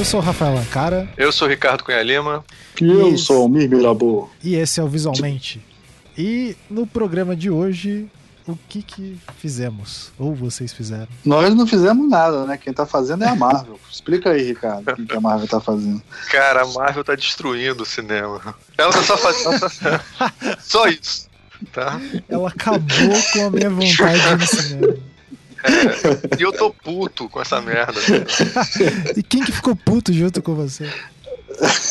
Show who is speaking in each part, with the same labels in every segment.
Speaker 1: Eu sou o Rafael Lancara.
Speaker 2: Eu sou o Ricardo Cunha Lima.
Speaker 3: E eu sou o Mir Mirabô.
Speaker 1: E esse é o Visualmente. E no programa de hoje, o que que fizemos? Ou vocês fizeram?
Speaker 3: Nós não fizemos nada, né? Quem tá fazendo é a Marvel. Explica aí, Ricardo, o que, que a Marvel tá fazendo.
Speaker 2: Cara, a Marvel tá destruindo o cinema. Ela tá só fazendo. só isso. Tá?
Speaker 1: Ela acabou com a minha vontade de ir no cinema.
Speaker 2: É, e eu tô puto com essa merda.
Speaker 1: E quem que ficou puto junto com você?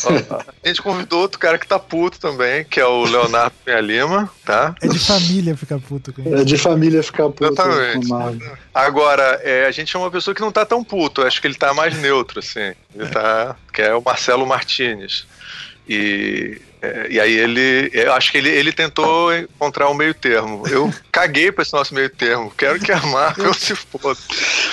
Speaker 2: Ó, a gente convidou outro cara que tá puto também, que é o Leonardo Penha Lima, tá?
Speaker 1: É de família ficar puto com
Speaker 3: É
Speaker 1: isso.
Speaker 3: de família ficar puto
Speaker 2: Exatamente.
Speaker 3: com.
Speaker 2: Agora, é, a gente é uma pessoa que não tá tão puto, acho que ele tá mais neutro, assim. Ele tá. Que é o Marcelo Martinez. E, é, e aí ele. Eu acho que ele, ele tentou encontrar um meio termo. Eu caguei pra esse nosso meio termo. Quero que a Marvel se foda.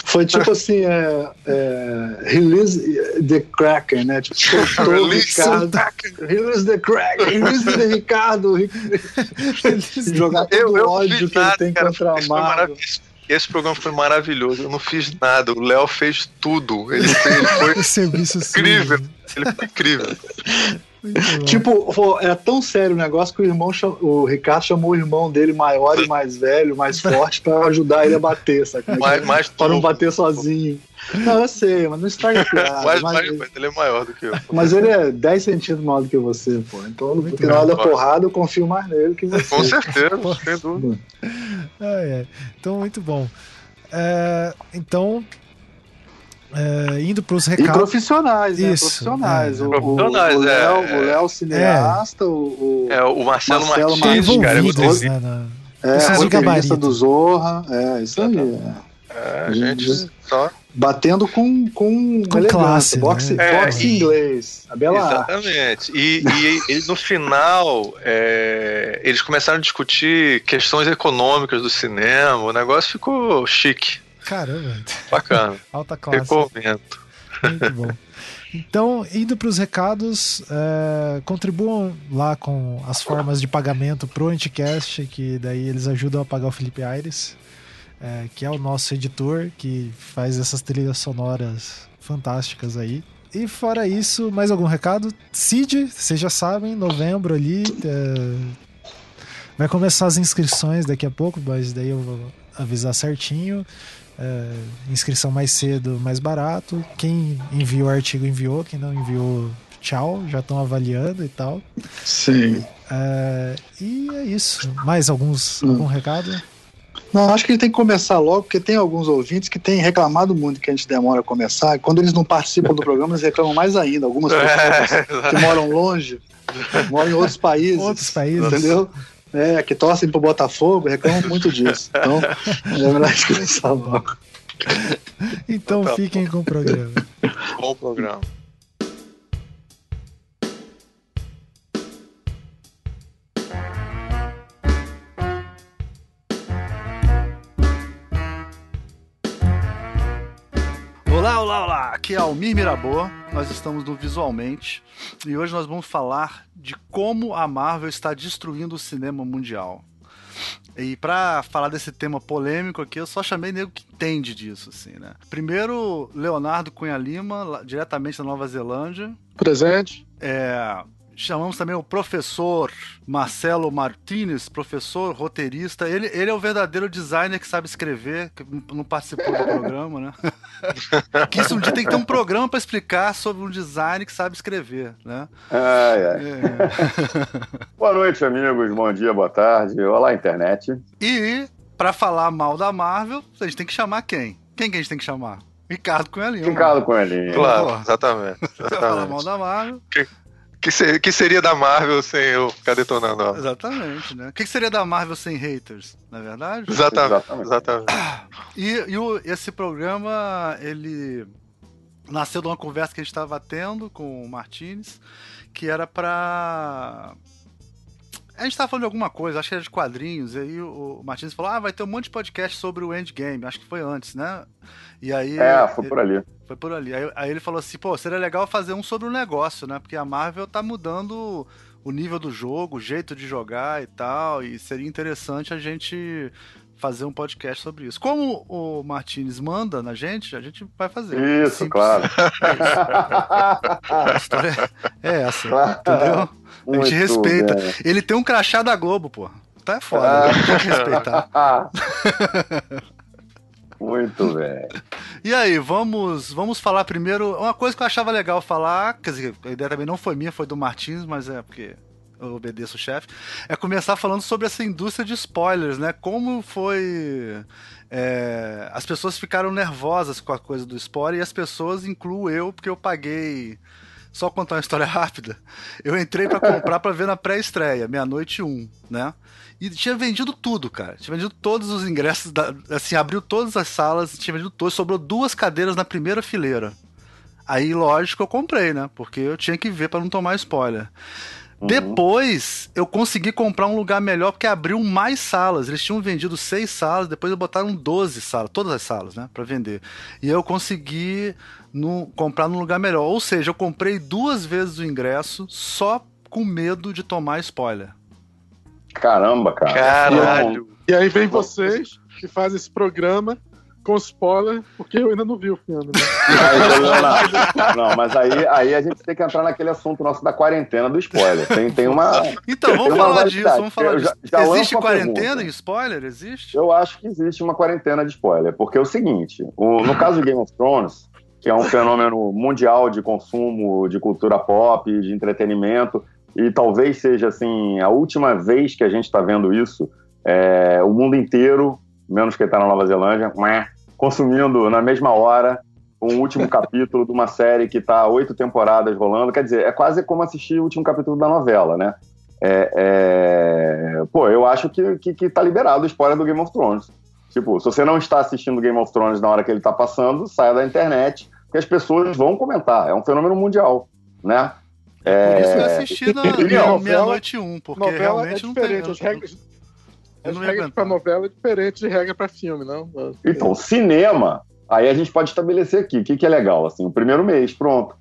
Speaker 3: Foi tipo assim, é, é, release the Kraken, né? Tipo, soltou
Speaker 2: Release
Speaker 3: Ricardo. Release the Kraken, release the Ricardo. Jogar todo
Speaker 2: Eu,
Speaker 3: o ódio que ele
Speaker 2: nada,
Speaker 3: tem
Speaker 2: cara.
Speaker 3: contra a Marvel.
Speaker 2: Esse programa foi maravilhoso. Eu não fiz nada. O Léo fez tudo. Ele, ele foi incrível. Ele foi incrível.
Speaker 3: Tipo, pô, é tão sério o negócio que o irmão, cham- o Ricardo chamou o irmão dele maior e mais velho, mais forte, pra ajudar ele a bater, sabe?
Speaker 2: Mais, mais
Speaker 3: Pra não bater sozinho. Não, eu sei, mas não estraga a piada.
Speaker 2: Mas,
Speaker 3: mas,
Speaker 2: mas, ele é maior do que eu.
Speaker 3: mas ele é 10 centímetros maior do que você, pô. Então, no
Speaker 1: Muito
Speaker 3: final
Speaker 2: bom.
Speaker 3: da porrada, eu confio mais nele que você.
Speaker 2: Com certeza, sem dúvida.
Speaker 1: Ah, é. Então, muito bom. É, então, é, indo para os
Speaker 3: E
Speaker 1: recados.
Speaker 3: profissionais, né?
Speaker 1: Isso,
Speaker 3: profissionais.
Speaker 1: é.
Speaker 3: O, o,
Speaker 2: Profissionais,
Speaker 3: o Léo,
Speaker 2: é.
Speaker 3: o Léo cineasta, o, o
Speaker 2: É, o Marcelo,
Speaker 3: Marcelo
Speaker 2: Martins,
Speaker 1: Estão
Speaker 2: cara, é roteirista.
Speaker 1: né, na-
Speaker 3: é,
Speaker 1: Esses
Speaker 3: roteirista
Speaker 1: gabarito.
Speaker 3: do Zorra. É, isso aí. é.
Speaker 2: É, a gente só.
Speaker 3: Batendo com, com,
Speaker 1: Com
Speaker 3: elegância,
Speaker 1: classe,
Speaker 3: boxe,
Speaker 1: né?
Speaker 3: boxe
Speaker 2: É, e-
Speaker 3: inglês. A bela.
Speaker 2: Exatamente. E, e ele, no final, é, eles começaram a discutir questões econômicas do cinema. O negócio ficou chique.
Speaker 1: Caramba,
Speaker 2: Bacana.
Speaker 1: alta classe.
Speaker 2: Recomendo.
Speaker 1: Muito bom. Então, indo para os recados, é, contribuam lá com as formas de pagamento pro Anticast, que daí eles ajudam a pagar o Felipe Aires, é, que é o nosso editor, que faz essas trilhas sonoras fantásticas aí. E fora isso, mais algum recado? Cid, vocês já sabem, novembro ali. é, vai começar as inscrições daqui a pouco, mas daí eu vou avisar certinho. É, inscrição mais cedo, mais barato. Quem enviou o artigo enviou, quem não enviou, tchau, já estão avaliando e tal.
Speaker 3: Sim.
Speaker 1: É, e é isso. Mais alguns
Speaker 3: Hum.
Speaker 1: algum recado?
Speaker 3: Não, acho que ele tem que começar logo, porque tem alguns ouvintes que têm reclamado muito que a gente demora a começar. E quando eles não participam do programa, eles reclamam mais ainda. Algumas pessoas que moram longe, moram em outros países.
Speaker 1: Outros países.
Speaker 3: Entendeu? É, que torcem pro Botafogo, reclamam muito disso. Então, é melhor começar logo.
Speaker 1: Então
Speaker 2: Tá
Speaker 1: fiquem com o programa.
Speaker 2: Bom programa.
Speaker 4: Olá! Aqui é Almir Mirabô, nós estamos no Visualmente e hoje nós vamos falar de como a Marvel está destruindo o cinema mundial. E pra falar desse tema polêmico aqui, eu só chamei nego que entende disso, assim, né? Primeiro, Leonardo Cunha Lima, diretamente da Nova Zelândia.
Speaker 3: Presente.
Speaker 4: É, chamamos também o professor Marcelo Martinez, professor roteirista. Ele, ele é o verdadeiro designer que sabe escrever, que não- participou do programa, né? que isso um dia tem que ter um programa para explicar sobre um design que sabe escrever, né?
Speaker 5: Ai, ai.
Speaker 4: É.
Speaker 5: Boa noite, amigos. Bom dia, boa tarde. Olá, internet.
Speaker 4: E para falar mal da Marvel, a gente tem que chamar quem? Quem que a gente tem que chamar? Ricardo Lima.
Speaker 5: Ricardo Coelhinho.
Speaker 2: Claro, exatamente.
Speaker 4: Pra falar mal
Speaker 2: exatamente.
Speaker 4: da Marvel.
Speaker 2: Que, ser- que seria da Marvel sem eu ficar detonando ela?
Speaker 4: Exatamente, né? O que que seria da Marvel sem haters, na é verdade?
Speaker 2: Exatamente.
Speaker 5: Exatamente.
Speaker 2: exatamente.
Speaker 4: E, e o- esse programa, ele nasceu de uma conversa que a gente estava tendo com o Martinez, que era pra. A gente tava falando de alguma coisa, acho que era de quadrinhos, e aí o, Martins falou: Ah, vai ter um monte de podcast sobre o Endgame, acho que foi antes, né? E aí.
Speaker 5: É, foi por ali.
Speaker 4: Foi por ali. Aí, aí ele falou assim: pô, seria legal fazer um sobre o negócio, né? Porque a Marvel tá mudando o nível do jogo, o jeito de jogar e tal, e seria interessante a gente fazer um podcast sobre isso. Como o Martinez manda na gente, a gente vai fazer.
Speaker 5: Isso, Simples. claro.
Speaker 4: a história é essa, claro. entendeu? a gente respeita. Bem. Ele tem um crachá da Globo, pô. Tá é foda, ah. tem que respeitar.
Speaker 5: Muito bem.
Speaker 4: E aí, vamos, vamos falar primeiro. Uma coisa que eu achava legal falar, quer dizer, a ideia também não foi minha, foi do Martins, mas é porque obedeço o chefe, é começar falando sobre essa indústria de spoilers, né? Como foi. É, as pessoas ficaram nervosas com a coisa do spoiler e as pessoas, incluo eu, porque eu paguei. Só contar uma história rápida. Eu entrei para comprar para ver na pré-estreia, meia-noite um, né? E tinha vendido tudo, cara. Tinha vendido todos os ingressos, da, assim, abriu todas as salas, tinha vendido todos, sobrou duas cadeiras na primeira fileira. Aí, lógico, eu comprei, né? Porque eu tinha que ver para não tomar spoiler. Uhum. Depois eu consegui comprar um lugar melhor porque abriu mais salas. Eles tinham vendido seis salas, depois eu botaram 12 salas, todas as salas, né, para vender. E eu consegui no, comprar num lugar melhor. Ou seja, eu comprei duas vezes o ingresso só com medo de tomar spoiler.
Speaker 5: Caramba, cara.
Speaker 2: Caralho.
Speaker 6: E aí vem vocês que fazem esse programa com spoiler, porque eu ainda não vi o filme. Né?
Speaker 5: não, não, mas aí, aí a gente tem que entrar naquele assunto nosso da quarentena do spoiler. Tem, tem uma.
Speaker 4: Então, vamos falar disso. Vamos falar disso. Já, já existe quarentena em spoiler? Existe?
Speaker 5: Eu acho que existe uma quarentena de spoiler, porque é o seguinte: o, no caso de Game of Thrones, que é um fenômeno mundial de consumo de cultura pop, de entretenimento, e talvez seja assim a última vez que a gente está vendo isso. É, o mundo inteiro, menos que está na Nova Zelândia, consumindo na mesma hora um último capítulo de uma série que está oito temporadas rolando. Quer dizer, é quase como assistir o último capítulo da novela, né? É, é... Pô, eu acho que, que, que tá liberado o spoiler do Game of Thrones. Tipo, se você não está assistindo Game of Thrones na hora que ele está passando, saia da internet, que as pessoas vão comentar. É um fenômeno mundial, né?
Speaker 4: É... Por isso eu assisti na, meia-noite um, porque realmente é não tem... As regras,
Speaker 6: as regras para novela é diferente de regra para filme, não?
Speaker 5: Então, cinema, aí a gente pode estabelecer aqui. O que, que é legal? Assim, o primeiro mês, pronto.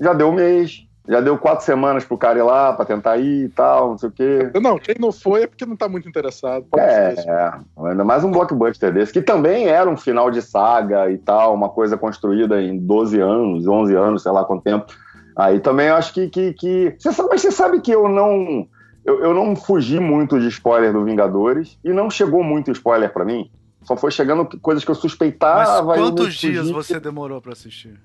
Speaker 5: Já deu um mês, já deu quatro semanas pro cara ir lá pra tentar ir e tal, não sei o quê.
Speaker 6: Não, quem não foi é porque não tá muito interessado.
Speaker 5: É, é, ainda mais um blockbuster desse, que também era um final de saga e tal, uma coisa construída em 12 anos, 11 anos, sei lá quanto tempo. Aí também eu acho que. que, que... Você sabe, mas você sabe que eu não eu, eu não fugi muito de spoiler do Vingadores e não chegou muito spoiler para mim. Só foi chegando coisas que eu suspeitava.
Speaker 4: Mas quantos dias você demorou para assistir?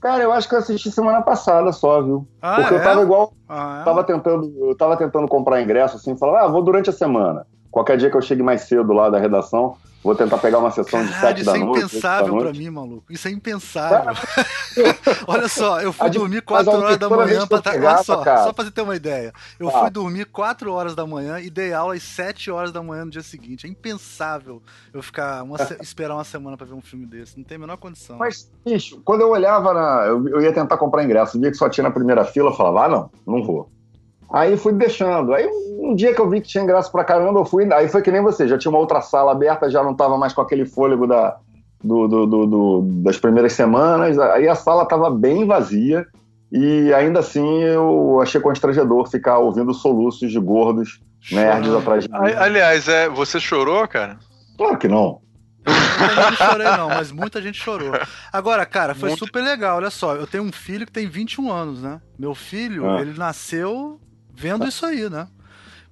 Speaker 5: Cara, eu acho que eu assisti semana passada só, viu? Ah, Porque é? eu tava igual. Ah, é? tava tentando, eu tava tentando comprar ingresso assim, falar, ah, vou durante a semana. Qualquer dia que eu chegue mais cedo lá da redação, Vou tentar pegar uma sessão Caralho, de sete da noite.
Speaker 4: Isso é impensável pra mim, maluco. Isso é impensável. Olha só, eu fui dormir 4 horas da manhã pra tá... Olha só, cara. só pra você ter uma ideia. Eu ah. fui dormir 4 horas da manhã e dei aula às 7 horas da manhã no dia seguinte. É impensável eu ficar uma se... esperar uma semana pra ver um filme desse. Não tem a menor condição.
Speaker 5: Mas, bicho, quando eu olhava na. Eu, eu ia tentar comprar ingresso, via que só tinha na primeira fila, eu falava, ah, não, não vou. Aí fui deixando. Aí um dia que eu vi que tinha ingresso pra caramba, eu fui. Aí foi que nem você, já tinha uma outra sala aberta, já não tava mais com aquele fôlego da, do, do, do, do das primeiras semanas. Aí a sala tava bem vazia. E ainda assim eu achei constrangedor ficar ouvindo soluços de gordos nerds atrás de mim.
Speaker 2: Aliás, é, você chorou, cara?
Speaker 5: Claro que não.
Speaker 4: Eu não chorei, não, mas muita gente chorou. Agora, cara, foi Muito... super legal. Olha só, eu tenho um filho que tem 21 anos, né? Meu filho, ah. ele nasceu vendo isso aí, né?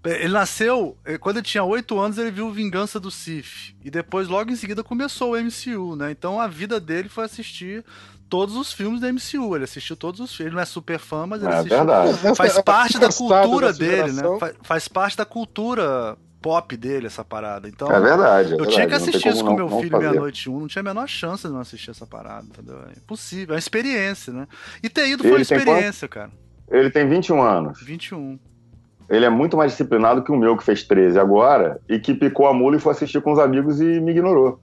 Speaker 4: Ele nasceu, eh, quando ele tinha 8 anos, ele viu Vingança do Sith. E depois, logo em seguida, começou o MCU, né? Então a vida dele foi assistir todos os filmes da MCU. Ele assistiu todos os filmes. Ele não é super fã, mas ele é, assistiu. Verdade. Faz parte da cultura dele, né? Faz, faz parte da cultura pop dele, essa parada. Então,
Speaker 5: é verdade. É
Speaker 4: eu
Speaker 5: verdade.
Speaker 4: tinha que assistir isso com meu filho meia-noite um, não tinha a menor chance de não assistir essa parada, entendeu? É impossível, é uma experiência, né? E ter ido foi uma experiência, cara.
Speaker 5: Ele tem 21 anos.
Speaker 4: 21
Speaker 5: ele é muito mais disciplinado que o meu, que fez 13 agora, e que picou a mula e foi assistir com os amigos e me ignorou.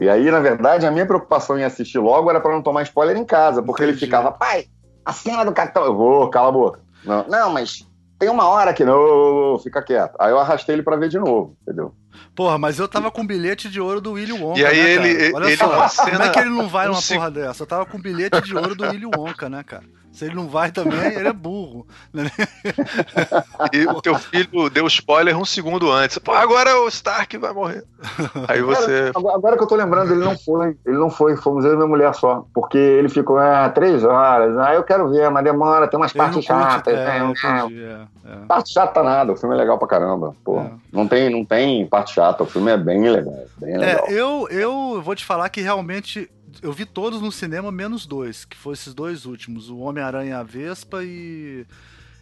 Speaker 5: E aí, na verdade, a minha preocupação em assistir logo era para não tomar spoiler em casa, porque Entendi. ele ficava, pai, a cena do capitão. Eu vou, cala a boca. Não, não mas tem uma hora que não, fica quieto. Aí eu arrastei ele para ver de novo, entendeu?
Speaker 4: Porra, mas eu tava com bilhete de ouro do Willy Wonka.
Speaker 2: E aí
Speaker 4: né,
Speaker 2: ele-
Speaker 4: cara? Olha
Speaker 2: ele-
Speaker 4: só, como
Speaker 2: cena-
Speaker 4: é que ele não vai
Speaker 2: um
Speaker 4: numa porra dessa? Eu tava com bilhete de ouro do Willy Wonka, né, cara? Se ele não vai também, ele é burro. né?
Speaker 2: E o teu filho deu spoiler um segundo antes. Pô, agora o Stark vai morrer. Aí você.
Speaker 5: Agora, agora que eu tô lembrando, ele não foi. Ele não foi, fomos eu e minha mulher só. Porque ele ficou, ah, três horas. Ah, eu quero ver, mas demora, tem umas
Speaker 4: Ele não
Speaker 5: partes
Speaker 4: curte-
Speaker 5: chatas.
Speaker 4: é,
Speaker 5: né?
Speaker 4: eu entendi, é, é.
Speaker 5: Parte chata nada, o filme é legal pra caramba. Pô,
Speaker 4: É.
Speaker 5: não, tem, não tem parte chata, o filme é bem legal. Bem legal.
Speaker 4: É, eu, eu vou te falar que realmente eu vi todos no cinema, menos dois, que foram esses dois últimos: o Homem-Aranha e a Vespa e,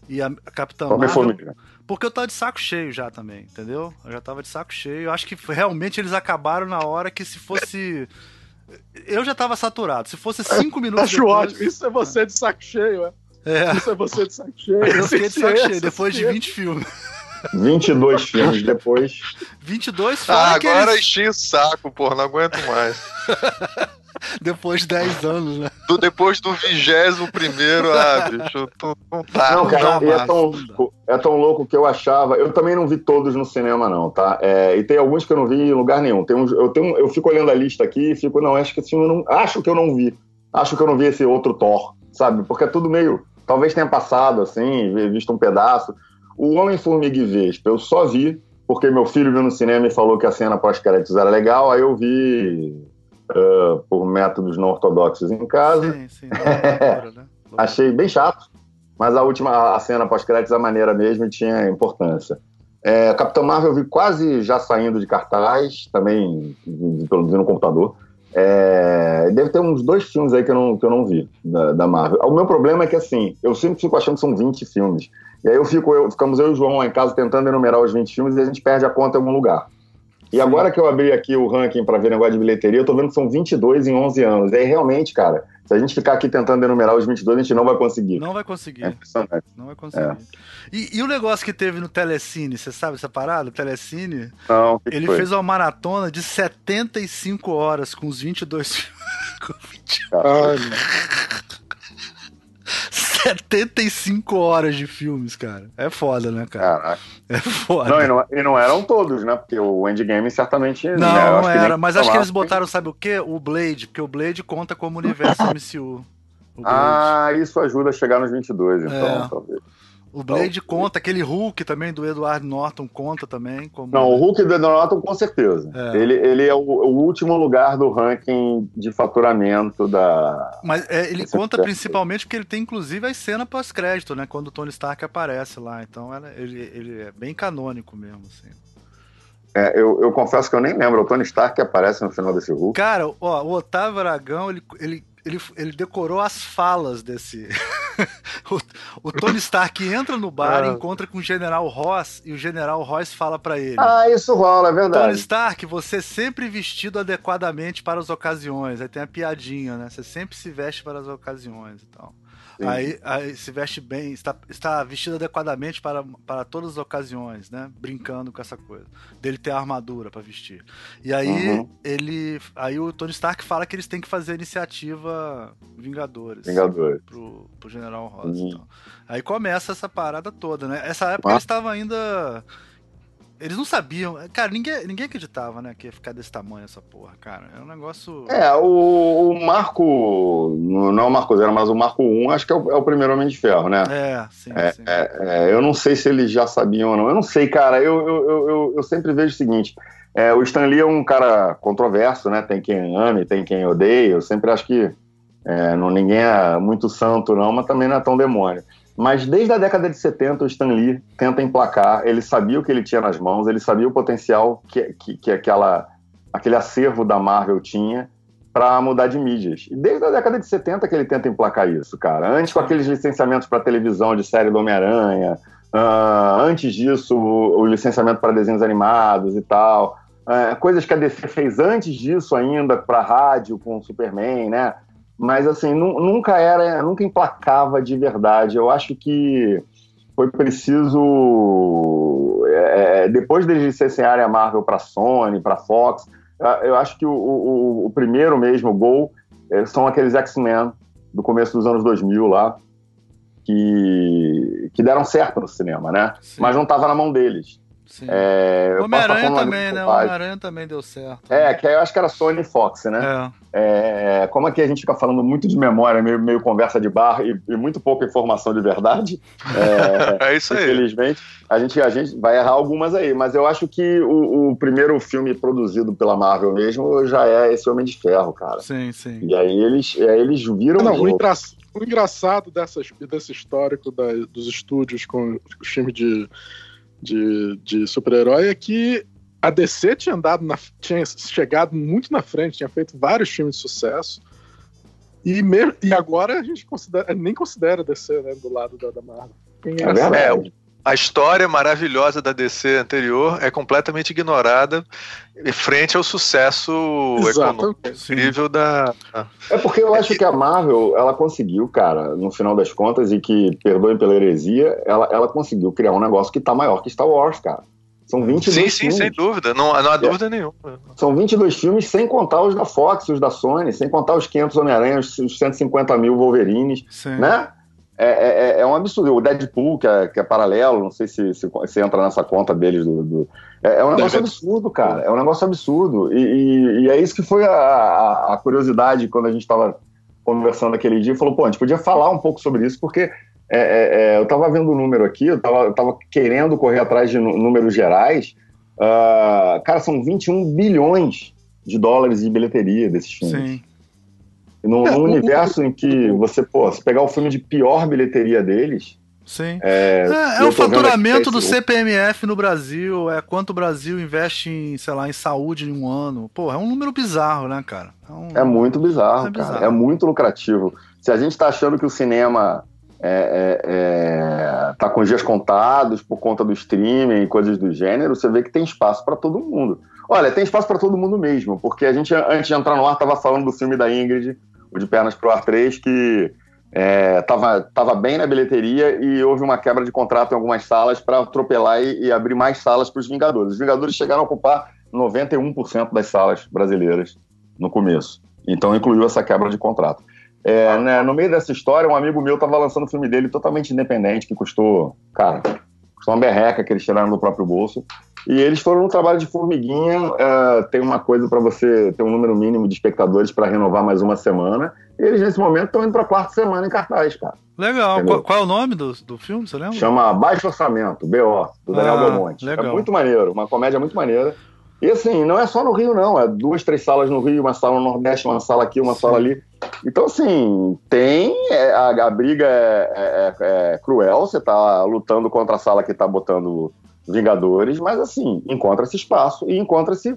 Speaker 4: e a Capitã Marvel.
Speaker 5: Homem-Formiga.
Speaker 4: Porque eu tava de saco cheio já também, entendeu? Eu já tava de saco cheio. Eu acho que realmente eles acabaram na hora que se fosse. Eu já tava saturado. Se fosse cinco minutos
Speaker 6: Acho
Speaker 4: depois...
Speaker 6: ótimo. Isso é você de saco cheio, é.
Speaker 4: É,
Speaker 6: Isso é você de saco cheio.
Speaker 4: eu fiquei de saco cheio, depois de 20 filmes.
Speaker 5: 22 filmes depois.
Speaker 4: 22
Speaker 2: Ah, agora
Speaker 4: eles-
Speaker 2: enchi o saco, porra, não aguento mais.
Speaker 4: depois de 10 anos, né?
Speaker 2: Do, depois do vigésimo primeiro, ah, bicho, tu, não tá.
Speaker 5: não, cara, e é tão,
Speaker 4: não dá.
Speaker 5: louco, é tão louco que eu achava. Eu também não vi todos no cinema, não, tá? É, e tem alguns que eu não vi em lugar nenhum. Tem uns, eu, tenho, eu fico olhando a lista aqui e fico, não, acho que esse filme eu não. Acho que eu não vi. Acho que eu não vi esse outro Thor, sabe? Porque é tudo meio. Talvez tenha passado, assim, visto um pedaço. O Homem-Formiga e Vespa, eu só vi porque meu filho viu no cinema e falou que a cena pós-créditos era legal, aí eu vi ah, por métodos não ortodoxos em casa.
Speaker 4: Sim, sim. loucura, né?
Speaker 5: Achei bem chato, mas a última a cena pós-créditos, a maneira mesmo, tinha importância. É, Capitão Marvel eu vi quase já saindo de cartaz, também pelo vi no computador. É, deve ter uns dois filmes aí que eu não, que eu não vi da, da Marvel. O meu problema é que assim, eu sempre fico achando que são 20 filmes. E aí eu fico, eu, ficamos eu e o João lá em casa tentando enumerar os 20 filmes e a gente perde a conta em algum lugar. E agora que eu abri aqui o ranking para ver negócio de bilheteria, eu tô vendo que são 22 em 11 anos. E aí realmente, cara, se a gente ficar aqui tentando enumerar os 22, a gente não vai conseguir.
Speaker 4: Não vai
Speaker 5: É
Speaker 4: conseguir.
Speaker 5: impressionante.
Speaker 4: Não vai conseguir.
Speaker 5: É.
Speaker 4: E, e o negócio que teve no Telecine, você sabe essa parada? O Telecine,
Speaker 5: Não, o que
Speaker 4: ele
Speaker 5: foi?
Speaker 4: fez uma maratona de 75 horas com os 22 filmes. Com 20
Speaker 6: Ai, meu.
Speaker 4: 75 horas de filmes, cara. É foda, né, cara?
Speaker 5: Caraca.
Speaker 4: É foda.
Speaker 5: Não, e não, e não eram todos, né? Porque o Endgame certamente.
Speaker 4: Não,
Speaker 5: né,
Speaker 4: não
Speaker 5: que nem
Speaker 4: era. Mas acho que eles botaram, sabe o quê? O Blade, porque o Blade conta como universo MCU.
Speaker 5: Ah, isso ajuda a chegar nos 22, então,
Speaker 4: É.
Speaker 5: talvez.
Speaker 4: O Blade conta, aquele Hulk também do Edward Norton conta também. Como...
Speaker 5: Não, o Hulk do Norton, com certeza.
Speaker 4: É.
Speaker 5: Ele, ele é o, o último lugar do ranking de faturamento da.
Speaker 4: Mas é, ele
Speaker 5: Esse
Speaker 4: conta
Speaker 5: é-
Speaker 4: principalmente porque ele tem inclusive a cena pós-crédito, né? Quando o Tony Stark aparece lá. Então ela- ele, ele é bem canônico mesmo, assim.
Speaker 5: É, eu, eu confesso que eu nem lembro. O Tony Stark que aparece no final desse Hulk.
Speaker 4: Cara, ó, o Otávio Aragão, ele, ele, ele, ele decorou as falas desse. o, o Tony Stark entra no bar,
Speaker 6: Ah.
Speaker 4: encontra com o General Ross e o General Ross fala pra ele.
Speaker 5: Ah, isso rola, é
Speaker 4: Tony
Speaker 5: verdade.
Speaker 4: Stark, você sempre vestido adequadamente para as ocasiões. Aí tem a piadinha, né? Você sempre se veste para as ocasiões e tal. Aí, aí se veste bem, está, está vestido adequadamente para, para todas as ocasiões, né? Brincando com essa coisa. Dele ter a armadura para vestir. E aí
Speaker 5: Uhum.
Speaker 4: ele. Aí o Tony Stark fala que eles têm que fazer a iniciativa Vingadores.
Speaker 5: Vingadores.
Speaker 4: Pro, pro General Ross.
Speaker 5: Uhum.
Speaker 4: e tal. Aí começa essa parada toda, né? Essa época
Speaker 5: Ah.
Speaker 4: eles estavam ainda. Eles não sabiam. Cara, ninguém, ninguém acreditava, né? Que ia ficar desse tamanho essa porra, cara. É um negócio.
Speaker 5: É, o, o Marco. Não é o Marco Zero, mas o Marco 1, acho que é o, é o primeiro Homem de Ferro, né?
Speaker 4: É, sim,
Speaker 5: É,
Speaker 4: sim.
Speaker 5: É, eu não sei se eles já sabiam ou não. Eu não sei, cara. Eu, eu, eu, eu- eu sempre vejo o seguinte: é, o Stan Lee é um cara controverso, né? Tem quem ame, tem quem odeia. Eu sempre acho que é, não, ninguém é muito santo, não, mas também não é tão demônio. Mas desde a década de 70, o Stan Lee tenta emplacar. Ele sabia o que ele tinha nas mãos, ele sabia o potencial que, que, que aquela, aquele acervo da Marvel tinha para mudar de mídias. E desde a década de 70 que ele tenta emplacar isso, cara. Antes com aqueles licenciamentos para televisão de série do Homem-Aranha, ah, antes disso o, o licenciamento para desenhos animados e tal. Ah, coisas que a DC fez antes disso ainda para rádio com o Superman, né? Mas assim, nu- nunca era, nunca emplacava de verdade. Eu acho que foi preciso é, depois deles licenciarem a Marvel para Sony, para Fox, eu acho que o, o- o primeiro mesmo gol é, são aqueles X-Men do começo dos anos 2000 lá, que, que deram certo no cinema, né?
Speaker 4: Sim.
Speaker 5: Mas não estava na mão deles. É, eu passo a
Speaker 4: Homem-Aranha também, né? Homem-Aranha também deu certo.
Speaker 5: É, que aí eu acho que era Sony e Fox, né?
Speaker 4: É.
Speaker 5: É, como aqui a gente fica falando muito de memória, meio, meio conversa de bar e, e muito pouca informação de verdade, é,
Speaker 2: É isso aí.
Speaker 5: infelizmente, a gente, a gente vai errar algumas aí. Mas eu acho que o, o primeiro filme produzido pela Marvel mesmo já é esse Homem de Ferro, cara.
Speaker 4: Sim, sim.
Speaker 5: E aí eles, e aí eles viram
Speaker 6: Não,
Speaker 5: o
Speaker 6: o, engra- o engraçado dessas, desse histórico da- dos estúdios com os filmes de, de, de super-herói é que a DC tinha andado na, tinha chegado muito na frente, tinha feito vários filmes de sucesso. E, me- e agora a gente considera, nem considera a DC né, do lado da, da Marvel.
Speaker 5: É verdade.
Speaker 2: A história maravilhosa da DC anterior é completamente ignorada frente ao sucesso
Speaker 6: Exato.
Speaker 2: Incrível da.
Speaker 5: É porque eu acho que a Marvel, ela conseguiu, cara, no final das contas, e que, perdoem pela heresia, ela, ela conseguiu criar um negócio que tá maior que Star Wars, cara. São 22
Speaker 2: Sim, sim,
Speaker 5: filmes.
Speaker 2: sem dúvida. Não, não há dúvida nenhuma.
Speaker 5: São 22 filmes, sem contar os da Fox, os da Sony, sem contar os 500 Homem-Aranha, os os 150 mil Wolverines,
Speaker 4: Sim.
Speaker 5: né? É, é- é- é um absurdo. O Deadpool, que é, que é paralelo, não sei se, se, se entra nessa conta deles. Do, do- é, é um negócio absurdo, cara. É um negócio absurdo. E, e- e é isso que foi a, a- a curiosidade quando a gente estava conversando aquele dia. Falou, pô, a gente podia falar um pouco sobre isso, porque é, eu estava vendo o número aqui, eu estava querendo correr atrás de nú- números gerais. Ah, cara, são 21 bilhões de dólares de bilheteria desses filmes.
Speaker 4: Sim.
Speaker 5: E num,
Speaker 6: É,
Speaker 5: num
Speaker 6: o-
Speaker 5: universo em que você, pô, se pegar o filme de pior bilheteria deles,
Speaker 4: Sim.
Speaker 5: é,
Speaker 4: É, é o faturamento do CPMF no Brasil, é quanto o Brasil investe em, sei lá, em saúde em um ano. Pô, é um número bizarro, né, cara? É, um-
Speaker 5: É muito bizarro,
Speaker 4: É
Speaker 5: cara.
Speaker 4: bizarro.
Speaker 5: É muito lucrativo. Se a gente tá achando que o cinema é, é, é, tá com os dias contados por conta do streaming e coisas do gênero, você vê que tem espaço para todo mundo. Olha, tem espaço para todo mundo mesmo, porque a gente, antes de entrar no ar, tava falando do filme da Ingrid, o de Pernas pro Ar 3, que é, tava, tava bem na bilheteria e houve uma quebra de contrato em algumas salas para atropelar e, e abrir mais salas para os Vingadores. Os Vingadores chegaram a ocupar 91% das salas brasileiras no começo. Então incluiu essa quebra de contrato. É, né, no meio dessa história, um amigo meu estava lançando o filme dele totalmente independente, que custou, cara, custou uma berreca que eles tiraram do próprio bolso. E eles foram no trabalho de formiguinha. é, tem uma coisa para você ter um número mínimo de espectadores para renovar mais uma semana. E eles, nesse momento, estão indo para a quarta semana em cartaz, cara.
Speaker 4: Legal. Qual, qual é o nome do, do filme, você lembra?
Speaker 5: Chama Baixo Orçamento, BO, do Daniel
Speaker 4: Ah,
Speaker 5: Belmonte.
Speaker 4: legal.
Speaker 5: É muito maneiro, uma comédia muito maneira. E assim, não é só no Rio, não. É duas, três salas no Rio, uma sala no Nordeste, uma sala aqui, uma
Speaker 4: Sim.
Speaker 5: sala ali. Então, assim, tem. é, a, a briga é, é- é- é cruel, você tá lutando contra a sala que tá botando Vingadores, mas assim, encontra-se espaço e encontra-se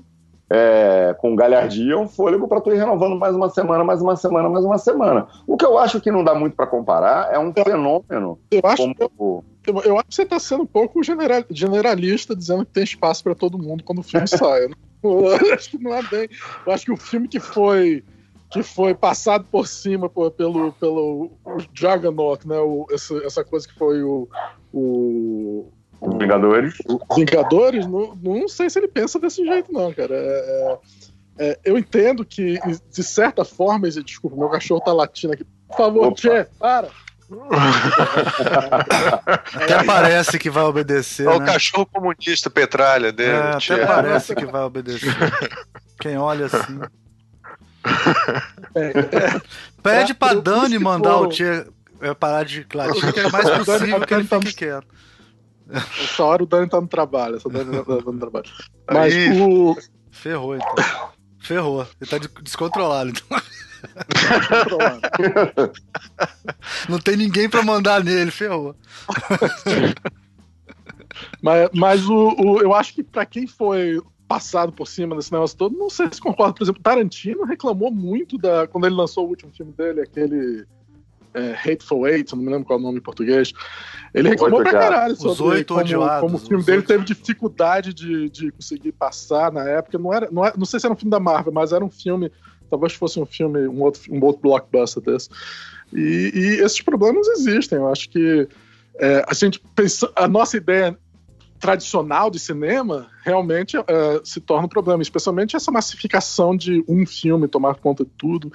Speaker 5: é, com galhardia um fôlego para tu ir renovando mais uma semana, mais uma semana, mais uma semana. O que eu acho que não dá muito para comparar é um fenômeno
Speaker 6: Eu acho,
Speaker 5: como.
Speaker 6: eu, eu acho que você está sendo um pouco general- generalista, dizendo que tem espaço para todo mundo quando o filme sai. Eu acho que não é bem. Eu acho que o filme que foi que foi passado por cima por- pelo pelo Juggernaut, né? O, essa, essa coisa que foi o, o,
Speaker 5: Os Vingadores.
Speaker 6: Vingadores, não, não sei se ele pensa desse jeito, não, cara. É- é- é, eu entendo que, de certa forma, desculpa, meu cachorro tá latindo aqui. Por favor,
Speaker 5: Opa.
Speaker 6: Tchê, para!
Speaker 4: Até parece que vai obedecer,
Speaker 2: É o
Speaker 4: né?
Speaker 2: cachorro comunista petralha dele.
Speaker 4: É, até parece que vai obedecer. Quem olha assim.
Speaker 6: É, é,
Speaker 4: Pede pra Dani mandar
Speaker 6: foram-
Speaker 4: o Tchê parar de latir, que é mais possível que ele fique quieto.
Speaker 6: Essa hora o Dani tá no trabalho. Essa Dani tá no trabalho. Mas
Speaker 2: Aí.
Speaker 6: o.
Speaker 4: Ferrou, então. Ferrou. Ele tá de- descontrolado. Então. Não tem ninguém pra mandar nele, ferrou.
Speaker 6: Mas, mas o, o- eu acho que pra quem foi passado por cima desse negócio todo, não sei se concorda. Por exemplo, Tarantino reclamou muito da quando ele lançou o último filme dele, aquele é, Hateful Eight, não me lembro qual é o nome em português. Ele reclamou
Speaker 5: Oito
Speaker 6: pra caralho
Speaker 4: Os
Speaker 6: sobre
Speaker 4: Oito
Speaker 6: como,
Speaker 4: Odiados,
Speaker 6: como o filme
Speaker 4: os
Speaker 6: dele
Speaker 4: oito.
Speaker 6: teve dificuldade de, de conseguir passar na época. Não, era, não, era- não sei se era um filme da Marvel, mas era um filme, talvez fosse um filme, um outro, um outro blockbuster desse. E, e esses problemas existem. Eu acho que é, a gente pensa, a nossa ideia tradicional de cinema, realmente uh, se torna um problema, especialmente essa massificação de um filme tomar conta de tudo.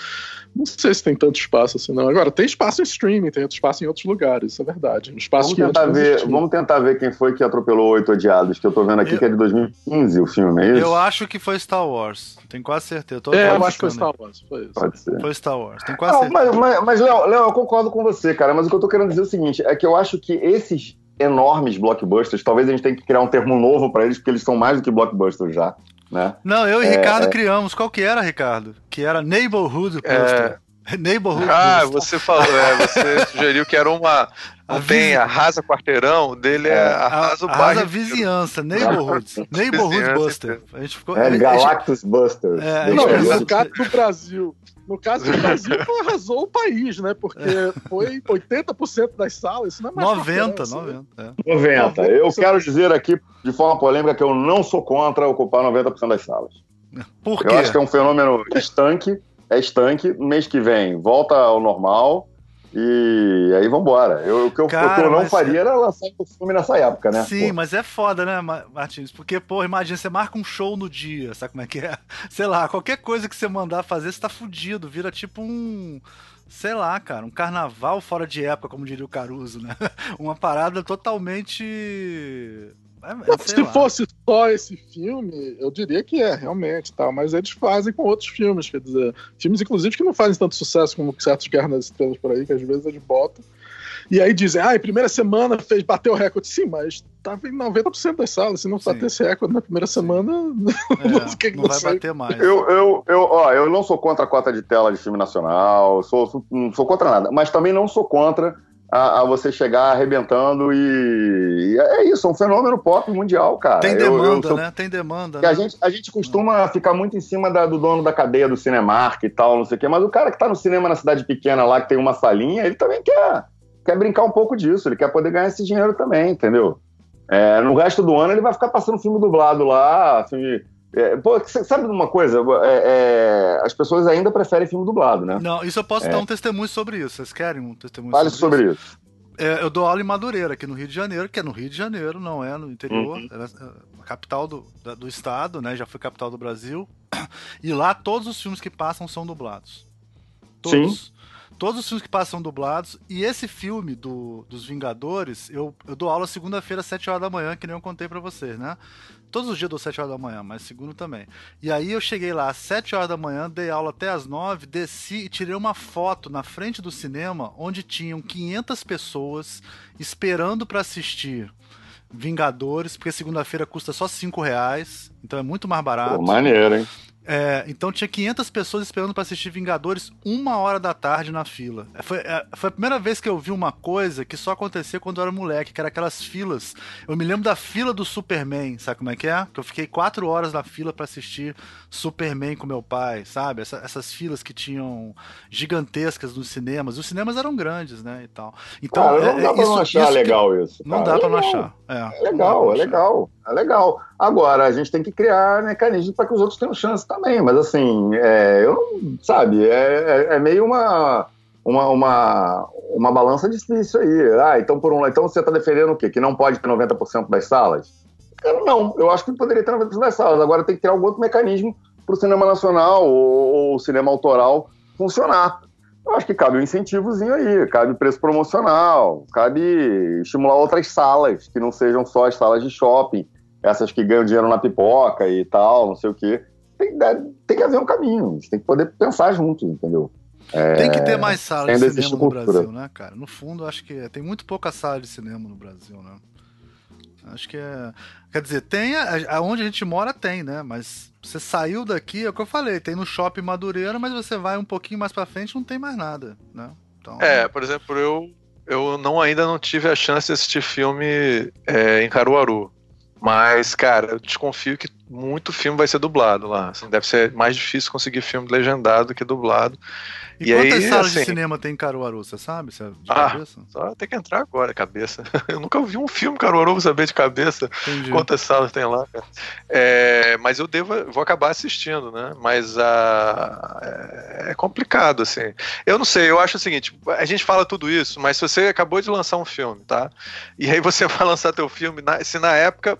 Speaker 6: Não sei se tem tanto espaço assim, não. Agora, tem espaço em streaming, tem espaço em outros lugares, isso é verdade. espaço
Speaker 5: vamos, tentar ver, vamos tentar ver quem foi que atropelou Oito Odiados, que eu tô vendo aqui eu... que é de 2015 o filme, é isso?
Speaker 4: Eu acho que foi Star Wars, tenho quase certeza.
Speaker 6: Tô é, eu acho que foi Star Wars, foi isso.
Speaker 5: Pode ser.
Speaker 4: Foi Star Wars, tenho quase não,
Speaker 5: certeza. Mas, mas, mas Léo, Léo, eu concordo com você, cara, mas o que eu tô querendo dizer é o seguinte, é que eu acho que esses enormes blockbusters. Talvez a gente tenha que criar um termo novo para eles, porque eles são mais do que blockbusters já. Né?
Speaker 4: Não, eu e é, Ricardo é... criamos. Qual que era, Ricardo? Que era Neighborhood
Speaker 2: Poster.
Speaker 4: É... Neighborhood
Speaker 2: Ah, você falou, é, você sugeriu que era uma. Não tem arrasa quarteirão, dele é, é arrasa o bairro. Arrasa
Speaker 4: vizinhança, Neighborhoods. Neighborhood Buster.
Speaker 5: A gente ficou, é, Galactus Busters.
Speaker 6: É, não, no caso do Brasil, no caso do Brasil, arrasou o país, né? Porque é. foi 80% das salas, isso não é mais
Speaker 4: 90, 90.
Speaker 5: É. 90. Eu quero dizer aqui, de forma polêmica, que eu não sou contra ocupar 90% das salas.
Speaker 4: Por quê?
Speaker 5: Eu acho que é um fenômeno estanque, é estanque, mês que vem volta ao normal, e aí vambora. Eu, o que eu, Cara, o que eu não faria é... era lançar o filme nessa época, né?
Speaker 4: Sim, pô. mas é foda, né, Martins? Porque, pô, imagina, você marca um show no dia, sabe como é que é? Sei lá, qualquer coisa que você mandar fazer, você tá fudido. Vira tipo um. Sei lá, cara, um carnaval fora de época, como diria o Caruso, né? Uma parada totalmente
Speaker 6: se lá. fosse só esse filme, eu diria que é, realmente, tal. Mas eles fazem com outros filmes, quer dizer, filmes, inclusive, que não fazem tanto sucesso como certos Guerras nas Estrelas por aí, que às vezes eles botam. E aí dizem, ah, primeira semana fez, bateu o recorde. Sim, mas tava em 90% das salas. Se não bater esse recorde na primeira semana,
Speaker 4: é, não, que não vai bater mais.
Speaker 5: Eu, eu, eu, ó, eu não sou contra a cota de tela de filme nacional, sou, sou, não sou contra nada, mas também não sou contra a, a, você chegar arrebentando e, e, é isso, é um fenômeno pop mundial, cara.
Speaker 4: Tem demanda, eu, eu, né? Tem demanda.
Speaker 5: Né? A, gente, a gente costuma ficar muito em cima da, do dono da cadeia do Cinemark e tal, não sei o quê, mas o cara que tá no cinema na cidade pequena lá, que tem uma salinha, ele também quer, quer brincar um pouco disso, ele quer poder ganhar esse dinheiro também, entendeu? É, no resto do ano ele vai ficar passando filme dublado lá, filme é, pô, sabe uma coisa? É, é, as pessoas ainda preferem filme dublado, né?
Speaker 4: Não, isso eu posso dar um testemunho sobre isso. Vocês querem um testemunho
Speaker 5: Fale sobre, sobre isso? isso.
Speaker 4: É, eu dou aula em Madureira, aqui no Rio de Janeiro, que é no Rio de Janeiro, não é no interior. Uhum. É a capital do, do estado, né? Já foi capital do Brasil. E lá todos os filmes que passam são dublados. Todos. Sim. Todos os filmes que passam dublados. E esse filme do, dos Vingadores, eu, eu dou aula segunda-feira, às 7 horas da manhã, que nem eu contei para vocês, né? Todos os dias eu dou 7 horas da manhã, mas segundo também. E aí eu cheguei lá às 7 horas da manhã, dei aula até às 9, desci e tirei uma foto na frente do cinema onde tinham 500 pessoas esperando para assistir Vingadores, porque segunda-feira custa só 5 reais, então é muito mais barato. Pô,
Speaker 5: maneiro, hein?
Speaker 4: É, então tinha 500 pessoas esperando para assistir Vingadores uma hora da tarde na fila. É, foi, é, foi a primeira vez que eu vi uma coisa que só acontecia quando eu era moleque, que era aquelas filas. Eu me lembro da fila do Superman, sabe como é que é? Que eu fiquei quatro horas na fila para assistir Superman com meu pai, sabe? Essa, essas filas que tinham gigantescas nos cinemas. Os cinemas eram grandes, né? E tal. Então,
Speaker 5: cara, não é, dá pra isso, não achar legal que... isso.
Speaker 4: Cara. Não dá pra não achar.
Speaker 5: É, é legal, é legal. É legal. Agora, a gente tem que criar mecanismos para que os outros tenham chance também. Mas assim, é, eu não, sabe, é, é, é meio uma, uma, uma, uma balança difícil aí. Ah, então por um então você está defendendo o quê? Que não pode ter 90% das salas? Cara, não, eu acho que poderia ter 90% das salas. Agora tem que ter algum outro mecanismo para o cinema nacional ou, o cinema autoral funcionar. Eu acho que cabe um incentivozinho aí, cabe preço promocional, cabe estimular outras salas que não sejam só as salas de shopping essas que ganham dinheiro na pipoca e tal, não sei o quê. Tem, tem que haver um caminho, a gente tem que poder pensar juntos, entendeu?
Speaker 4: É, tem que ter mais salas de cinema no Brasil, né, cara? No fundo, acho que tem muito pouca sala de cinema no Brasil, né? Acho que é. Quer dizer, tem. Aonde a gente mora tem, né? Mas você saiu daqui, é o que eu falei, tem no shopping Madureira, mas você vai um pouquinho mais pra frente não tem mais nada, né?
Speaker 2: Então... É, por exemplo, eu, eu não, ainda não tive a chance de assistir filme é, em Caruaru. Mas, cara, eu desconfio que muito filme vai ser dublado lá. Assim, deve ser mais difícil conseguir filme legendado do que dublado.
Speaker 4: E,
Speaker 2: E
Speaker 4: quantas
Speaker 2: aí,
Speaker 4: salas
Speaker 2: assim-
Speaker 4: de cinema tem em Caruaru, você sabe? Você é de
Speaker 2: Ah,
Speaker 4: cabeça?
Speaker 2: Só tem que entrar agora, cabeça. Eu nunca vi um filme Caruaru vou saber de cabeça
Speaker 4: Entendi.
Speaker 2: quantas salas tem lá. É, mas eu devo, vou acabar assistindo, né? Mas ah, é, é complicado, assim. Eu não sei, eu acho o seguinte: a gente fala tudo isso, mas se você acabou de lançar um filme, tá? E aí você vai lançar teu filme, na- se na época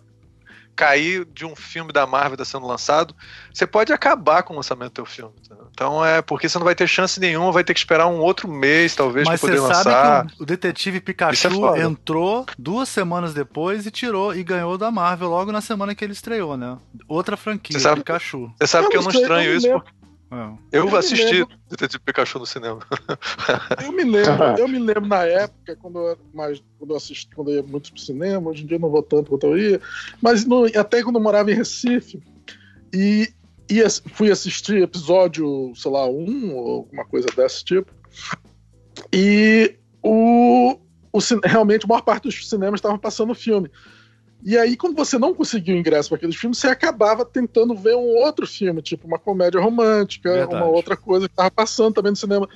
Speaker 2: cair de um filme da Marvel tá sendo lançado, você pode acabar com o lançamento do teu filme. Então é porque você não vai ter chance nenhuma, vai ter que esperar um outro mês, talvez,
Speaker 4: Mas
Speaker 2: pra
Speaker 4: você
Speaker 2: poder
Speaker 4: sabe
Speaker 2: lançar.
Speaker 4: que o, o detetive
Speaker 2: é
Speaker 4: Pikachu
Speaker 2: foda.
Speaker 4: entrou duas semanas depois e tirou e ganhou da Marvel logo na semana que ele estreou, né? Outra franquia,
Speaker 2: Você sabe-
Speaker 4: Pikachu.
Speaker 2: Você sabe
Speaker 6: Eu
Speaker 2: que eu
Speaker 6: não
Speaker 2: não estranho
Speaker 6: não
Speaker 2: isso, porque
Speaker 4: É.
Speaker 2: eu
Speaker 6: Eu
Speaker 2: assisti
Speaker 6: lembro.
Speaker 2: Detetive Pikachu no cinema.
Speaker 6: Eu me lembro, eu me lembro na época, quando eu, mais, quando eu assisti, quando eu ia muito pro cinema, hoje em dia eu não vou tanto quanto eu ia, mas no- até quando eu morava em Recife, e ia, fui assistir episódio, sei lá, um ou alguma coisa desse tipo, e o, o realmente a maior parte dos cinemas estavam passando o filme. E aí, quando você não conseguiu ingresso para aqueles filmes, você acabava tentando ver um outro filme, tipo uma comédia romântica,
Speaker 4: Verdade.
Speaker 6: uma outra coisa que estava passando também no cinema.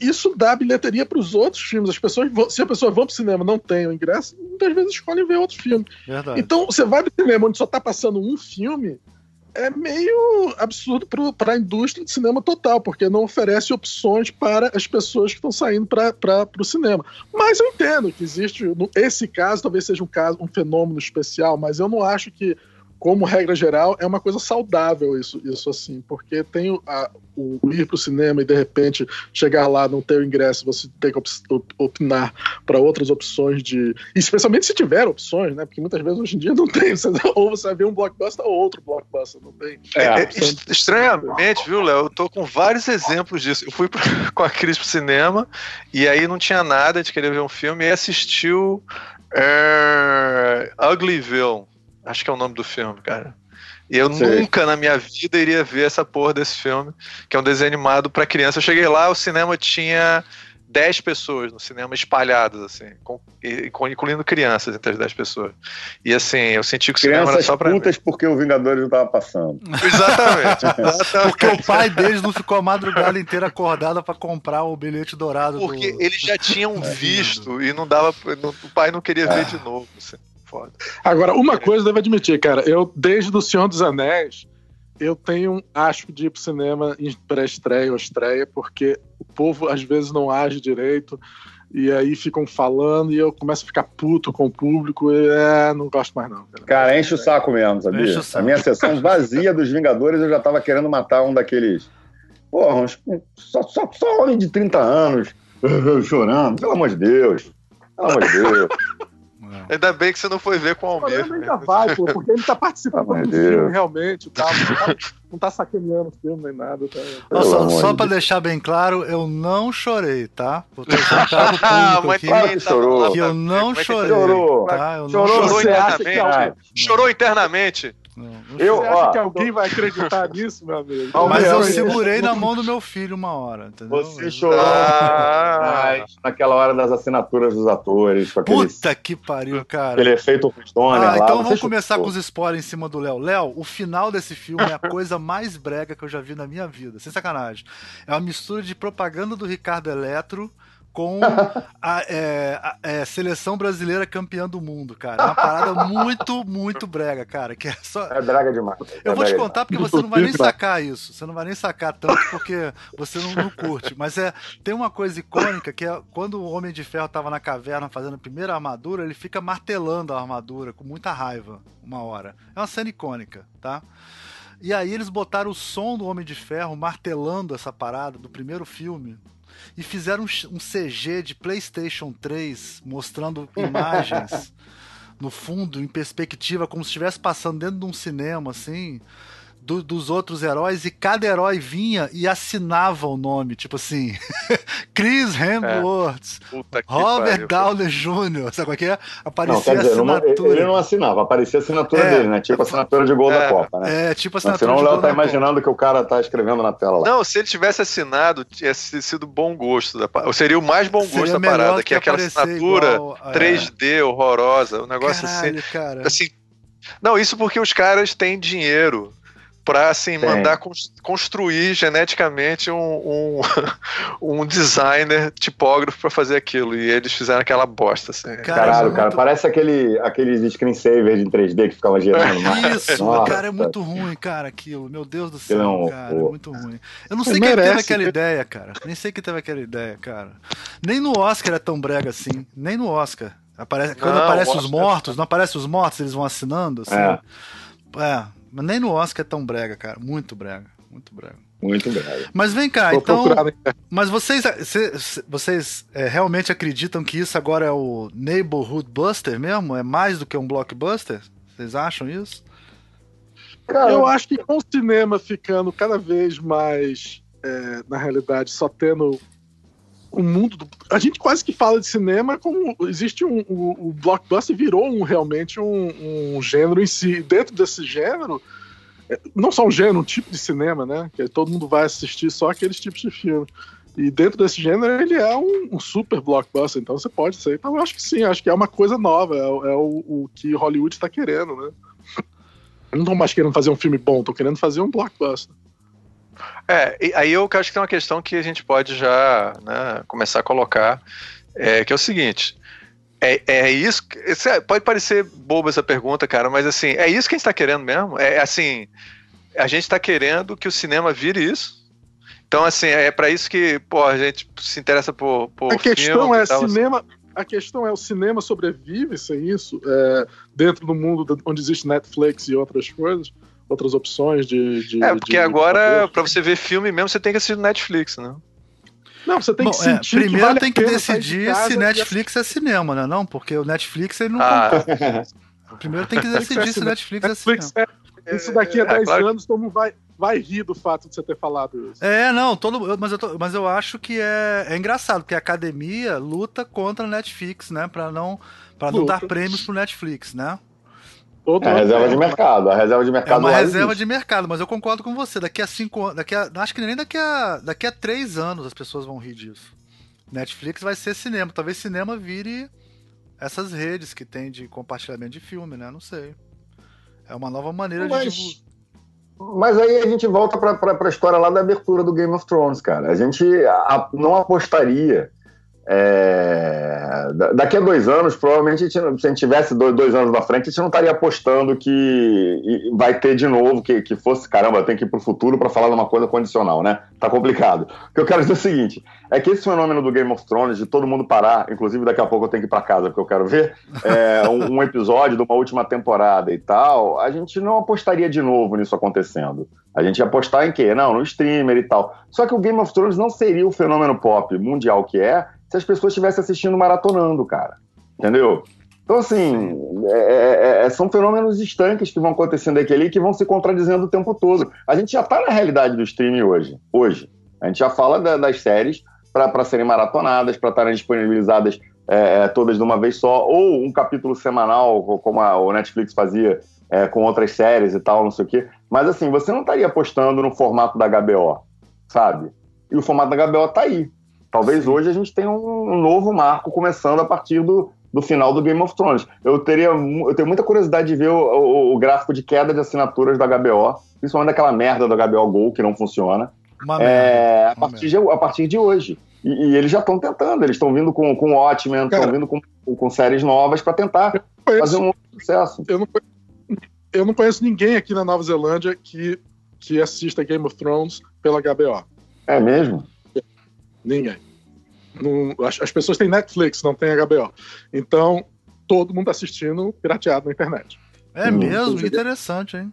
Speaker 6: Isso dá bilheteria para os outros filmes. As pessoas, vão- se a pessoa vai para o cinema e não tem o ingresso, muitas vezes escolhem ver outro filme.
Speaker 4: Verdade.
Speaker 6: Então, você vai no cinema onde só tá passando um filme, é meio absurdo para a indústria de cinema total, porque não oferece opções para as pessoas que estão saindo para o cinema. Mas eu entendo que existe, esse caso talvez seja um caso, um fenômeno especial, mas eu não acho que, como regra geral, é uma coisa saudável isso, isso assim, porque tem o, a- o ir para o cinema e de repente chegar lá, não ter o ingresso, você tem que op- op- opinar para outras opções de. Especialmente se tiver opções, né? Porque muitas vezes hoje em dia não tem. Você- ou você vai ver um blockbuster ou outro blockbuster, não tem.
Speaker 2: É,
Speaker 5: É,
Speaker 2: est- estranhamente, viu, Léo? Eu tô com vários exemplos disso. Eu fui pro- com a Cris pro cinema e aí não tinha nada de querer ver um filme e assistiu é, Uglyville. Acho que é o nome do filme, cara. E eu
Speaker 5: Sei.
Speaker 2: nunca na minha vida iria ver essa porra desse filme, que é um desenho animado pra criança. Eu cheguei lá, o cinema tinha 10 pessoas no cinema espalhadas, assim, com, e- com- incluindo crianças entre as 10 pessoas. E assim, eu senti que o cinema era
Speaker 5: Crianças
Speaker 2: só pra mim.
Speaker 5: putas porque o Vingadores não tava passando.
Speaker 2: Exatamente. exatamente.
Speaker 4: Porque o pai deles não ficou a madrugada inteira acordada pra comprar o bilhete dourado
Speaker 2: Porque
Speaker 4: do...
Speaker 2: eles já tinham visto e não dava. não- o pai não queria ver de novo. Assim, foda.
Speaker 6: Agora, uma coisa eu devo admitir, cara, eu, desde o Senhor dos Anéis, eu tenho um asco de ir pro cinema em pré-estreia ou estreia, porque o povo às vezes não age direito. E aí ficam falando e eu começo a ficar puto com o público e é, não gosto mais não. cara.
Speaker 5: Cara, enche o saco mesmo, sabia?
Speaker 4: Enche o saco.
Speaker 5: A minha sessão vazia dos Vingadores, eu já tava querendo matar um daqueles. Porra, uns- só, só, só homem de 30 anos chorando. Pelo amor de Deus. Pelo amor de Deus.
Speaker 4: É.
Speaker 2: Ainda bem que você não foi ver com o
Speaker 6: O problema
Speaker 2: Almir.
Speaker 6: ainda vai, pô, porque ele tá participando
Speaker 5: amor
Speaker 6: do
Speaker 5: de Deus.
Speaker 6: filme realmente, tá? Não tá, não tá sacaneando o filme nem nada. Tá?
Speaker 5: Pelo
Speaker 4: só pra
Speaker 5: Deus.
Speaker 4: deixar bem claro, eu não chorei, tá? Vou pro
Speaker 2: Ah, mas
Speaker 4: aqui
Speaker 5: claro que chorou.
Speaker 4: que eu não
Speaker 2: é
Speaker 4: chorei,
Speaker 5: chorou?
Speaker 4: tá? Eu não
Speaker 5: Chorou,
Speaker 6: acha que
Speaker 2: internamente? Chorou internamente.
Speaker 4: Não,
Speaker 5: Eu-
Speaker 6: você
Speaker 4: chorei.
Speaker 6: acha
Speaker 5: ó,
Speaker 6: que alguém vai acreditar nisso, meu amigo?
Speaker 4: Mas eu
Speaker 5: Você-
Speaker 4: segurei na mão do meu filho uma hora, entendeu?
Speaker 5: Você chorou
Speaker 2: Ah.
Speaker 5: naquela hora das assinaturas dos atores, com aquele,
Speaker 4: Puta que pariu, cara.
Speaker 5: aquele efeito Stoner
Speaker 4: Ah,
Speaker 5: lá.
Speaker 4: então vamos começar
Speaker 5: chorou.
Speaker 4: com os spoilers em cima do Léo. Léo, o final desse filme é a coisa mais brega que eu já vi na minha vida. Sem sacanagem. É uma mistura de propaganda do Ricardo Eletro com a, é, a- é, seleção brasileira campeã do mundo, cara. É uma parada muito, muito brega, cara. Que é só.
Speaker 5: É draga demais.
Speaker 4: Eu
Speaker 5: é
Speaker 4: vou te contar porque você não vai nem sacar isso. Você não vai nem sacar tanto porque você não, não curte. Mas é tem uma coisa icônica que é quando o Homem de Ferro tava na caverna fazendo a primeira armadura, ele fica martelando a armadura com muita raiva uma hora. É uma cena icônica, tá? E aí eles botaram o som do Homem de Ferro martelando essa parada do primeiro filme e fizeram um, CG de PlayStation 3 mostrando imagens no fundo, em perspectiva, como se estivesse passando dentro de um cinema, assim, do- dos outros heróis, e cada herói vinha e assinava o nome, tipo assim, Chris Hemsworth,
Speaker 2: que
Speaker 4: Robert
Speaker 2: pariu.
Speaker 4: Downey Jr., sabe qual que é?
Speaker 5: Não,
Speaker 4: Aparecia
Speaker 5: quer dizer,
Speaker 4: a
Speaker 5: não-
Speaker 4: assinatura.
Speaker 5: ele não assinava, aparecia a assinatura
Speaker 4: É.
Speaker 5: dele, né? Tipo a assinatura de gol da
Speaker 2: É.
Speaker 5: Copa, né?
Speaker 4: É, tipo a
Speaker 5: Não,
Speaker 4: assinatura
Speaker 5: senão o
Speaker 4: de
Speaker 5: Léo tá
Speaker 4: da Copa.
Speaker 5: imaginando que o cara tá escrevendo na tela lá.
Speaker 2: Não, se ele tivesse assinado, tinha sido bom gosto. Da, seria o mais bom
Speaker 4: Seria
Speaker 2: gosto da
Speaker 4: melhor
Speaker 2: parada, que é aquela
Speaker 4: aparecer
Speaker 2: assinatura
Speaker 4: igual a-
Speaker 2: 3D horrorosa, um negócio
Speaker 4: Caralho,
Speaker 2: assim.
Speaker 4: cara.
Speaker 2: Assim, Não, isso porque os caras têm dinheiro para assim,
Speaker 5: Tem.
Speaker 2: mandar cons- construir geneticamente um, um, um designer tipógrafo para fazer aquilo. E eles fizeram aquela bosta. Assim.
Speaker 4: Cara,
Speaker 5: Caralho,
Speaker 4: é
Speaker 5: cara,
Speaker 4: muito-
Speaker 5: parece aquele, aqueles screensavers em 3D que ficava girando. lá.
Speaker 4: Isso,
Speaker 5: Nossa.
Speaker 4: cara, é muito ruim, cara, aquilo. Meu Deus do céu,
Speaker 5: Aquilo é
Speaker 4: cara, é
Speaker 5: horror.
Speaker 4: muito ruim. Eu não sei
Speaker 6: Ele
Speaker 4: quem teve aquela ideia, cara. Nem sei quem teve aquela ideia, cara. Nem no Oscar é tão brega assim. Nem no Oscar. Aparece, quando
Speaker 2: Não,
Speaker 4: aparece
Speaker 2: o
Speaker 4: os mortos, não aparece os mortos, eles vão assinando, assim.
Speaker 5: É.
Speaker 4: É, nem no Oscar é tão brega, cara. Muito brega, muito brega.
Speaker 5: Muito bem.
Speaker 4: Mas vem cá,
Speaker 6: Vou
Speaker 4: então.
Speaker 6: procurar internet.
Speaker 4: Mas vocês, cê- vocês é, realmente acreditam que isso agora é o Neighborhood Buster mesmo? É mais do que um blockbuster? Vocês acham isso?
Speaker 5: Cara,
Speaker 6: Eu acho que com o cinema ficando cada vez mais, é, na realidade, só tendo o mundo do... A gente quase que fala de cinema como existe um... O, o blockbuster virou um, realmente um, um gênero em si. Dentro desse gênero, é, não só um gênero, um tipo de cinema, né? Que todo mundo vai assistir só aqueles tipos de filme. E dentro desse gênero, ele é um, um super blockbuster, então você pode ser. Então eu acho que sim, acho que é uma coisa nova, é, o- é o, o que Hollywood está querendo, né? Não estão mais querendo fazer um filme bom, estão querendo fazer um blockbuster.
Speaker 2: É, aí eu acho que tem uma questão que a gente pode já né, começar a colocar, é, que é o seguinte. É, é isso. é- pode parecer boba essa pergunta, cara, mas assim, é isso que a gente está querendo mesmo? É assim, a gente está querendo que o cinema vire isso. Então, assim, é para isso que, pô, a gente se interessa por, por
Speaker 6: a questão é
Speaker 2: tal, assim.
Speaker 6: cinema. A questão é o cinema sobrevive sem isso é, dentro do mundo onde existe Netflix e outras coisas, outras opções de. de
Speaker 2: É, porque
Speaker 6: de-
Speaker 2: agora, para você ver filme mesmo, você tem que assistir Netflix, né?
Speaker 6: Não, você tem
Speaker 4: Bom,
Speaker 6: que
Speaker 4: é,
Speaker 6: sentir. que
Speaker 4: primeiro
Speaker 6: vale a
Speaker 4: tem que
Speaker 6: de
Speaker 4: decidir se Netflix é cinema, né? Não, porque o Netflix ele não.
Speaker 2: Ah,
Speaker 4: Primeiro tem que decidir
Speaker 6: é
Speaker 4: se. Netflix é
Speaker 6: Netflix
Speaker 4: cinema.
Speaker 6: é- isso daqui a
Speaker 2: É,
Speaker 6: 10
Speaker 2: claro.
Speaker 6: anos todo mundo vai, vai rir do fato de você ter falado isso.
Speaker 4: É, não, todo, eu- mas, eu tô- mas eu acho que é, é engraçado, porque a academia luta contra a Netflix, né? Pra não, pra não dar prêmios pro Netflix, né?
Speaker 6: Todo
Speaker 5: É a reserva de mercado. A reserva de
Speaker 4: É
Speaker 5: mercado
Speaker 4: uma
Speaker 5: lá
Speaker 4: reserva
Speaker 5: existe.
Speaker 4: de mercado, mas eu concordo com você. Daqui a cinco anos. Daqui a, acho que nem daqui a, daqui a três anos as pessoas vão rir disso. Netflix vai ser cinema. Talvez cinema vire essas redes que tem de compartilhamento de filme, né? Não sei. É uma nova maneira de divulgar.
Speaker 5: Mas, mas aí a gente volta pra, pra, pra história lá da abertura do Game of Thrones, cara. A gente a- não apostaria. É, da- daqui a dois anos, provavelmente, a gente, se a gente tivesse dois, dois anos na frente, a gente não estaria apostando que vai ter de novo, que, que fosse, caramba, tem que ir pro futuro para falar de uma coisa condicional, né? Tá complicado. O que eu quero dizer é o seguinte: é que esse fenômeno do Game of Thrones, de todo mundo parar, inclusive daqui a pouco eu tenho que ir pra casa, porque eu quero ver, é, um, um episódio de uma última temporada e tal, a gente não apostaria de novo nisso acontecendo. A gente ia apostar em quê? Não, no streamer e tal. Só que o Game of Thrones não seria o fenômeno pop mundial que é se as pessoas estivessem assistindo maratonando, cara. Entendeu? Então, assim, é- é- é- são fenômenos estanques que vão acontecendo aqui ali que vão se contradizendo o tempo todo. A gente já está na realidade do streaming hoje. Hoje. A gente já fala da- das séries para serem maratonadas, para estarem disponibilizadas é, é, todas de uma vez só, ou um capítulo semanal, como a, o Netflix fazia é, com outras séries e tal, não sei o quê. Mas assim, você não estaria apostando no formato da HBO, sabe? E o formato da HBO tá aí. Talvez hoje a gente tenha um, novo marco começando a partir do, do final do Game of Thrones. Eu teria eu tenho muita curiosidade de ver o, o- o gráfico de queda de assinaturas da HBO, principalmente daquela merda do HBO Go que não funciona.
Speaker 4: Uma
Speaker 5: É, a,
Speaker 4: merda. uma
Speaker 5: partir de, a partir de hoje. E, e eles já estão tentando, eles estão vindo com, com Watchmen, estão vindo com, com séries novas para tentar
Speaker 6: Conheço-
Speaker 5: fazer um outro sucesso.
Speaker 6: eu, não, conhe- eu não conheço ninguém aqui na Nova Zelândia que, que assista Game of Thrones pela HBO.
Speaker 5: É mesmo?
Speaker 6: Ninguém. Não- as, as pessoas têm Netflix, não tem HBO. Então, todo mundo tá assistindo pirateado na internet.
Speaker 4: É
Speaker 5: Hum,
Speaker 4: mesmo? Interessante, hein?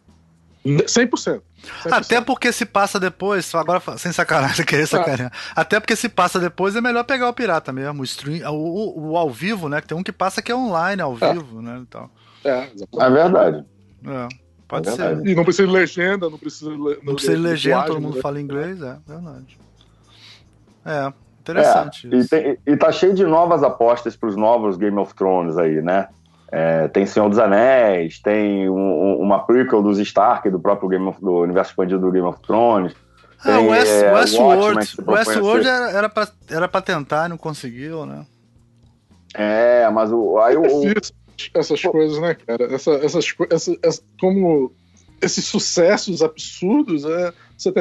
Speaker 6: 100%. 100%.
Speaker 4: Até porque se passa depois, agora sem sacanagem, querer sacanear. Até porque se passa depois é melhor pegar o pirata mesmo, o stream, o, o- o ao vivo, né? Que tem um que passa que é online ao
Speaker 6: É.
Speaker 4: vivo, né? E, tal.
Speaker 6: É, exatamente.
Speaker 5: É verdade.
Speaker 4: É, pode
Speaker 5: É
Speaker 4: ser.
Speaker 5: verdade.
Speaker 6: E não precisa de legenda, não precisa de le-
Speaker 4: Não precisa de legenda, todo mundo
Speaker 6: né?
Speaker 4: fala inglês, é verdade. É, interessante
Speaker 5: É, e,
Speaker 4: isso.
Speaker 5: tem- e tá cheio de novas apostas para os novos Game of Thrones aí, né? É, tem Senhor dos Anéis, tem um- um- uma prequel dos Stark do próprio Game of, do universo expandido do Game of Thrones.
Speaker 4: Ah,
Speaker 5: tem,
Speaker 4: o West,
Speaker 5: é,
Speaker 4: Westworld, Westworld
Speaker 5: ser-
Speaker 4: era, era, pra, era pra tentar e não conseguiu, né?
Speaker 5: É, mas o, aí o,
Speaker 6: essas coisas, né, cara? Essa, essas, essa, essa, como esses sucessos absurdos, é, você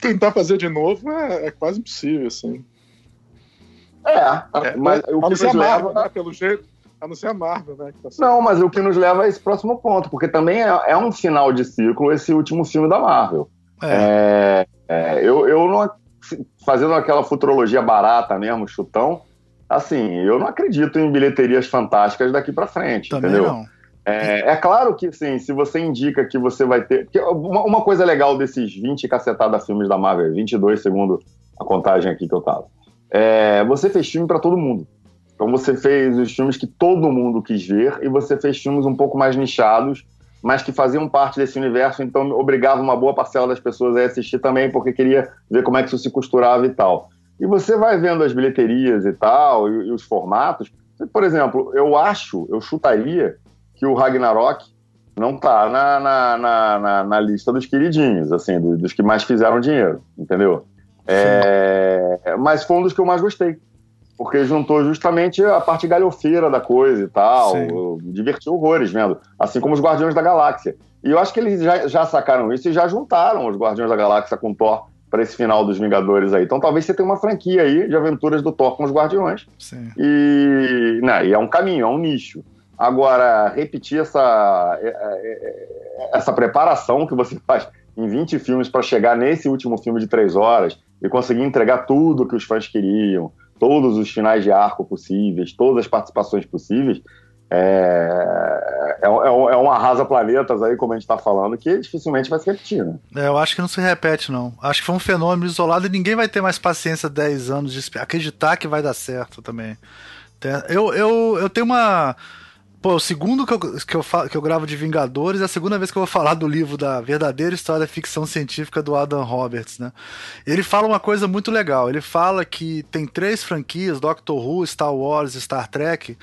Speaker 6: tentar fazer de novo é, é quase impossível, assim.
Speaker 5: É, é mas o que nos
Speaker 6: leva... Marvel, né, pelo jeito, a não ser a Marvel, né?
Speaker 5: Tá não, mas o que nos leva a esse próximo ponto, porque também é, é um final de ciclo esse último filme da Marvel. É. é, é eu, eu não. Fazendo aquela futurologia barata mesmo, chutão, assim, eu não acredito em bilheterias fantásticas daqui para frente, também entendeu? Não. É, é, claro que, sim, se você indica que você vai ter. Uma, uma, coisa legal desses 20 cacetada filmes da Marvel, 22 segundo a contagem aqui que eu tava, é, você fez filme para todo mundo. Então você fez os filmes que todo mundo quis ver e você fez filmes um pouco mais nichados, mas que faziam parte desse universo, então obrigava uma boa parcela das pessoas a assistir também, porque queria ver como é que isso se costurava e tal. E você vai vendo as bilheterias e tal, e, e os formatos. Por exemplo, eu acho, eu chutaria que o Ragnarok não tá na, na, na, na, na lista dos queridinhos, assim, dos, dos, que mais fizeram dinheiro, entendeu? É, mas foi um dos que eu mais gostei porque juntou justamente a parte galhofeira da coisa e tal. Divertiu horrores vendo. Assim como os Guardiões da Galáxia. E eu acho que eles já, já sacaram isso e já juntaram os Guardiões da Galáxia com Thor para esse final dos Vingadores aí. Então talvez você tenha uma franquia aí de aventuras do Thor com os Guardiões. Sim. E, né, e é um caminho, é um nicho. Agora, repetir essa, é, é, é, essa preparação que você faz em 20 filmes para chegar nesse último filme de três horas e conseguir entregar tudo que os fãs queriam, todos os finais de arco possíveis, todas as participações possíveis, é, é, é, é um arrasa planetas aí, como a gente está falando, que dificilmente vai se repetir, né?
Speaker 4: É, eu acho que não se repete, não. Acho que foi um fenômeno isolado e ninguém vai ter mais paciência 10 anos de acreditar que vai dar certo também. Eu, eu, eu tenho uma Pô, o segundo que eu, que, eu falo, que eu gravo de Vingadores é a segunda vez que eu vou falar do livro da verdadeira história da ficção científica do Adam Roberts, né? Ele fala uma coisa muito legal. Ele fala que tem três franquias, Doctor Who, Star Wars e Star Trek,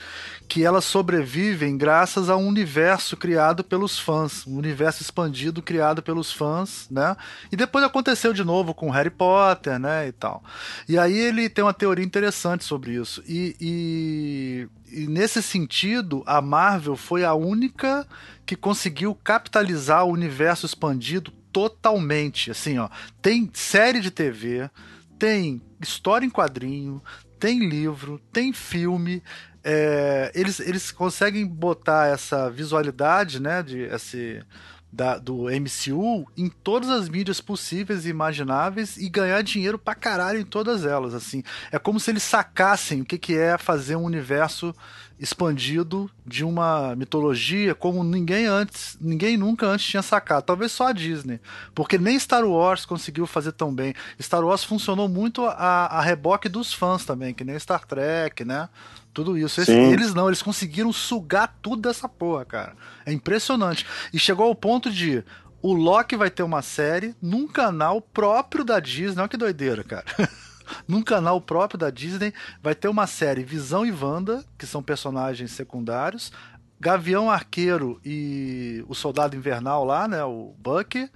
Speaker 4: que elas sobrevivem graças a um universo criado pelos fãs, um universo expandido criado pelos fãs, né? E depois aconteceu de novo com Harry Potter, né, e tal. E aí ele tem uma teoria interessante sobre isso. E, e, e nesse sentido, a Marvel foi a única que conseguiu capitalizar o universo expandido totalmente. Assim, ó, tem série de TV, tem história em quadrinho, tem livro, tem filme, é, eles, eles conseguem botar essa visualidade, né, de esse, da, do MCU em todas as mídias possíveis e imagináveis e ganhar dinheiro pra caralho em todas elas, assim. É como se eles sacassem o que, que é fazer um universo expandido de uma mitologia como ninguém antes, ninguém nunca antes tinha sacado. Talvez só a Disney, porque nem Star Wars conseguiu fazer tão bem. Star Wars funcionou muito a, a reboque dos fãs também, que nem Star Trek, né? Tudo isso. eles não, eles conseguiram sugar tudo dessa porra, cara. É impressionante. E chegou ao ponto de o Loki vai ter uma série num canal próprio da Disney. Olha que doideira, cara. num canal próprio da Disney vai ter uma série Visão e Wanda, que são personagens secundários. Gavião Arqueiro e o Soldado Invernal lá, né? O Bucky.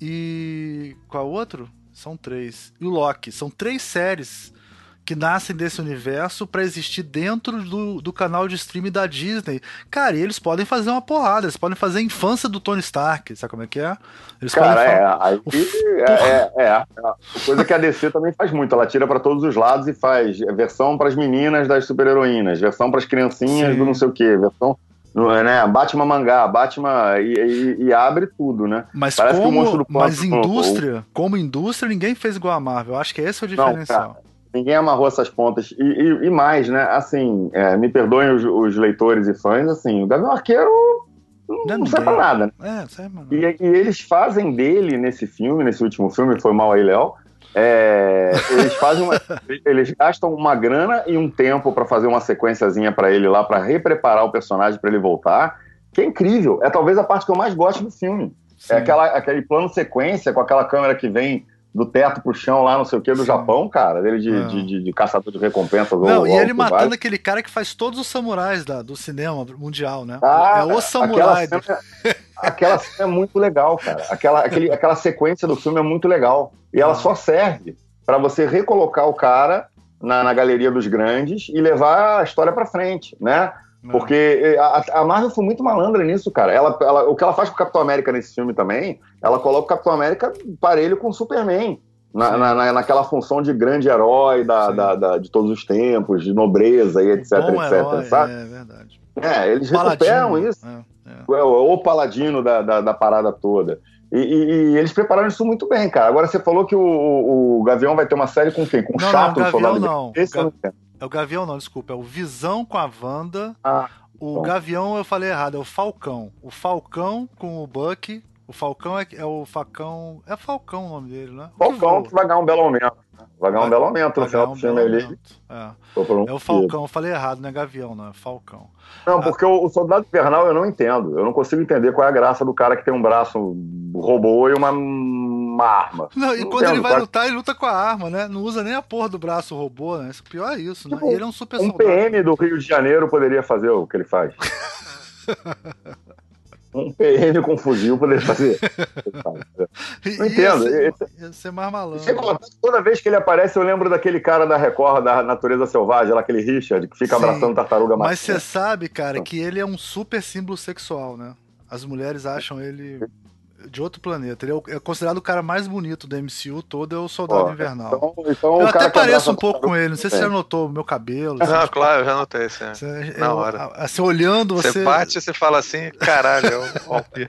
Speaker 4: E. Qual outro? São três. E o Loki. São três séries que nascem desse universo para existir dentro do, do canal de streaming da Disney. Cara, e eles podem fazer uma porrada, eles podem fazer a infância do Tony Stark, sabe como é que é? Eles
Speaker 5: Cara, é, aí, é, é, é, é, coisa que a DC também faz muito, ela tira para todos os lados e faz versão para as meninas das super-heroínas, versão para as criancinhas Sim. do não sei o que, versão né? Batman mangá, Batman e, e, e, abre tudo, né?
Speaker 4: Mas Parece como, mas indústria, como indústria, ninguém fez igual a Marvel. Acho que esse é o diferencial. Não, cara,
Speaker 5: Ninguém amarrou essas pontas. E, e, e mais, né? Assim, é, me perdoem os, os, leitores e fãs, assim, o Gavião Arqueiro não, não serve pra nada. Né? É, serve e, e, eles fazem dele nesse filme, nesse último filme, foi mal aí, Léo. É, eles fazem uma, eles gastam uma grana e um tempo para fazer uma sequenciazinha para ele lá, para repreparar o personagem para ele voltar, que é incrível. É talvez a parte que eu mais gosto do filme. É Sim. É aquela, aquele plano sequência com aquela câmera que vem do teto pro chão lá, não sei o que, do Sim. Japão, cara. Dele de, de, de, de, caçador de recompensas.
Speaker 4: Não, ou, e ele matando aquele cara que faz todos os samurais da, do cinema mundial, né? Ah, é o samurai.
Speaker 5: Aquela cena, aquela cena é muito legal, cara. Aquela, aquele, aquela sequência do filme é muito legal. E ela ah. só serve para você recolocar o cara na, na galeria dos grandes e levar a história para frente, né? Porque a, a, Marvel foi muito malandra nisso, cara. Ela, ela, o que ela faz com o Capitão América nesse filme também, ela coloca o Capitão América parelho com o Superman. Na, na, naquela função de grande herói da, da, da, de todos os tempos, de nobreza e etc, Bom etc, herói, sabe? É verdade. É, eles Paladino, recuperam isso. É, é. O, o paladino da, da, da parada toda. E, e, e, eles prepararam isso muito bem, cara. Agora você falou que o, o, o Gavião vai ter uma série com quem? Com
Speaker 4: não,
Speaker 5: Chato,
Speaker 4: não, o Gavião não. Esse Ga... não É o Gavião não, desculpa. É o Visão com a Wanda. Ah, o bom. Gavião eu falei errado, é o Falcão. O Falcão com o Buck. O Falcão é, é o Facão. É Falcão o nome dele, né?
Speaker 5: Falcão que, que vai ganhar um belo aumento. Vai ganhar um belo aumento no final do.
Speaker 4: É. é o Falcão, eu falei errado, não é Gavião, não, é Falcão.
Speaker 5: Não, porque o, Soldado Invernal eu não entendo. Eu não consigo entender qual é a graça do cara que tem um braço robô e uma, uma arma.
Speaker 4: Não, e não quando ele vai lutar, ele luta com a arma, né? Não usa nem a porra do braço robô, né? O pior é isso, né? Tipo, ele é um super
Speaker 5: um
Speaker 4: soldado.
Speaker 5: Um PM do Rio de Janeiro poderia fazer o que ele faz. um PM com fuzil poderia fazer. Não entendo.
Speaker 4: Ia ser, ia ser mais malandro.
Speaker 5: Toda vez que ele aparece, eu lembro daquele cara da Record, da Natureza Selvagem, lá, aquele Richard, que fica Sim, abraçando tartaruga
Speaker 4: Mas você sabe, cara, que ele é um super símbolo sexual, né? As mulheres acham ele de outro planeta. Ele é, é considerado o cara mais bonito do MCU todo, é o Soldado Invernal. Então, então eu até pareço um pouco com ele, não sei se você já notou o meu cabelo.
Speaker 2: Não, assim, claro, eu já notei, sim. Você, Na
Speaker 4: eu,
Speaker 2: hora.
Speaker 4: Assim, olhando, você...
Speaker 2: Você bate e você fala assim, caralho, é o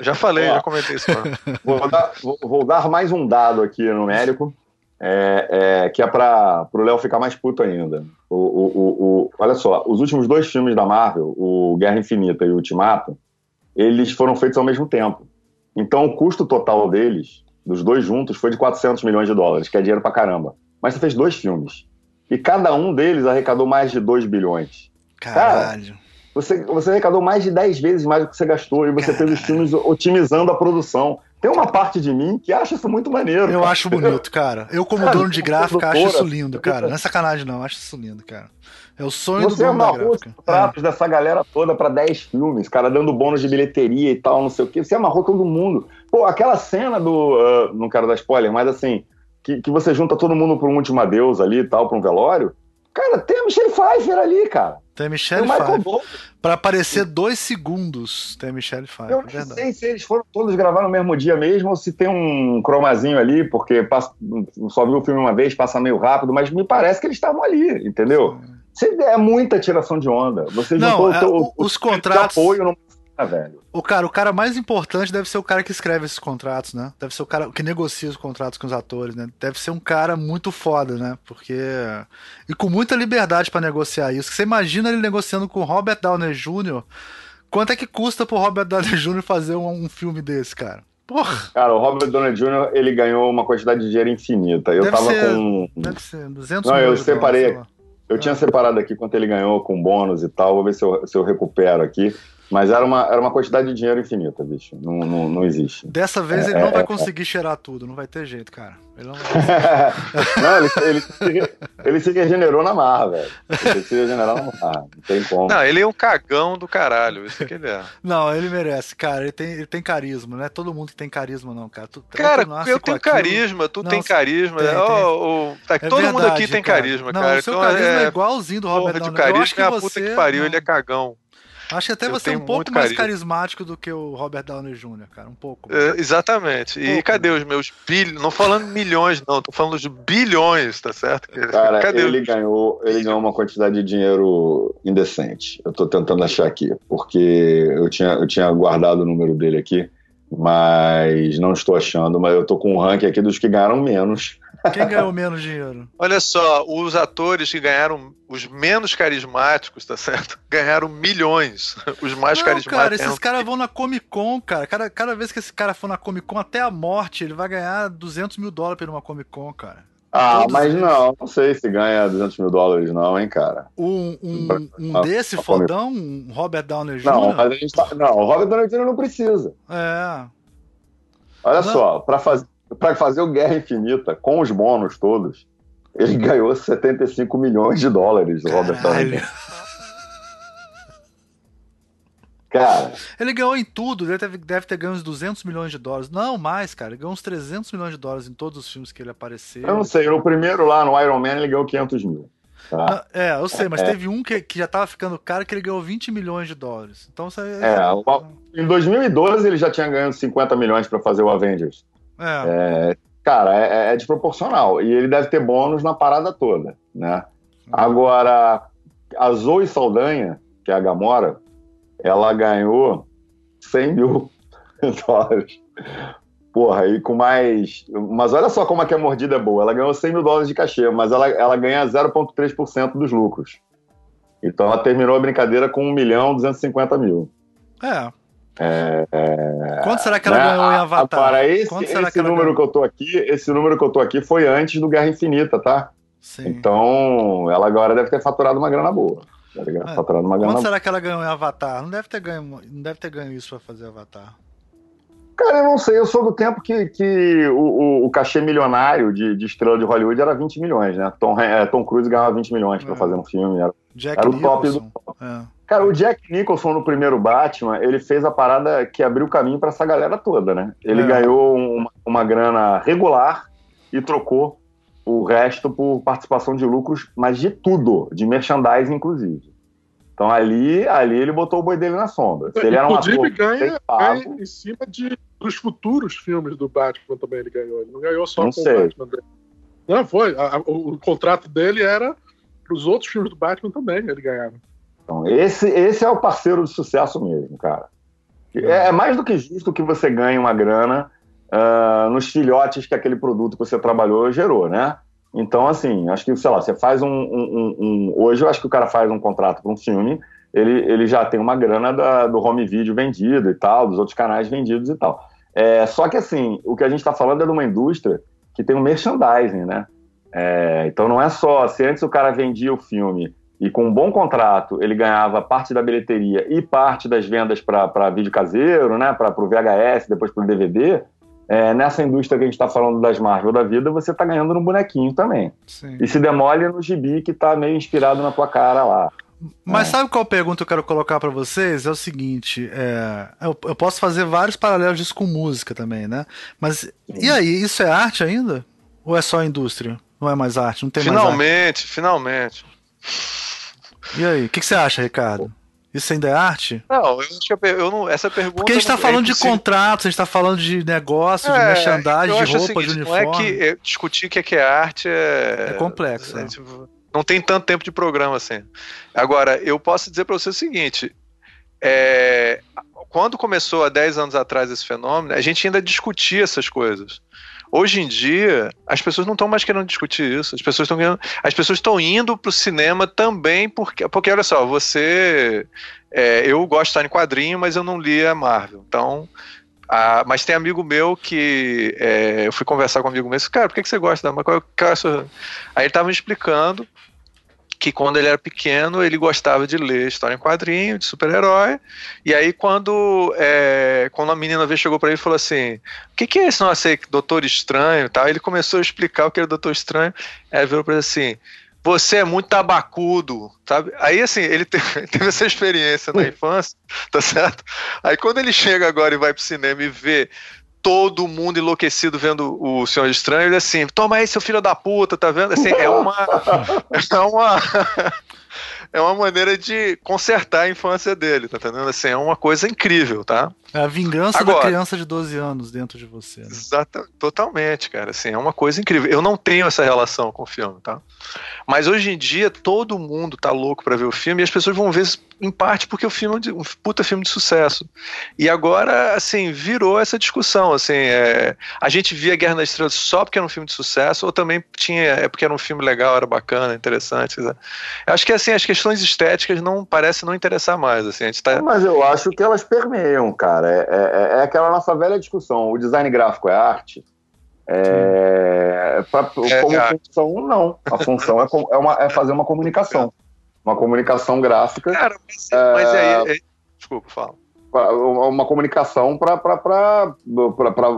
Speaker 2: Já falei, Ó, já comentei isso.
Speaker 5: Vou dar, vou, vou dar, mais um dado aqui numérico, é, é, que é para o Léo ficar mais puto ainda. O, o, o, olha só, os últimos dois filmes da Marvel, o Guerra Infinita e o Ultimato, eles foram feitos ao mesmo tempo. Então, o custo total deles, dos dois juntos, foi de 400 milhões de dólares, que é dinheiro pra caramba. Mas você fez dois filmes. E cada um deles arrecadou mais de 2 bilhões.
Speaker 4: Caralho. Cara,
Speaker 5: você, você arrecadou mais de 10 vezes mais do que você gastou. E você Caralho. fez os filmes otimizando a produção. Tem uma parte de mim que acha isso muito maneiro.
Speaker 4: Eu cara. acho bonito, cara. Eu, como cara, dono de gráfica, acho isso lindo, cara. Não é sacanagem, não. Acho isso lindo, cara. É o sonho
Speaker 5: Você
Speaker 4: do dono
Speaker 5: amarrou os contratos é. dessa galera toda para 10 filmes, cara, dando bônus de bilheteria e tal, não sei o quê. Você amarrou todo mundo. Pô, aquela cena do. Uh, não quero dar spoiler, mas assim, que, que você junta todo mundo pra um último adeus ali e tal, pra um velório. Cara, tem a Michelle Pfeiffer ali, cara.
Speaker 4: Tem a Michelle Pfeiffer. Pra aparecer dois segundos, tem a Michelle Pfeiffer.
Speaker 5: Eu não sei se eles foram todos gravar no mesmo dia mesmo ou se tem um cromazinho ali, porque passa, só viu o filme uma vez, passa meio rápido, mas me parece que eles estavam ali, entendeu? Sim. É muita tiração de onda. Você
Speaker 4: não, é, o, os contratos.
Speaker 5: Apoio não ah, velho.
Speaker 4: O cara, o cara mais importante deve ser o cara que escreve esses contratos, né? Deve ser o cara que negocia os contratos com os atores, né? Deve ser um cara muito foda, né? Porque e com muita liberdade para negociar isso. Você imagina ele negociando com o Robert Downey Jr. Quanto é que custa pro Robert Downey Jr. fazer um, um filme desse, cara? Porra.
Speaker 5: Cara, o Robert Downey Jr. ele ganhou uma quantidade de dinheiro infinita. Eu deve tava ser, com.
Speaker 4: Deve ser 200
Speaker 5: Não, eu separei. Eu tinha separado aqui quanto ele ganhou com bônus e tal. Vou ver se eu, se eu recupero aqui. Mas era uma, era uma quantidade de dinheiro infinita, bicho. Não, não, não existe.
Speaker 4: Dessa vez é, ele não é, vai é, conseguir cheirar tudo, não vai ter jeito, cara. Ele não
Speaker 5: vai Não, ele, ele, ele, se regenerou na marra, velho. Ele se regenerou na marra. Não tem como.
Speaker 2: Não, ele é um cagão do caralho, isso que ele é.
Speaker 4: Não, ele merece, cara. Ele tem, ele tem carisma, não é todo mundo que tem carisma, não, cara. Tu,
Speaker 2: cara, eu tenho carisma, tu não, tem carisma. Tem, oh, oh, tá, é todo verdade, mundo aqui tem cara. carisma, não, cara.
Speaker 4: O seu então, carisma é, é igualzinho do Robert Downey.
Speaker 2: de carisma é a puta que pariu, ele é cagão.
Speaker 4: Acho que até eu você é um pouco mais carismático do que o Robert Downey Jr., cara. Um pouco.
Speaker 2: É, exatamente. E cadê os meus bilhões? Não falando milhões, não, tô falando de bilhões, tá certo?
Speaker 5: Cara, cadê ele, os... ganhou, ele ganhou uma quantidade de dinheiro indecente. Eu tô tentando achar aqui, porque eu tinha, eu tinha guardado o número dele aqui, mas não estou achando. Mas eu tô com um ranking aqui dos que ganharam menos.
Speaker 4: Quem ganhou menos dinheiro?
Speaker 2: Olha só, os atores que ganharam os menos carismáticos, tá certo? Ganharam milhões. Os mais Não, carismáticos.
Speaker 4: Cara, esses caras vão na Comic Con, cara. Cada, cada vez que esse cara for na Comic Con, até a morte, ele vai ganhar 200 mil dólares por uma Comic Con, cara.
Speaker 5: Ah, Todos mas eles. não, não sei se ganha 200 mil dólares, não, hein, cara.
Speaker 4: Um, um, um desse fodão, um Robert Downey Jr.
Speaker 5: Não, mas a gente tá, não, o Robert Downey Jr. não precisa.
Speaker 4: É.
Speaker 5: Olha não. só, para fazer para fazer o Guerra Infinita com os bônus todos, ele ganhou 75 milhões de dólares, Robert Downey. Cara.
Speaker 4: Ele ganhou em tudo, deve, deve ter ganho uns 200 milhões de dólares. Não, mais, cara. Ele ganhou uns 300 milhões de dólares em todos os filmes que ele apareceu.
Speaker 5: Eu não sei, no primeiro lá, no Iron Man, ele ganhou 500 mil.
Speaker 4: Tá? Não, é, eu sei, mas é. teve um que, que já tava ficando caro que ele ganhou 20 milhões de dólares. Então você.
Speaker 5: É, em 2012 ele já tinha ganho 50 milhões para fazer o Avengers. É. é cara, é, é, desproporcional. E ele deve ter bônus na parada toda, né? Agora, a Zoe Saldanha, que é a Gamora, ela ganhou 100 mil dólares. Porra, e com mais. Mas olha só como é que a mordida é boa. Ela ganhou 100 mil dólares de cachê, mas ela, ela ganha 0,3% dos lucros. Então ela terminou a brincadeira com 1 milhão 250 mil.
Speaker 4: É. É, é, Quanto será que ela né? ganhou em Avatar?
Speaker 5: Para esse, esse número que eu tô aqui, esse número que eu tô aqui foi antes do Guerra Infinita, tá? Sim. Então, ela agora deve ter faturado uma grana boa. Tá
Speaker 4: é. faturado uma grana Quanto será que ela ganhou em Avatar? Não deve ter ganho, não deve ter ganho isso para fazer Avatar.
Speaker 5: Cara, eu não sei, eu sou do tempo que, que o, o, o cachê milionário de, de, estrela de Hollywood era 20 milhões, né? Tom, é, Tom Cruise ganhava 20 milhões é. para fazer um filme, era, era o top do top. É. Cara, o Jack Nicholson no primeiro Batman, ele fez a parada que abriu o caminho para essa galera toda, né? Ele é. ganhou uma, uma grana regular e trocou o resto por participação de lucros, mas de tudo, de merchandising inclusive. Então ali, ali ele botou o boi dele na sombra.
Speaker 6: Se ele era um ator ganha, ganha em cima de, dos futuros filmes do Batman também ele ganhou. Ele não ganhou só não com o Batman dele. Não, foi. A, o, o, contrato dele era para os outros filmes do Batman também ele ganhava.
Speaker 5: Então, esse, esse é o parceiro de sucesso mesmo, cara. É, é mais do que justo que você ganhe uma grana uh, nos filhotes que aquele produto que você trabalhou gerou, né? Então, assim, acho que, sei lá, você faz um, um, um, Hoje eu acho que o cara faz um contrato para um filme, ele, ele já tem uma grana da, do home video vendido e tal, dos outros canais vendidos e tal. É, só que, assim, o que a gente está falando é de uma indústria que tem um merchandising, né? É, então não é só. Se antes o cara vendia o filme e com um bom contrato ele ganhava parte da bilheteria e parte das vendas para vídeo caseiro, né? Para o VHS, depois para o DVD é, nessa indústria que a gente está falando das Marvel da vida, você está ganhando no bonequinho também. Sim. E se demole no gibi que está meio inspirado na tua cara lá.
Speaker 4: Mas é. sabe qual pergunta eu quero colocar para vocês? É o seguinte: é, eu, eu, posso fazer vários paralelos disso com música também, né? Mas Sim. e aí, isso é arte ainda? Ou é só indústria? Não é mais arte? Não tem
Speaker 2: finalmente,
Speaker 4: mais arte?
Speaker 2: Finalmente, finalmente.
Speaker 4: E aí, o que, que, você acha, Ricardo? Isso ainda é arte?
Speaker 2: Não, eu eu não, essa pergunta.
Speaker 4: Porque a gente está falando é de contratos, a gente está falando de negócio, é, de merchandising, de roupa, de uniforme.
Speaker 2: Não é que é, discutir o que é, que é arte é.
Speaker 4: É complexo.
Speaker 2: É, tipo, não tem tanto tempo de programa assim. Agora, eu posso dizer para você o seguinte: é, quando começou há 10 anos atrás esse fenômeno, a gente ainda discutia essas coisas. Hoje em dia, as pessoas não estão mais querendo discutir isso. As pessoas estão querendo, as pessoas estão indo para o cinema também porque, porque olha só, você, é, eu gosto de estar em quadrinho, mas eu não li a Marvel. Então, mas tem amigo meu que é, eu fui conversar com um amigo meu, disse, cara, por que, que você gosta da Marvel? É Aí ele estava me explicando que quando ele era pequeno ele gostava de ler história em quadrinho, de super-herói. E aí quando, é, quando a menina veio, chegou para ele e falou assim: "O que, que é esse nosso aí, Doutor Estranho?" Tal. Ele começou a explicar o que era Doutor Estranho. Aí virou para ele assim: você é muito tabacudo, sabe? Aí, assim, ele teve, teve, essa experiência na infância, tá certo? Aí, quando ele chega agora e vai pro cinema e vê todo mundo enlouquecido vendo o Senhor Estranho, ele assim, toma aí, seu filho da puta, tá vendo? Assim, é uma. É uma. é uma maneira de consertar a infância dele, tá entendendo? Assim, é uma coisa incrível, tá?
Speaker 4: É a vingança Agora, da criança de 12 anos dentro de você. Né?
Speaker 2: Exatamente, totalmente, cara. Assim, é uma coisa incrível. Eu não tenho essa relação com o filme, tá? Mas hoje em dia todo mundo tá louco para ver o filme e as pessoas vão ver em parte porque o filme é um puta filme de sucesso. E agora, assim, virou essa discussão, assim, é, a gente via Guerra nas Estrelas só porque era um filme de sucesso ou também tinha, é porque era um filme legal, era bacana, interessante. Eu acho que, assim, as questões estéticas não parecem não interessar mais, assim, a gente tá...
Speaker 5: Mas eu acho que elas permeiam, cara cara. É, é, é, aquela nossa velha discussão. O design gráfico é arte? É, pra, é, como é função, não. A função é, é, uma, é fazer uma comunicação. Uma comunicação gráfica. Cara,
Speaker 2: mas, mas aí. É, desculpa, fala
Speaker 5: uma comunicação para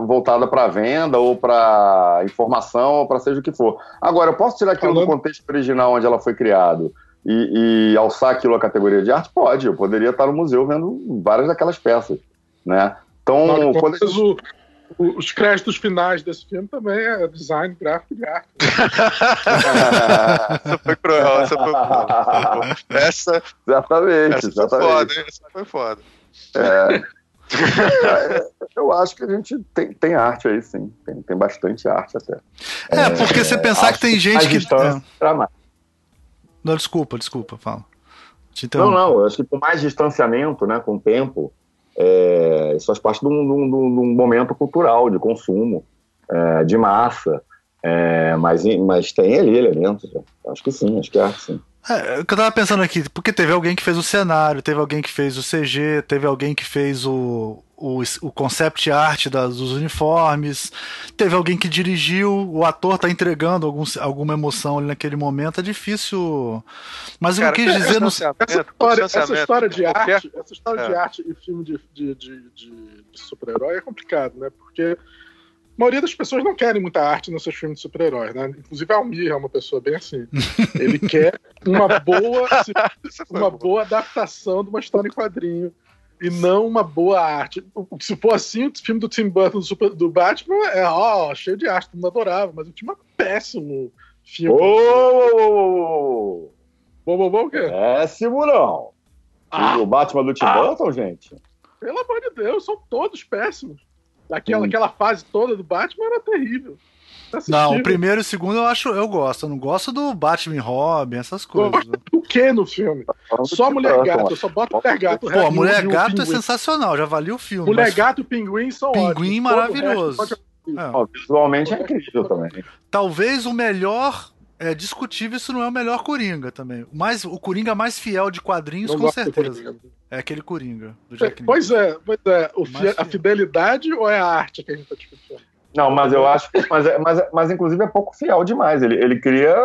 Speaker 5: voltada para venda ou para informação ou para seja o que for. Agora, eu posso tirar aquilo Falando... do contexto original onde ela foi criado e, e alçar aquilo à categoria de arte? Pode. Eu poderia estar no museu vendo várias daquelas peças né? Então,
Speaker 6: quando... o, os créditos finais desse filme também é design gráfico de arte.
Speaker 2: essa foi cruel, essa foi boa. Essa,
Speaker 5: exatamente,
Speaker 2: essa
Speaker 5: exatamente.
Speaker 2: foi foda, hein? Essa foi foda.
Speaker 5: É. eu acho que a gente tem, tem arte aí, sim. Tem, tem bastante arte até.
Speaker 4: É, porque você pensar que tem gente que.
Speaker 5: Distância,
Speaker 4: é. Não, desculpa, desculpa, fala.
Speaker 5: Não, não, eu acho que com mais distanciamento, né, com o tempo, é, isso faz parte de um, de, um, de um, momento cultural, de consumo, é, de massa. É, mas, mas tem ali elementos. Acho que sim, acho que é arte, sim.
Speaker 4: É, que eu tava pensando aqui, porque teve alguém que fez o cenário, teve alguém que fez o CG, teve alguém que fez o, o, o concept art das, dos uniformes, teve alguém que dirigiu, o ator tá entregando algum, alguma emoção ali naquele momento, é difícil. Mas
Speaker 6: Cara,
Speaker 4: eu quis dizer no.
Speaker 6: Essa história, essa história de arte, essa história é. de arte e filme de, de, de, de, de super-herói é complicado, né? Porque a maioria das pessoas não querem muita arte nos seus filmes de super-heróis, né? Inclusive Almir é uma pessoa bem assim. Ele quer uma boa, uma boa adaptação de uma história em quadrinho e não uma boa arte. Se for assim, o filme do Tim Burton do, Super, do Batman é ó, cheio de arte, todo mundo adorava, mas o filme é péssimo filme.
Speaker 5: Ô!
Speaker 6: Bom, bom, bom, o quê?
Speaker 5: Péssimo não. Ah, o Batman do Tim ah, Burton, gente?
Speaker 6: Pelo amor de Deus, são todos péssimos. Aquela, hum. aquela fase toda do Batman era terrível.
Speaker 4: Não, o primeiro e o segundo eu acho, eu gosto. Eu não gosto do Batman Robin, essas coisas.
Speaker 6: O que no filme? Só a Mulher Gato, eu só boto Mulher Gato.
Speaker 4: Pô, a Mulher Gato é sensacional, já valia o filme.
Speaker 6: Mulher mas... Gato e Pinguim são
Speaker 4: Pinguim
Speaker 6: ótimos.
Speaker 4: maravilhoso.
Speaker 5: É. Visualmente é incrível também.
Speaker 4: Talvez o melhor é discutível se não é o melhor Coringa também. Mas o Coringa mais fiel de quadrinhos, não com certeza. É aquele Coringa do Jack
Speaker 6: é, Pois é, pois é. Fi a fidelidade ou é a arte que a gente tá discutindo?
Speaker 5: Não, mas eu acho que. Mas, mas, mas inclusive é pouco fiel demais. Ele, ele cria.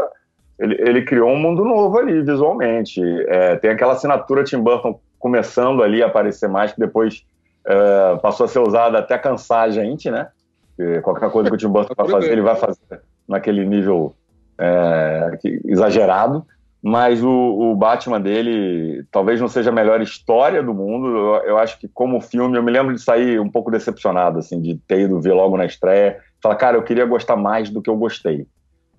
Speaker 5: Ele, ele criou um mundo novo ali, visualmente. É, tem aquela assinatura Tim Burton começando ali a aparecer mais, que depois é, passou a ser usada até cansar a gente, né? Porque qualquer coisa que o Tim Burton vai fazer, ele vai fazer naquele nível é, exagerado. Mas o, o, Batman dele talvez não seja a melhor história do mundo. Eu, eu, acho que, como filme, eu me lembro de sair um pouco decepcionado, assim, de ter ido ver logo na estreia. Falar, cara, eu queria gostar mais do que eu gostei.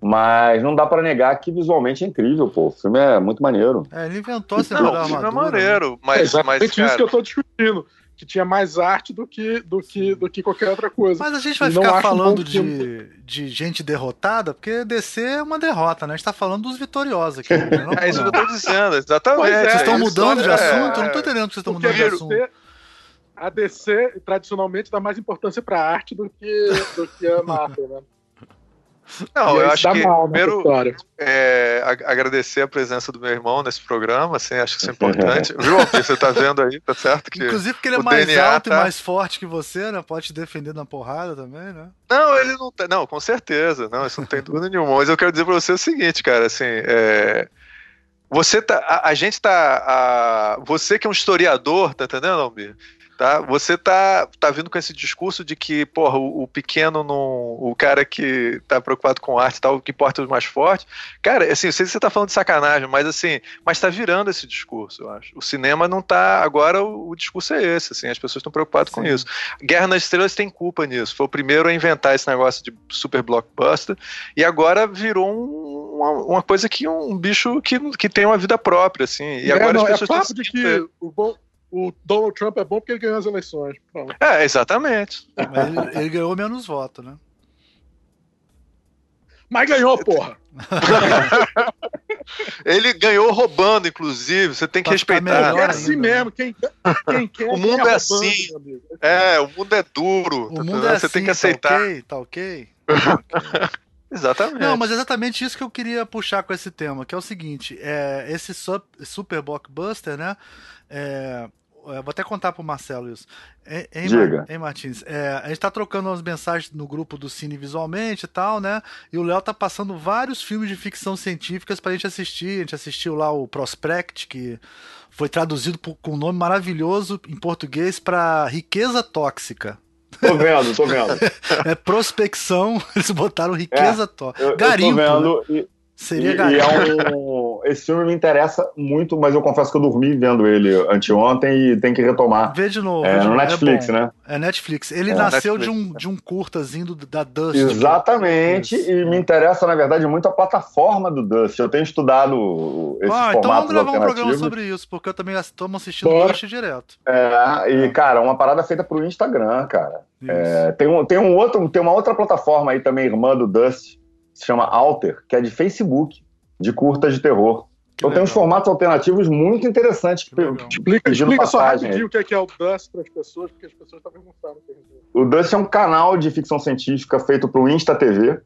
Speaker 5: Mas não dá para negar que visualmente é incrível, pô. O filme é muito maneiro.
Speaker 4: É, ele inventou esse Não,
Speaker 2: o filme é maneiro, mas. É
Speaker 6: exatamente
Speaker 2: mas, cara...
Speaker 6: isso que eu tô discutindo que tinha mais arte do que, do que, do que qualquer outra coisa.
Speaker 4: Mas a gente vai ficar falando de, de gente derrotada, porque DC é uma derrota, né? A gente tá falando dos vitoriosos aqui. Né?
Speaker 2: Não, é isso que eu tô dizendo, exatamente.
Speaker 4: É, vocês estão mudando de assunto? É, eu não tô entendendo que vocês estão mudando de assunto.
Speaker 6: A DC, tradicionalmente, dá mais importância pra arte do que, do que a Marvel, né?
Speaker 2: Não, eu acho que primeiro é, agradecer a presença do meu irmão nesse programa, assim, acho que isso é importante. Viu, Alpir, você tá vendo aí, tá certo? Que
Speaker 4: Inclusive porque ele é mais DNA alto tá... e mais forte que você, né? Pode te defender na porrada também, né?
Speaker 2: Não, ele não tá. Não, com certeza. Não, isso não tem dúvida nenhuma. Mas eu quero dizer pra você o seguinte, cara, assim, é... Você tá. A, a gente tá. A, você que é um historiador, tá entendendo, Almir? Tá? Você tá, tá vindo com esse discurso de que, porra, o, o pequeno, não, o cara que tá preocupado com arte tal, o que importa é o mais forte. Cara, assim, eu sei que você tá falando de sacanagem, mas assim, mas tá virando esse discurso, eu acho. O cinema não tá. Agora o, o discurso é esse, assim, as pessoas estão preocupadas Sim. com isso. Guerra nas Estrelas tem culpa nisso. Foi o primeiro a inventar esse negócio de super blockbuster, e agora virou um, uma, uma, coisa que um bicho que, que tem uma vida própria, assim. E é, agora
Speaker 6: não,
Speaker 2: as
Speaker 6: pessoas é de que o bom o Donald Trump é bom porque ele ganhou as eleições. Pronto.
Speaker 2: É, exatamente.
Speaker 4: Mas ele, ele ganhou menos votos, né?
Speaker 6: Mas ganhou, porra!
Speaker 2: ele ganhou roubando, inclusive. Você tem que respeitar.
Speaker 6: É assim ainda. mesmo. Quem, quem quer.
Speaker 2: o mundo é, assim. É, o mundo é duro.
Speaker 4: O mundo é Você assim, tem que aceitar. Tá ok, tá ok.
Speaker 2: Exatamente.
Speaker 4: Não, mas é exatamente isso que eu queria puxar com esse tema, que é o seguinte: é, esse super blockbuster, né? É, eu vou até contar pro Marcelo isso. Hein,
Speaker 5: Diga.
Speaker 4: Hein, Martins? É, a gente tá trocando umas mensagens no grupo do Cine Visualmente e tal, né? E o Léo tá passando vários filmes de ficção científicas pra gente assistir. A gente assistiu lá o Prospect, que foi traduzido por, com um nome maravilhoso em português para Riqueza Tóxica.
Speaker 5: Tô vendo, tô vendo.
Speaker 4: é prospecção, eles botaram riqueza é, tóxica. Garimpo.
Speaker 5: Eu tô vendo.
Speaker 4: Né? E, Seria
Speaker 5: e, e é, um, esse filme me interessa muito, mas eu confesso que eu dormi vendo ele anteontem e tem que retomar.
Speaker 4: Vê de novo.
Speaker 5: É,
Speaker 4: de
Speaker 5: no
Speaker 4: novo,
Speaker 5: Netflix,
Speaker 4: é
Speaker 5: né?
Speaker 4: É Netflix. Ele
Speaker 5: É,
Speaker 4: nasceu
Speaker 2: Netflix,
Speaker 4: de, um,
Speaker 2: é.
Speaker 4: de um curtazinho do- da Dust.
Speaker 5: Exatamente,
Speaker 4: Isso.
Speaker 5: e me interessa, na verdade, muito a plataforma do Dust. Eu tenho estudado esses
Speaker 4: Ah, então vamos gravar um programa sobre isso, porque eu também estamos assistindo
Speaker 6: Bora.
Speaker 4: Dust direto.
Speaker 5: É, e, cara, uma parada feita pro Instagram, cara. É, tem, um, tem, um outro, tem uma outra plataforma aí também, irmã do Dust, se chama Alter, que é de Facebook, de curtas de terror.
Speaker 4: Que
Speaker 5: Então tem uns
Speaker 4: legal.
Speaker 5: formatos alternativos muito interessantes.
Speaker 4: Que legal.
Speaker 6: Explica, explica só rapidinho o que é, que é o Dust para as pessoas, porque as pessoas estão perguntando.
Speaker 5: O Dust é um canal de ficção científica feito pro Insta TV,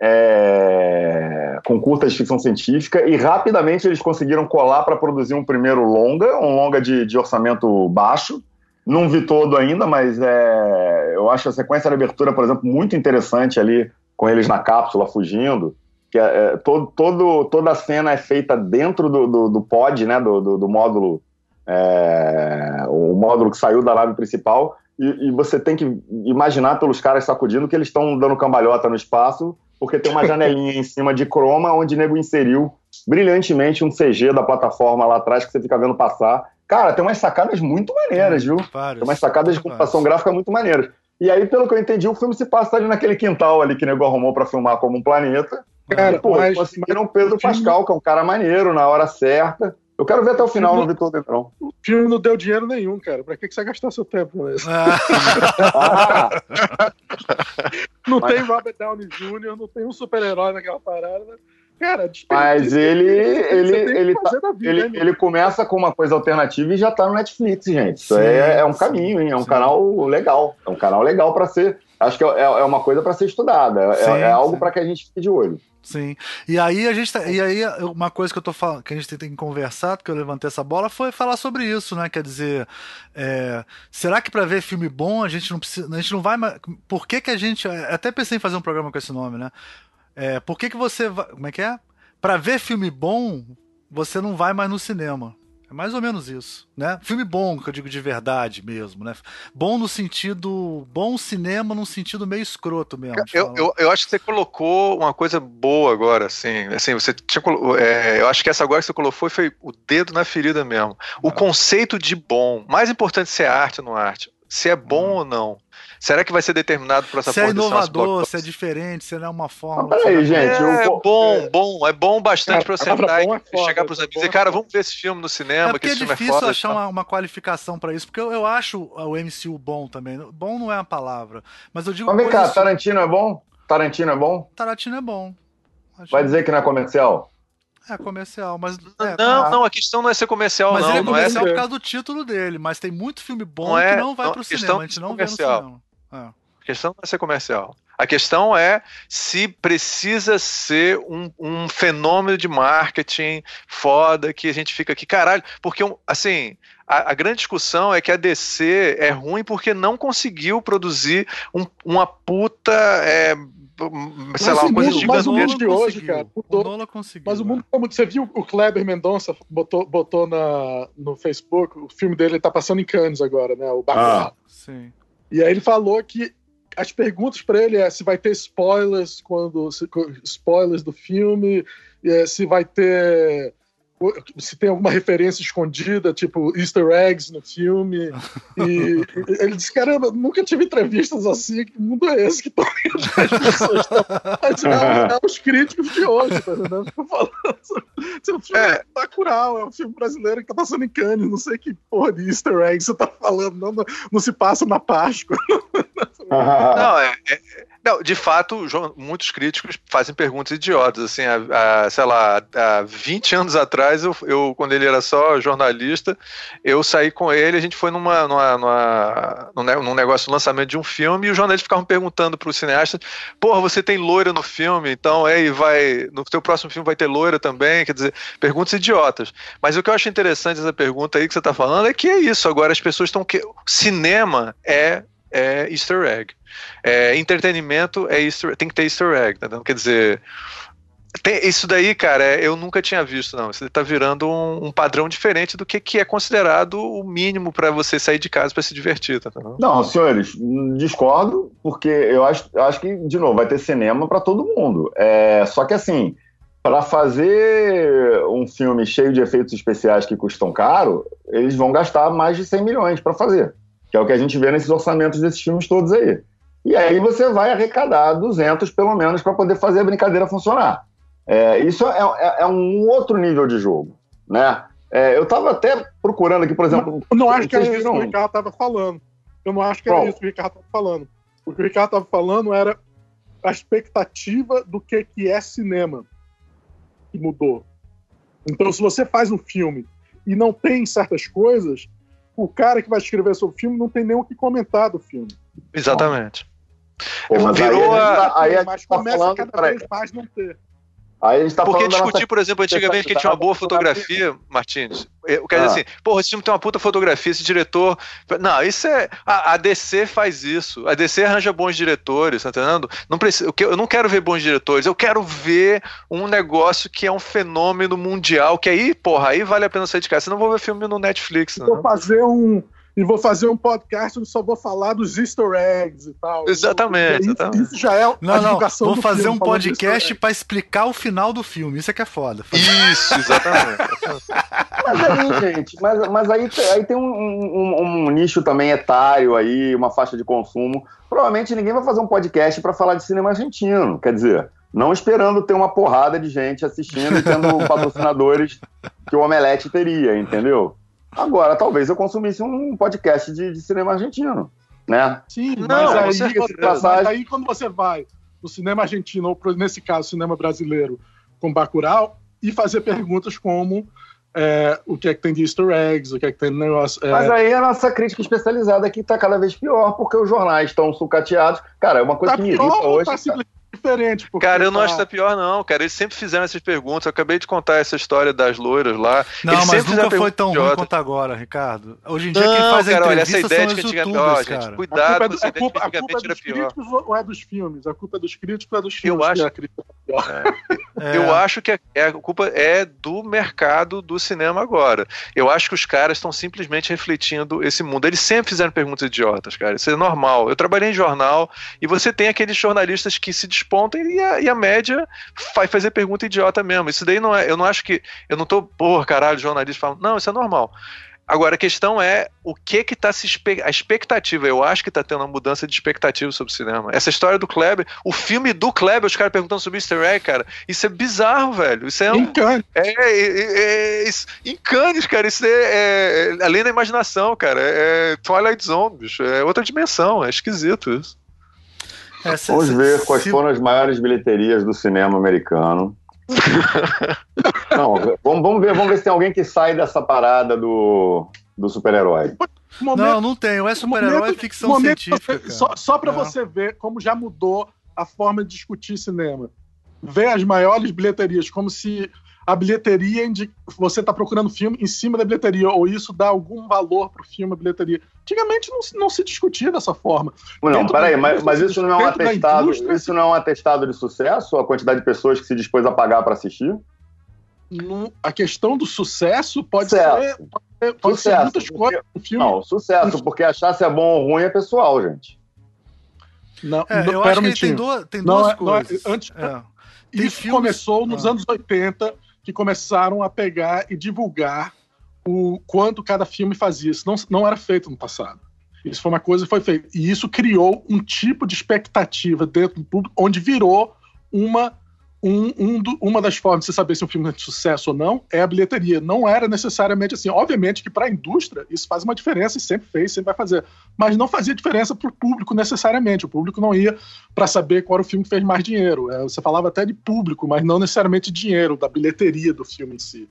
Speaker 5: é, com curtas de ficção científica, e rapidamente eles conseguiram colar para produzir um primeiro longa, um longa de, de orçamento baixo. Não vi todo ainda, mas é, eu acho a sequência de abertura, por exemplo, muito interessante ali, com eles na cápsula fugindo. Que é, é, todo, todo, toda a cena é feita dentro do, do, do pod, né, do, do, do módulo, é, o módulo que saiu da nave principal, e, e você tem que imaginar pelos caras sacudindo que eles estão dando cambalhota no espaço, porque tem uma janelinha em cima de croma onde o nego inseriu brilhantemente um CG da plataforma lá atrás que você fica vendo passar. Cara, tem umas sacadas muito maneiras, viu?
Speaker 4: Vários.
Speaker 5: Tem umas sacadas de computação gráfica muito maneiras. E aí, pelo que eu entendi, o filme se passa ali naquele quintal ali que o nego arrumou pra filmar como um planeta.
Speaker 6: Cara,
Speaker 5: pô,
Speaker 6: mas-
Speaker 5: conseguiram o Pedro Pascal, que é um cara maneiro, na hora certa. Eu quero ver até o final, não vi todo ainda, não.
Speaker 6: O filme não deu dinheiro nenhum, cara. Pra que, que você vai gastar seu tempo com isso?
Speaker 4: Ah,
Speaker 6: Não
Speaker 5: Mas-
Speaker 6: tem Robert Downey Jr., não tem um super-herói naquela parada. Cara,
Speaker 5: mas ele, ele, ele, tá-
Speaker 6: vida,
Speaker 5: ele,
Speaker 6: hein,
Speaker 5: ele começa com uma coisa alternativa e já tá no Netflix, gente. Isso
Speaker 4: Sim,
Speaker 5: é, é um
Speaker 4: sim,
Speaker 5: caminho, hein? É um
Speaker 4: sim.
Speaker 5: canal legal. É um canal legal pra ser. Acho que é, é uma coisa pra ser estudada. É,
Speaker 4: Sim,
Speaker 5: é algo
Speaker 4: sim.
Speaker 5: pra que a gente fique de olho.
Speaker 4: Sim. E aí a gente tá- e aí uma coisa que eu tô falando, que a gente tem que conversar, porque eu levantei essa bola, foi falar sobre isso, né? Quer dizer, é, será que pra ver filme bom a gente não precisa, a gente não vai, por que que a gente, eu até pensei em fazer um programa com esse nome, né? É, por que que você como é que é? Pra ver filme bom, você não vai mais no cinema. É mais ou menos isso, né? Filme bom, que eu digo de verdade mesmo, né? Bom no sentido. Bom cinema num sentido meio escroto mesmo.
Speaker 2: Eu, eu, eu acho que você colocou uma coisa boa agora, assim. assim você tinha, é, eu acho que essa agora que você colocou foi, foi o dedo na ferida mesmo. O
Speaker 4: Ah.
Speaker 2: conceito de bom, mais importante se é arte ou não arte. Se é bom ou não. Será que vai ser determinado por essa
Speaker 4: se é inovador, se é diferente, se não é uma forma.
Speaker 5: Mas peraí, gente.
Speaker 2: É, bom, bom, é bom bastante
Speaker 6: Cara,
Speaker 2: pra eu sentar e
Speaker 6: é foda,
Speaker 2: chegar pros
Speaker 6: é
Speaker 2: amigos e dizer,
Speaker 6: é
Speaker 2: cara, vamos ver esse filme no
Speaker 4: É
Speaker 2: cinema, que
Speaker 4: porque é
Speaker 2: esse filme é
Speaker 4: difícil
Speaker 2: foda. e
Speaker 4: achar
Speaker 2: tal.
Speaker 4: uma, uma qualificação pra isso, porque eu, eu acho o MCU bom também. Bom não é a palavra, mas eu digo
Speaker 5: Mas vem cá,
Speaker 4: coisas-
Speaker 5: Tarantino é bom? Tarantino é bom?
Speaker 4: Tarantino é bom. Acho-
Speaker 5: Vai dizer que não é comercial?
Speaker 4: É comercial, mas. é,
Speaker 2: Não,
Speaker 5: Ah.
Speaker 2: não, a questão não é ser comercial,
Speaker 4: Mas
Speaker 2: não.
Speaker 4: ele é
Speaker 2: não é
Speaker 4: comercial por causa do título dele, mas tem muito filme bom
Speaker 2: Não é-
Speaker 4: que não vai
Speaker 2: não,
Speaker 4: pro cinema, a gente
Speaker 2: é
Speaker 4: não vê no
Speaker 2: comercial.
Speaker 4: cinema. É.
Speaker 2: A questão não é ser comercial. A questão é se precisa ser um, um fenômeno de marketing foda que a gente fica aqui, caralho, porque assim. A, a grande discussão é que a DC é ruim porque não conseguiu produzir um- uma puta. é, sei
Speaker 6: Mas
Speaker 2: lá, uma coisa
Speaker 6: mundo- mas o mundo de hoje, cara, mudou. Mas o
Speaker 4: é.
Speaker 6: mundo, como você viu, o Kleber Mendonça botou, botou na, no Facebook, o filme dele tá passando em Cannes agora, né? O Bacurau.
Speaker 4: Sim.
Speaker 6: E aí ele falou que as perguntas pra ele é se vai ter spoilers quando spoilers do filme, é, se vai ter se tem alguma referência escondida, tipo easter eggs no filme. E ele disse, caramba, nunca tive entrevistas assim, que mundo é esse que estão as pessoas estão... Mas é, é os críticos de hoje, tá entendendo? Ficam falando sobre- Seu filme
Speaker 2: É.
Speaker 6: é Bacurau, é um filme brasileiro que tá passando em Cannes, não sei que porra de easter egg você tá falando, não, não, não se passa na Páscoa.
Speaker 2: Não, é, é- não, de fato, muitos críticos fazem perguntas idiotas. Assim, há, há, sei lá, há 20 anos atrás, eu, eu, quando ele era só jornalista, eu saí com ele, a gente foi numa, numa, numa- num, ne- num negócio de lançamento de um filme, e os jornalistas ficavam perguntando para o cineasta: porra, você tem loira no filme, então aí vai. No teu próximo filme vai ter loira também. Quer dizer, perguntas idiotas. Mas o que eu acho interessante dessa pergunta aí que você está falando é que é isso. Agora as pessoas estão. Que... Cinema é é easter egg. É, entretenimento é easter, tem que ter easter egg, tá? Quer dizer, tem- isso daí, cara, é- eu nunca tinha visto, não. Isso tá virando um, um padrão diferente do que, que é considerado o mínimo para você sair de casa para se divertir, tá?
Speaker 5: Não, senhores, discordo, porque eu acho, acho que, de novo, vai ter cinema para todo mundo. É, só que assim, para fazer um filme cheio de efeitos especiais que custam caro, eles vão gastar mais de 100 milhões para fazer, que é o que a gente vê nesses orçamentos desses filmes todos aí. E aí você vai arrecadar 200 pelo menos para poder fazer a brincadeira funcionar. É, isso é, é, é, um outro nível de jogo, né? É, eu estava até procurando aqui, por exemplo.
Speaker 6: Eu não acho que era isso que o Ricardo estava falando. Eu não acho que era Pronto. isso que o Ricardo estava falando. O que o Ricardo estava falando era a expectativa do que, que é cinema que mudou. Então, se você faz um filme e não tem certas coisas, o cara que vai escrever sobre o filme não tem nem o que comentar do filme.
Speaker 2: Exatamente.
Speaker 5: Pô, mas Virou aí a, a, aí a,
Speaker 6: mas começa tá falando, cada vez mais não ter.
Speaker 2: Aí a gente tá Porque discutir, nossa... por exemplo, antigamente que tinha uma boa fotografia, Martins. Eu quero ah. dizer assim, porra, esse filme tem uma puta fotografia, esse diretor. Não, isso é. A, a, DC faz isso. A DC arranja bons diretores, tá entendendo? Não precisa, eu não quero ver bons diretores, eu quero ver um negócio que é um fenômeno mundial, que aí, porra, aí vale a pena sair de casa. Você não vou ver filme no Netflix,
Speaker 6: não. Vou fazer um e vou fazer um podcast onde só vou falar dos easter eggs e tal.
Speaker 2: Exatamente.
Speaker 6: Isso,
Speaker 2: exatamente.
Speaker 6: isso já é
Speaker 4: não, a divulgação não, Vou fazer filme, um podcast para explicar o final do filme. Isso é que é foda.
Speaker 2: Isso, exatamente.
Speaker 5: mas aí, gente, mas, mas aí, aí tem um, um, um, nicho também etário aí, uma faixa de consumo. Provavelmente ninguém vai fazer um podcast para falar de cinema argentino. Quer dizer, não esperando ter uma porrada de gente assistindo e tendo patrocinadores que o Omelete teria, entendeu? Agora, talvez eu consumisse um podcast de, de cinema argentino, né?
Speaker 6: Sim, não, mas, aí, passagem... mas aí quando você vai no cinema argentino, ou nesse caso, cinema brasileiro, com Bacurau, e fazer perguntas como é, o que é que tem de easter eggs, o que é que tem de negócio.
Speaker 5: É... Mas aí a nossa crítica especializada aqui está cada vez pior, porque os jornais estão sucateados. Cara, é uma coisa tá que me irrita hoje. Tá
Speaker 6: diferente.
Speaker 2: Cara, eu não tá... acho que tá pior, não, cara. Eles sempre fizeram essas perguntas. Eu acabei de contar essa história das loiras lá.
Speaker 4: Não,
Speaker 2: Eles
Speaker 4: mas nunca foi tão ruim quanto agora, Ricardo. Hoje em dia
Speaker 2: não,
Speaker 4: quem faz
Speaker 2: cara,
Speaker 4: a
Speaker 2: olha, essa ideia de
Speaker 4: que
Speaker 2: antigamente. Ó, gente, cuidado com essa
Speaker 6: ideia de que antigamente era pior. Ou é dos filmes? A culpa é dos críticos ou é dos filmes?
Speaker 2: Eu acho, é é. Eu acho que a, é, a culpa é do mercado do cinema agora. Eu acho que os caras estão simplesmente refletindo esse mundo. Eles sempre fizeram perguntas idiotas, cara. Isso é normal. Eu trabalhei em jornal e você tem aqueles jornalistas que se despontam e a, e a média vai fazer pergunta idiota mesmo. Isso daí não é. Eu não acho que. Eu não tô, porra, caralho, jornalista falando. Não, isso é normal. Agora, a questão é o que que tá se a expectativa. Eu acho que tá tendo uma mudança de expectativa sobre o cinema. Essa história do Kleber, o filme do Kleber, os caras perguntando sobre Easter egg, cara, isso é bizarro, velho. Isso é um. É, é, é, é, Encannes, cara. Isso é, é, além da imaginação, cara. É, é Twilight Zone, bicho. É outra dimensão. É esquisito isso.
Speaker 5: É, se, Vamos ver quais se... foram as maiores bilheterias do cinema americano. Não, vamos, vamos, ver, vamos ver se tem alguém que sai dessa parada do, do super-herói.
Speaker 4: Não, não tem. É super-herói, é ficção momento, científica. Cara.
Speaker 6: Só, só para é. você ver como já mudou a forma de discutir cinema. Ver as maiores bilheterias, como se a bilheteria indica, você está procurando filme em cima da bilheteria, ou isso dá algum valor para o filme, a bilheteria. Antigamente não, não se discutia dessa forma.
Speaker 5: Não, dentro peraí, mas, mas isso não é um atestado, isso não é um atestado de sucesso, a quantidade de pessoas que se dispôs a pagar para assistir?
Speaker 6: No, a questão do sucesso pode sucesso. ser, pode, pode sucesso, ser muitas
Speaker 5: porque, coisas. Filme. Não, sucesso, porque achar se é bom ou ruim é pessoal, gente.
Speaker 4: Não, é, não, eu acho que tem duas, tem duas não, coisas.
Speaker 6: Não, antes, é. Isso começou nos ah. anos 80 que começaram a pegar e divulgar o quanto cada filme fazia. Isso não, não era feito no passado. Isso foi uma coisa que foi feita. E isso criou um tipo de expectativa dentro do público, onde virou uma, um, um do, uma das formas de você saber se um filme é de sucesso ou não é a bilheteria. Não era necessariamente assim. Obviamente que para a indústria isso faz uma diferença e sempre fez, sempre vai fazer. Mas não fazia diferença para o público necessariamente. O público não ia para saber qual era o filme que fez mais dinheiro. É, você falava até de público, mas não necessariamente dinheiro, da bilheteria do filme em si.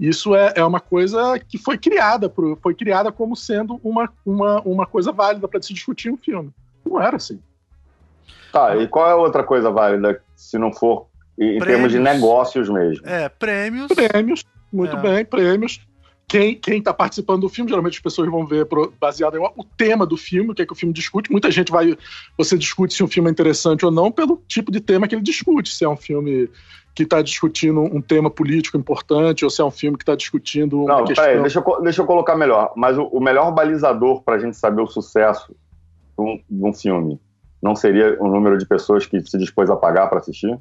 Speaker 6: Isso é, é uma coisa que foi criada, por, foi criada como sendo uma, uma, uma coisa válida para se discutir um filme. Não era assim.
Speaker 5: Tá, e qual é a outra coisa válida se não for em prêmios. termos de negócios mesmo?
Speaker 4: É, prêmios.
Speaker 6: Prêmios, muito é. bem, prêmios. Quem está participando do filme, geralmente as pessoas vão ver baseado em o tema do filme, o que é que o filme discute. Muita gente vai. Você discute se um filme é interessante ou não pelo tipo de tema que ele discute. Se é um filme que está discutindo um tema político importante ou se é um filme que está discutindo uma
Speaker 5: não, questão... Peraí, deixa, eu, deixa eu colocar melhor. Mas o, o melhor balizador para a gente saber o sucesso de um, de um, filme não seria o número de pessoas que se dispôs a pagar para assistir?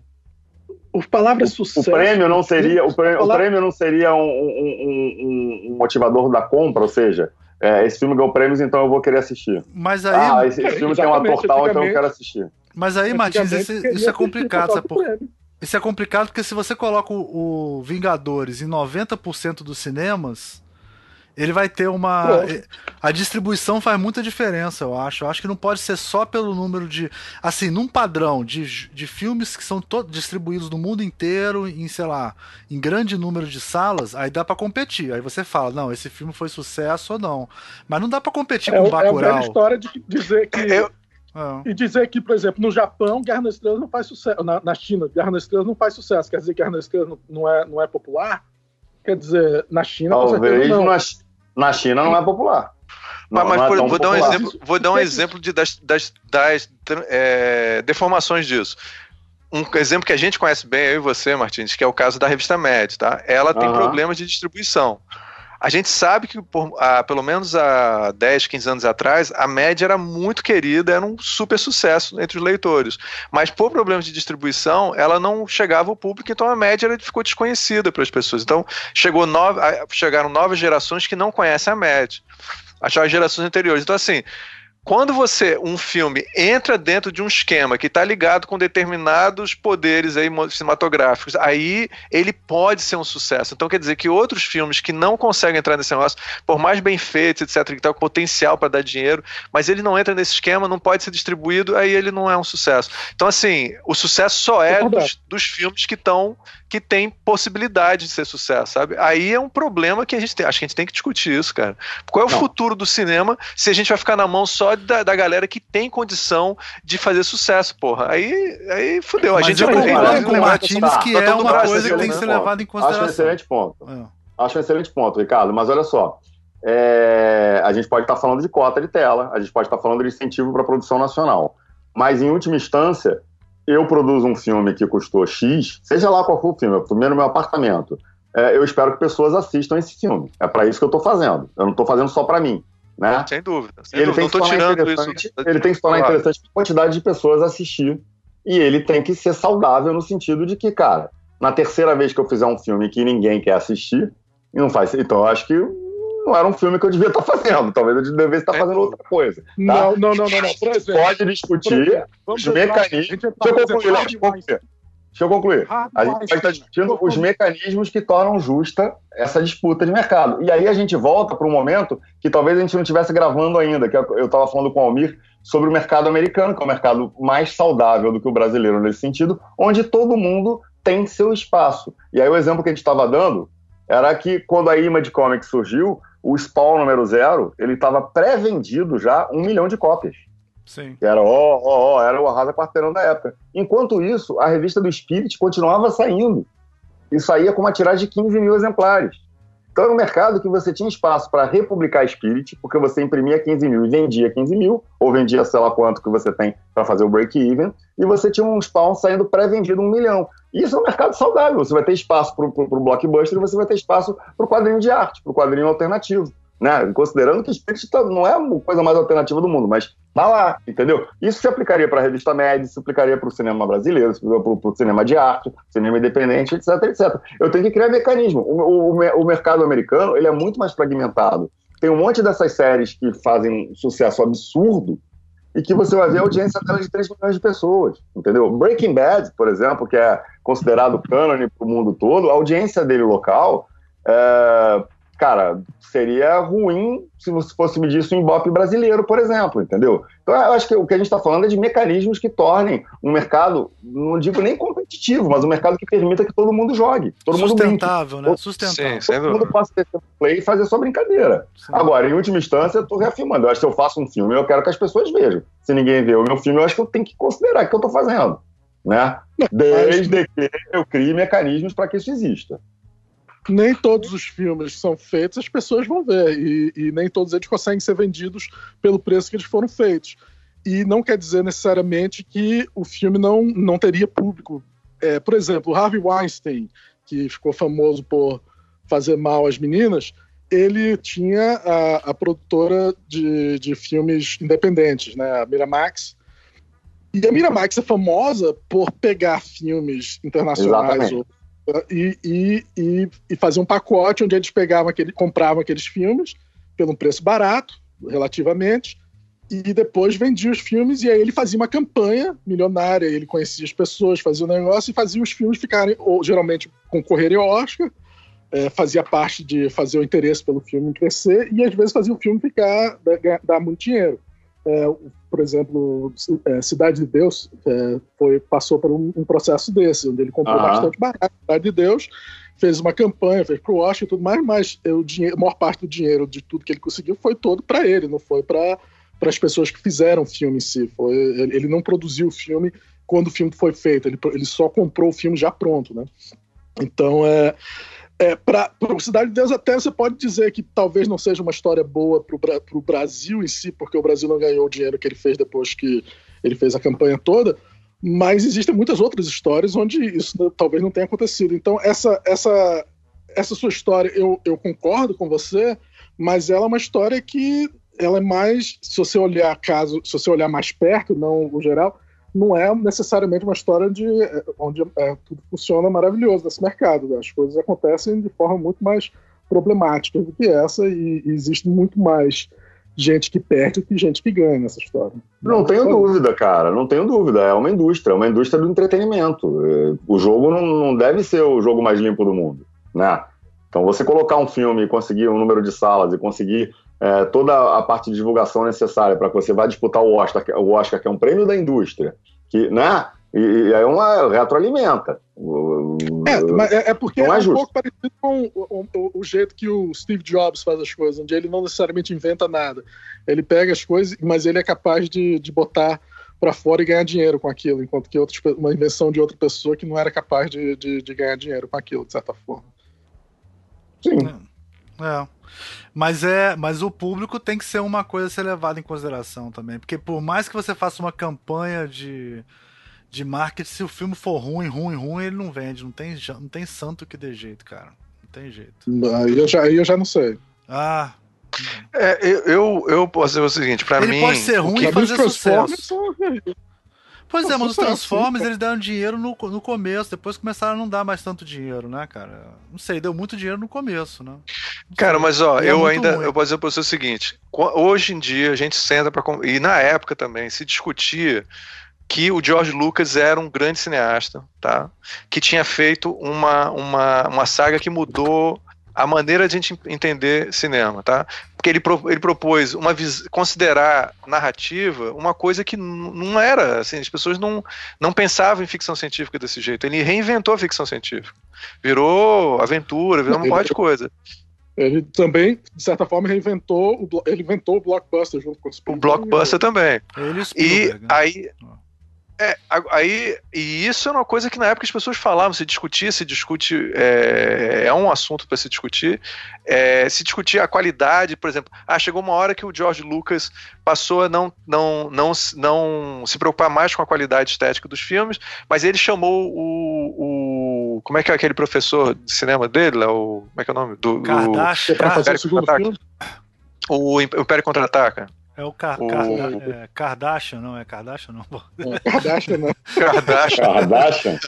Speaker 6: O palavra
Speaker 5: O,
Speaker 6: sucesso.
Speaker 5: o prêmio não seria, o prêmio, o
Speaker 6: Falar-
Speaker 5: prêmio não seria um, um- um- um motivador da compra, ou seja, é, esse filme ganhou prêmios, então eu vou querer assistir.
Speaker 4: Mas aí,
Speaker 5: ah, esse, esse
Speaker 6: é,
Speaker 5: filme tem um ator
Speaker 6: exatamente,
Speaker 5: tal, então eu quero assistir.
Speaker 4: mas aí Martins, isso, é
Speaker 6: assistir
Speaker 4: complicado, sabe por. Isso é complicado porque se você coloca o, o Vingadores em 90% dos cinemas, ele vai ter uma.
Speaker 6: Pronto.
Speaker 4: A distribuição faz muita diferença, eu acho. Eu acho que não pode ser só pelo número de. Assim, num padrão de, de filmes que são to- distribuídos no mundo inteiro, em, sei lá, em grande número de salas, aí dá pra competir. Aí você fala, não, esse filme foi sucesso ou não. Mas não dá pra competir
Speaker 6: É,
Speaker 4: com
Speaker 6: o- é a velha
Speaker 4: Bacurau.
Speaker 6: história de dizer que.
Speaker 2: Eu-
Speaker 4: É.
Speaker 6: E dizer que, por exemplo, no Japão, Guerra nas Estrelas não faz sucesso. Na, na China, Guerra nas Estrelas não faz sucesso. Quer dizer que Guerra nas Estrelas não, não é, não é popular? Quer dizer, na China, com
Speaker 5: Talvez
Speaker 6: certeza não.
Speaker 5: na, na China não é popular. Não,
Speaker 2: Mas, mas,
Speaker 5: é
Speaker 2: vou dar um exemplo, vou dar um exemplo de, das, das, das é, deformações disso. Um exemplo que a gente conhece bem, eu e você, Martins, que é o caso da revista Med, tá? Ela tem
Speaker 5: Aham.
Speaker 2: problemas de distribuição. A gente sabe que, por, há, pelo menos há 10, 15 anos atrás, a média era muito querida, era um super sucesso entre os leitores. Mas por problemas de distribuição, ela não chegava ao público, então a média ela ficou desconhecida para as pessoas. Então chegou a- chegaram novas gerações que não conhecem a média. As gerações anteriores. Então, assim, quando você, um filme, entra dentro de um esquema que está ligado com determinados poderes aí cinematográficos, aí ele pode ser um sucesso. Então quer dizer que outros filmes que não conseguem entrar nesse negócio, por mais bem feitos, etc., que tem potencial para dar dinheiro, mas ele não entra nesse esquema, não pode ser distribuído, aí ele não é um sucesso. Então, assim, o sucesso só é
Speaker 6: Concordo.
Speaker 2: dos, dos filmes que estão que tem possibilidade de ser sucesso, sabe? Aí é um problema que a gente tem. Acho que a gente tem que discutir isso, cara. Qual é o
Speaker 5: Não.
Speaker 2: futuro do cinema se a gente vai ficar na mão só da, da galera que tem condição de fazer sucesso, porra? Aí, aí fudeu. A
Speaker 4: Mas
Speaker 2: gente
Speaker 4: eu
Speaker 2: a gente
Speaker 4: concordo
Speaker 2: vai
Speaker 4: com o Martins
Speaker 5: tá,
Speaker 4: que
Speaker 2: tá
Speaker 4: é uma
Speaker 2: braço
Speaker 4: coisa que tem que ser levada em
Speaker 5: Acho um
Speaker 4: consideração.
Speaker 5: excelente ponto.
Speaker 4: É.
Speaker 5: Acho um excelente ponto, Ricardo, mas olha só. é, a gente pode estar falando de cota de tela, a gente pode estar falando de incentivo para a produção nacional. Mas, em última instância, eu produzo um filme que custou X, seja lá qual for o filme, eu filmei no meu apartamento. é, eu espero que pessoas assistam esse filme. É para isso que eu estou fazendo. Eu não estou fazendo só para mim. Né?
Speaker 2: Sem dúvida. Sem
Speaker 5: ele
Speaker 2: dúvida.
Speaker 5: tem
Speaker 2: Não tirando
Speaker 5: interessante,
Speaker 2: isso.
Speaker 5: ele tem que se tornar
Speaker 2: Claro.
Speaker 5: interessante a quantidade de pessoas assistir. E ele tem que ser saudável no sentido de que, cara, na terceira vez que eu fizer um filme que ninguém quer assistir, não faz. Então eu acho que não era um filme que eu devia estar fazendo. Talvez eu devesse estar
Speaker 2: É.
Speaker 5: fazendo outra coisa.
Speaker 6: Não, não, não, não, não. Por exemplo,
Speaker 5: Pode discutir os mecanismos.
Speaker 6: tá
Speaker 5: Deixa eu concluir, deixa eu concluir. A gente pode estar
Speaker 6: Weinstein.
Speaker 5: discutindo os mecanismos que tornam justa essa disputa de mercado. E aí a gente volta para um momento que talvez a gente não estivesse gravando ainda, que eu estava falando com o Almir sobre o mercado americano, que é um mercado mais saudável do que o brasileiro nesse sentido, onde todo mundo tem seu espaço. E aí o exemplo que a gente estava dando era que quando a Image Comics surgiu, o Spawn número zero, ele estava pré-vendido já um milhão de cópias.
Speaker 4: Sim.
Speaker 5: Que era, ó, ó, ó, era o Arrasa Quarteirão da época. Enquanto isso, a revista do Spirit continuava saindo. E saía com uma tiragem de 15 mil exemplares. Então era um mercado que você tinha espaço para republicar Spirit, porque você imprimia 15 mil e vendia 15 mil, ou vendia sei lá quanto que você tem para fazer o break-even, e você tinha um spawn saindo pré-vendido um milhão. Isso é um mercado saudável. Você vai ter espaço para o blockbuster e você vai ter espaço para o quadrinho de arte, para o quadrinho alternativo. Né? Considerando que Spirit tá- não é a coisa mais alternativa do mundo, mas tá lá, entendeu? Isso se aplicaria para a revista média, se aplicaria para o cinema brasileiro, para o cinema de arte, cinema independente, etc, etc. Eu tenho que criar mecanismo. O, o- o mercado americano ele é muito mais fragmentado. Tem um monte dessas séries que fazem um sucesso absurdo e que você vai ver a audiência dela de 3 milhões de pessoas, entendeu? Breaking Bad, por exemplo, que é considerado cânone para o mundo todo, a audiência dele local, é, cara, seria ruim se você fosse medir isso em Ibope brasileiro, por exemplo, entendeu? Então eu acho que o que a gente está falando é de mecanismos que tornem um mercado, não digo nem competitivo, mas um mercado que permita que todo mundo jogue, todo mundo.
Speaker 4: Sustentável, né? Sustentável.
Speaker 2: Sim,
Speaker 5: Todo mundo possa ter seu play e fazer sua brincadeira.
Speaker 4: Sim.
Speaker 5: Agora, em última instância, eu estou reafirmando. Eu acho que se eu faço um filme, eu quero que as pessoas vejam. Se ninguém vê o meu filme, eu acho que eu tenho que considerar que eu estou fazendo. Né? Desde que eu crie mecanismos para que isso exista.
Speaker 6: Nem todos os filmes são feitos as pessoas vão ver. E, e nem todos eles conseguem ser vendidos pelo preço que eles foram feitos. E não quer dizer necessariamente que o filme não, não teria público. É, por exemplo Harvey Weinstein que ficou famoso por fazer mal às meninas ele tinha a, a produtora de, de filmes independentes né? A Miramax. E a Miramax é famosa por pegar filmes internacionais ou, e, e, e, e, fazer um pacote onde eles pegavam aquele, compravam aqueles filmes pelo preço barato, relativamente, e depois vendia os filmes e aí ele fazia uma campanha milionária, ele conhecia as pessoas, fazia o negócio e fazia os filmes ficarem, ou geralmente concorrerem ao Oscar, é, fazia parte de fazer o interesse pelo filme crescer e às vezes fazia o filme ficar, dar, dar muito dinheiro. É, por exemplo, é, Cidade de Deus é, foi, passou por um, um, processo desse, onde ele comprou bastante barato Cidade de Deus, fez uma campanha, fez para o Oscar e tudo mais, mas o dinheiro, a maior parte do dinheiro de tudo que ele conseguiu foi todo para ele, não foi para para as pessoas que fizeram o filme em si. Foi, ele não produziu o filme quando o filme foi feito, ele, ele só comprou o filme já pronto, né? Então, é, é, para Cidade de Deus, até você pode dizer que talvez não seja uma história boa para o Brasil em si, porque o Brasil não ganhou o dinheiro que ele fez depois que ele fez a campanha toda, mas existem muitas outras histórias onde isso talvez não tenha acontecido. Então, essa, essa, essa sua história, eu, eu concordo com você, mas ela é uma história que ela é mais, se você olhar caso, se você olhar mais perto, não o geral, não é necessariamente uma história de onde é, tudo funciona maravilhoso nesse mercado. Né? As coisas acontecem de forma muito mais problemática do que essa e, e existe muito mais gente que perde do que gente que ganha nessa história.
Speaker 5: Não, não tenho dúvida, cara, não tenho dúvida. É uma indústria, é uma indústria do entretenimento. É, o jogo não, não deve ser o jogo mais limpo do mundo, né? Então, você colocar um filme e conseguir um número de salas e conseguir é, toda a parte de divulgação necessária para que você vá disputar o Oscar, o Oscar, que é um prêmio da indústria, que, né? E, e aí uma retroalimenta.
Speaker 6: É, mas é, é porque é, é, um justo. pouco parecido com o, o, o, jeito que o Steve Jobs faz as coisas, onde ele não necessariamente inventa nada. Ele pega as coisas, mas ele é capaz de, de botar para fora e ganhar dinheiro com aquilo, enquanto que uma invenção de outra pessoa que não era capaz de, de, de ganhar dinheiro com aquilo, de certa forma.
Speaker 4: Sim. É. Mas é, mas o público tem que ser uma coisa a ser levada em consideração também, porque por mais que você faça uma campanha de de marketing, se o filme for ruim, ruim, ruim, ele não vende, não tem, não tem santo que dê jeito, cara. Não tem jeito.
Speaker 6: Aí eu já, eu já não sei.
Speaker 4: Ah,
Speaker 2: é, eu, eu posso dizer o seguinte, para mim.
Speaker 4: pode ser ruim e fazer sucesso. Pois é, mas os Transformers eles deram dinheiro no, no começo, depois começaram a não dar mais tanto dinheiro, né, cara? Não sei, deu muito dinheiro no começo, né?
Speaker 2: Cara, mas ó, é eu ainda, ruim. eu posso dizer pra você o seguinte: hoje em dia a gente senta para e na época também se discutia que o George Lucas era um grande cineasta, tá? Que tinha feito uma, uma, uma saga que mudou a maneira de a gente entender cinema, tá? Porque ele, pro, ele propôs uma considerar narrativa uma coisa que não era, assim, as pessoas não, não pensavam em ficção científica desse jeito. Ele reinventou a ficção científica. Virou aventura, virou uma monte de coisa.
Speaker 6: Ele também, de certa forma, reinventou o, ele inventou o blockbuster junto com
Speaker 2: o O blockbuster também. Ele e né? aí ah. É, aí, e isso é uma coisa que na época as pessoas falavam, se discutia, se discute, é, é um assunto para se discutir, é, se discutir a qualidade, por exemplo, ah, chegou uma hora que o George Lucas passou a não, não, não, não se preocupar mais com a qualidade estética dos filmes, mas ele chamou o, o como é que é aquele professor de cinema dele, o, como é que é o nome? Do,
Speaker 4: Kardashian,
Speaker 2: o, o Império Contra-Ataca.
Speaker 4: É o, Car o... Car é Kardashian, não? É Kardashian, não?
Speaker 6: É, Kardashian, não.
Speaker 2: Kardashian.
Speaker 5: Kardashian?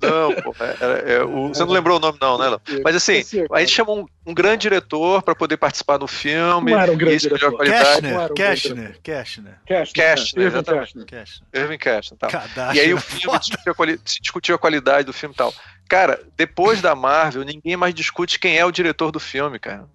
Speaker 2: não, pô. É, é, é, o, você não lembrou o nome, não, né? Não? Mas assim, a gente chamou um, um grande diretor para poder participar do filme.
Speaker 6: Não era um grande diretor.
Speaker 4: Kashner, Kashner, Kashner.
Speaker 2: Kashner, exatamente. Irving Kashner. Tal. E aí o filme discutiu a, se discutiu a qualidade do filme e tal. Cara, depois da Marvel, ninguém mais discute quem é o diretor do filme, cara.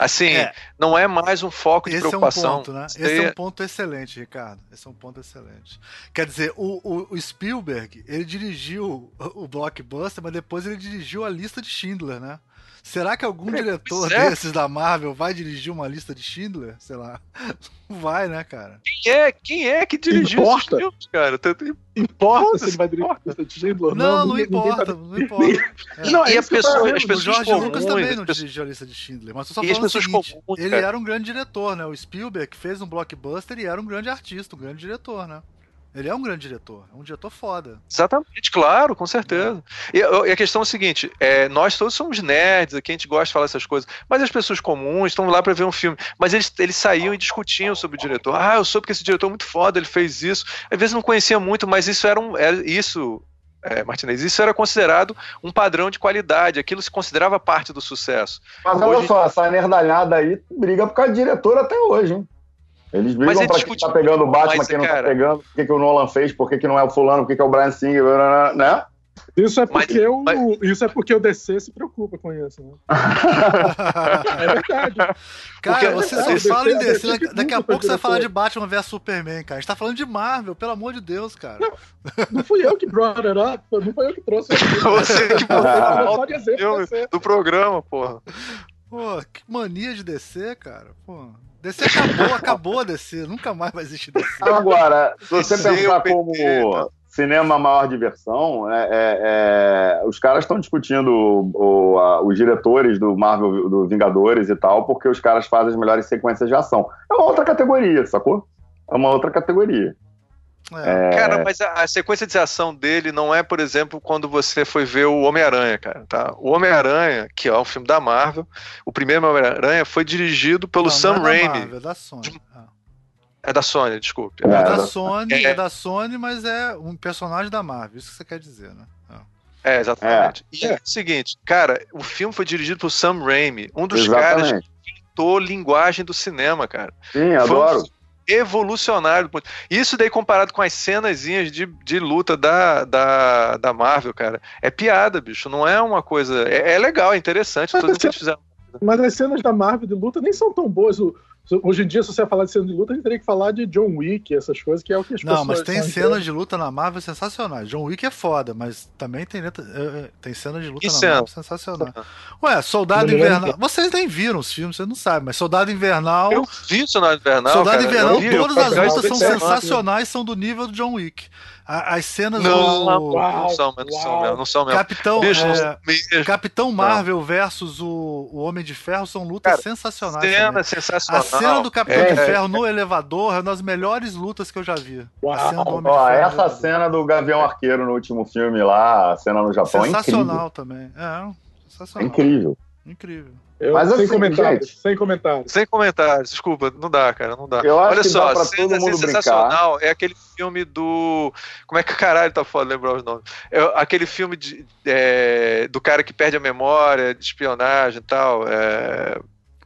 Speaker 2: Assim, é. não é mais um foco de Esse preocupação.
Speaker 4: É um ponto, né? Esse é um ponto excelente, Ricardo. Esse é um ponto excelente. Quer dizer, o, o, o Spielberg, ele dirigiu o Blockbuster, mas depois ele dirigiu a lista de Schindler, né? Será que algum é, diretor é. desses da Marvel vai dirigir uma lista de Schindler? Sei lá. Vai, né, cara?
Speaker 2: Quem é, quem é que dirigiu
Speaker 6: importa. filmes, cara? Importa se ele vai dirigir a lista de Schindler?
Speaker 4: Não, não, não importa, não importa.
Speaker 2: É. Não, e as pessoas, as pessoas
Speaker 4: o Jorge Lucas também não dirigiu a lista de Schindler, mas só e falando o seguinte, comuns, ele era um grande diretor, né? O Spielberg fez um blockbuster e era um grande artista, um grande diretor, né? Ele é um grande diretor, é um diretor foda.
Speaker 2: Exatamente, claro, com certeza. E, e a questão é a seguinte: é, nós todos somos nerds, aqui a gente gosta de falar essas coisas, mas as pessoas comuns estão lá para ver um filme. Mas eles, eles saíam e discutiam sobre o diretor. Ah, eu soube que esse diretor é muito foda, ele fez isso. Às vezes não conhecia muito, mas isso era um. Era, isso é, Martinez, isso era considerado um padrão de qualidade, aquilo se considerava parte do sucesso.
Speaker 5: Mas olha só, essa nerdalhada aí briga por causa de diretor até hoje, hein? Eles brigam pra quem tá pegando o Batman, mas, quem não tá cara... tá pegando, por que, que o Nolan fez, por que, que não é o fulano, por que, que é o Brian Singer, né?
Speaker 6: Isso é porque, mas, o, mas... isso é porque o DC se preocupa com isso, né? é verdade.
Speaker 4: Cara, porque você é só fala em DC, daqui, daqui a pouco você vai falar de Batman vs Superman, cara. A gente tá falando de Marvel, pelo amor de Deus, cara.
Speaker 6: Não, não fui eu que brought it up, não foi eu que trouxe.
Speaker 2: você que botou de exemplo do programa, porra.
Speaker 4: Pô, que mania de DC, cara. Pô. DC acabou, acabou a DC. Nunca mais vai existir DC.
Speaker 5: Agora, se você pensar como cinema maior diversão, é, é, é os caras estão discutindo o, a, os diretores do Marvel, do Vingadores e tal, porque os caras fazem as melhores sequências de ação. É uma outra categoria, sacou? É uma outra categoria.
Speaker 2: É. Cara, mas a, a, sequência de ação dele não é, por exemplo, quando você foi ver o Homem-Aranha, cara, tá? O Homem-Aranha, que é um filme da Marvel, o primeiro Homem-Aranha foi dirigido pelo não, Sam não é Raimi. Marvel,
Speaker 4: é da Sony.
Speaker 2: Ah. É da Sony, desculpe.
Speaker 4: É, é da Sony, é. é. da Sony, mas é um personagem da Marvel, isso que você quer dizer, né?
Speaker 2: É, exatamente. E é o seguinte, cara, o filme foi dirigido por Sam Raimi, um dos exatamente. caras que pintou linguagem do cinema, cara.
Speaker 5: Sim, adoro.
Speaker 2: Um evolucionário. Isso daí comparado com as cenazinhas de, de luta da, da, da Marvel, cara. É piada, bicho. Não é uma coisa. É, é legal, é interessante. Mas,
Speaker 6: as cenas, mas as cenas da Marvel de luta nem são tão boas. O, Hoje em dia, se você falar de cena de luta, a gente teria que falar de John Wick, essas coisas, que é o que as
Speaker 4: Não, mas tem cenas de luta na Marvel sensacionais. John Wick é foda, mas também tem, eh, eh, tem cenas de luta na Marvel sensacionais. Ué, Soldado Invernal. Vocês nem viram os filmes, vocês não sabem, mas Soldado Invernal.
Speaker 2: Eu vi Soldado Invernal.
Speaker 4: Soldado
Speaker 2: cara,
Speaker 4: Invernal, todas as lutas são sensacionais, são do nível do John Wick. As cenas
Speaker 2: não, do. Não, não são, não são mesmo. Não são mesmo.
Speaker 4: Capitão, Bicho, é, Capitão Marvel versus o, o Homem de Ferro são lutas Cara, sensacionais.
Speaker 2: Cena sensacional.
Speaker 4: A cena do Capitão é, de Ferro é, no elevador é uma das melhores lutas que eu já vi.
Speaker 5: Uau. A cena do Homem Ó, de Ferro. Essa cena do Gavião Arqueiro no último filme lá, a cena no Japão,
Speaker 4: é sensacional também. É, sensacional.
Speaker 5: É incrível.
Speaker 4: Incrível.
Speaker 6: Eu, Mas sem assim, comentários, gente, sem comentários.
Speaker 2: Sem comentários, desculpa, não dá, cara, não dá. Olha só, dá cena sensacional brincar. é aquele filme do. Como é que caralho tá foda lembrar os nomes? É aquele filme de, é, do cara que perde a memória, de espionagem e tal. É...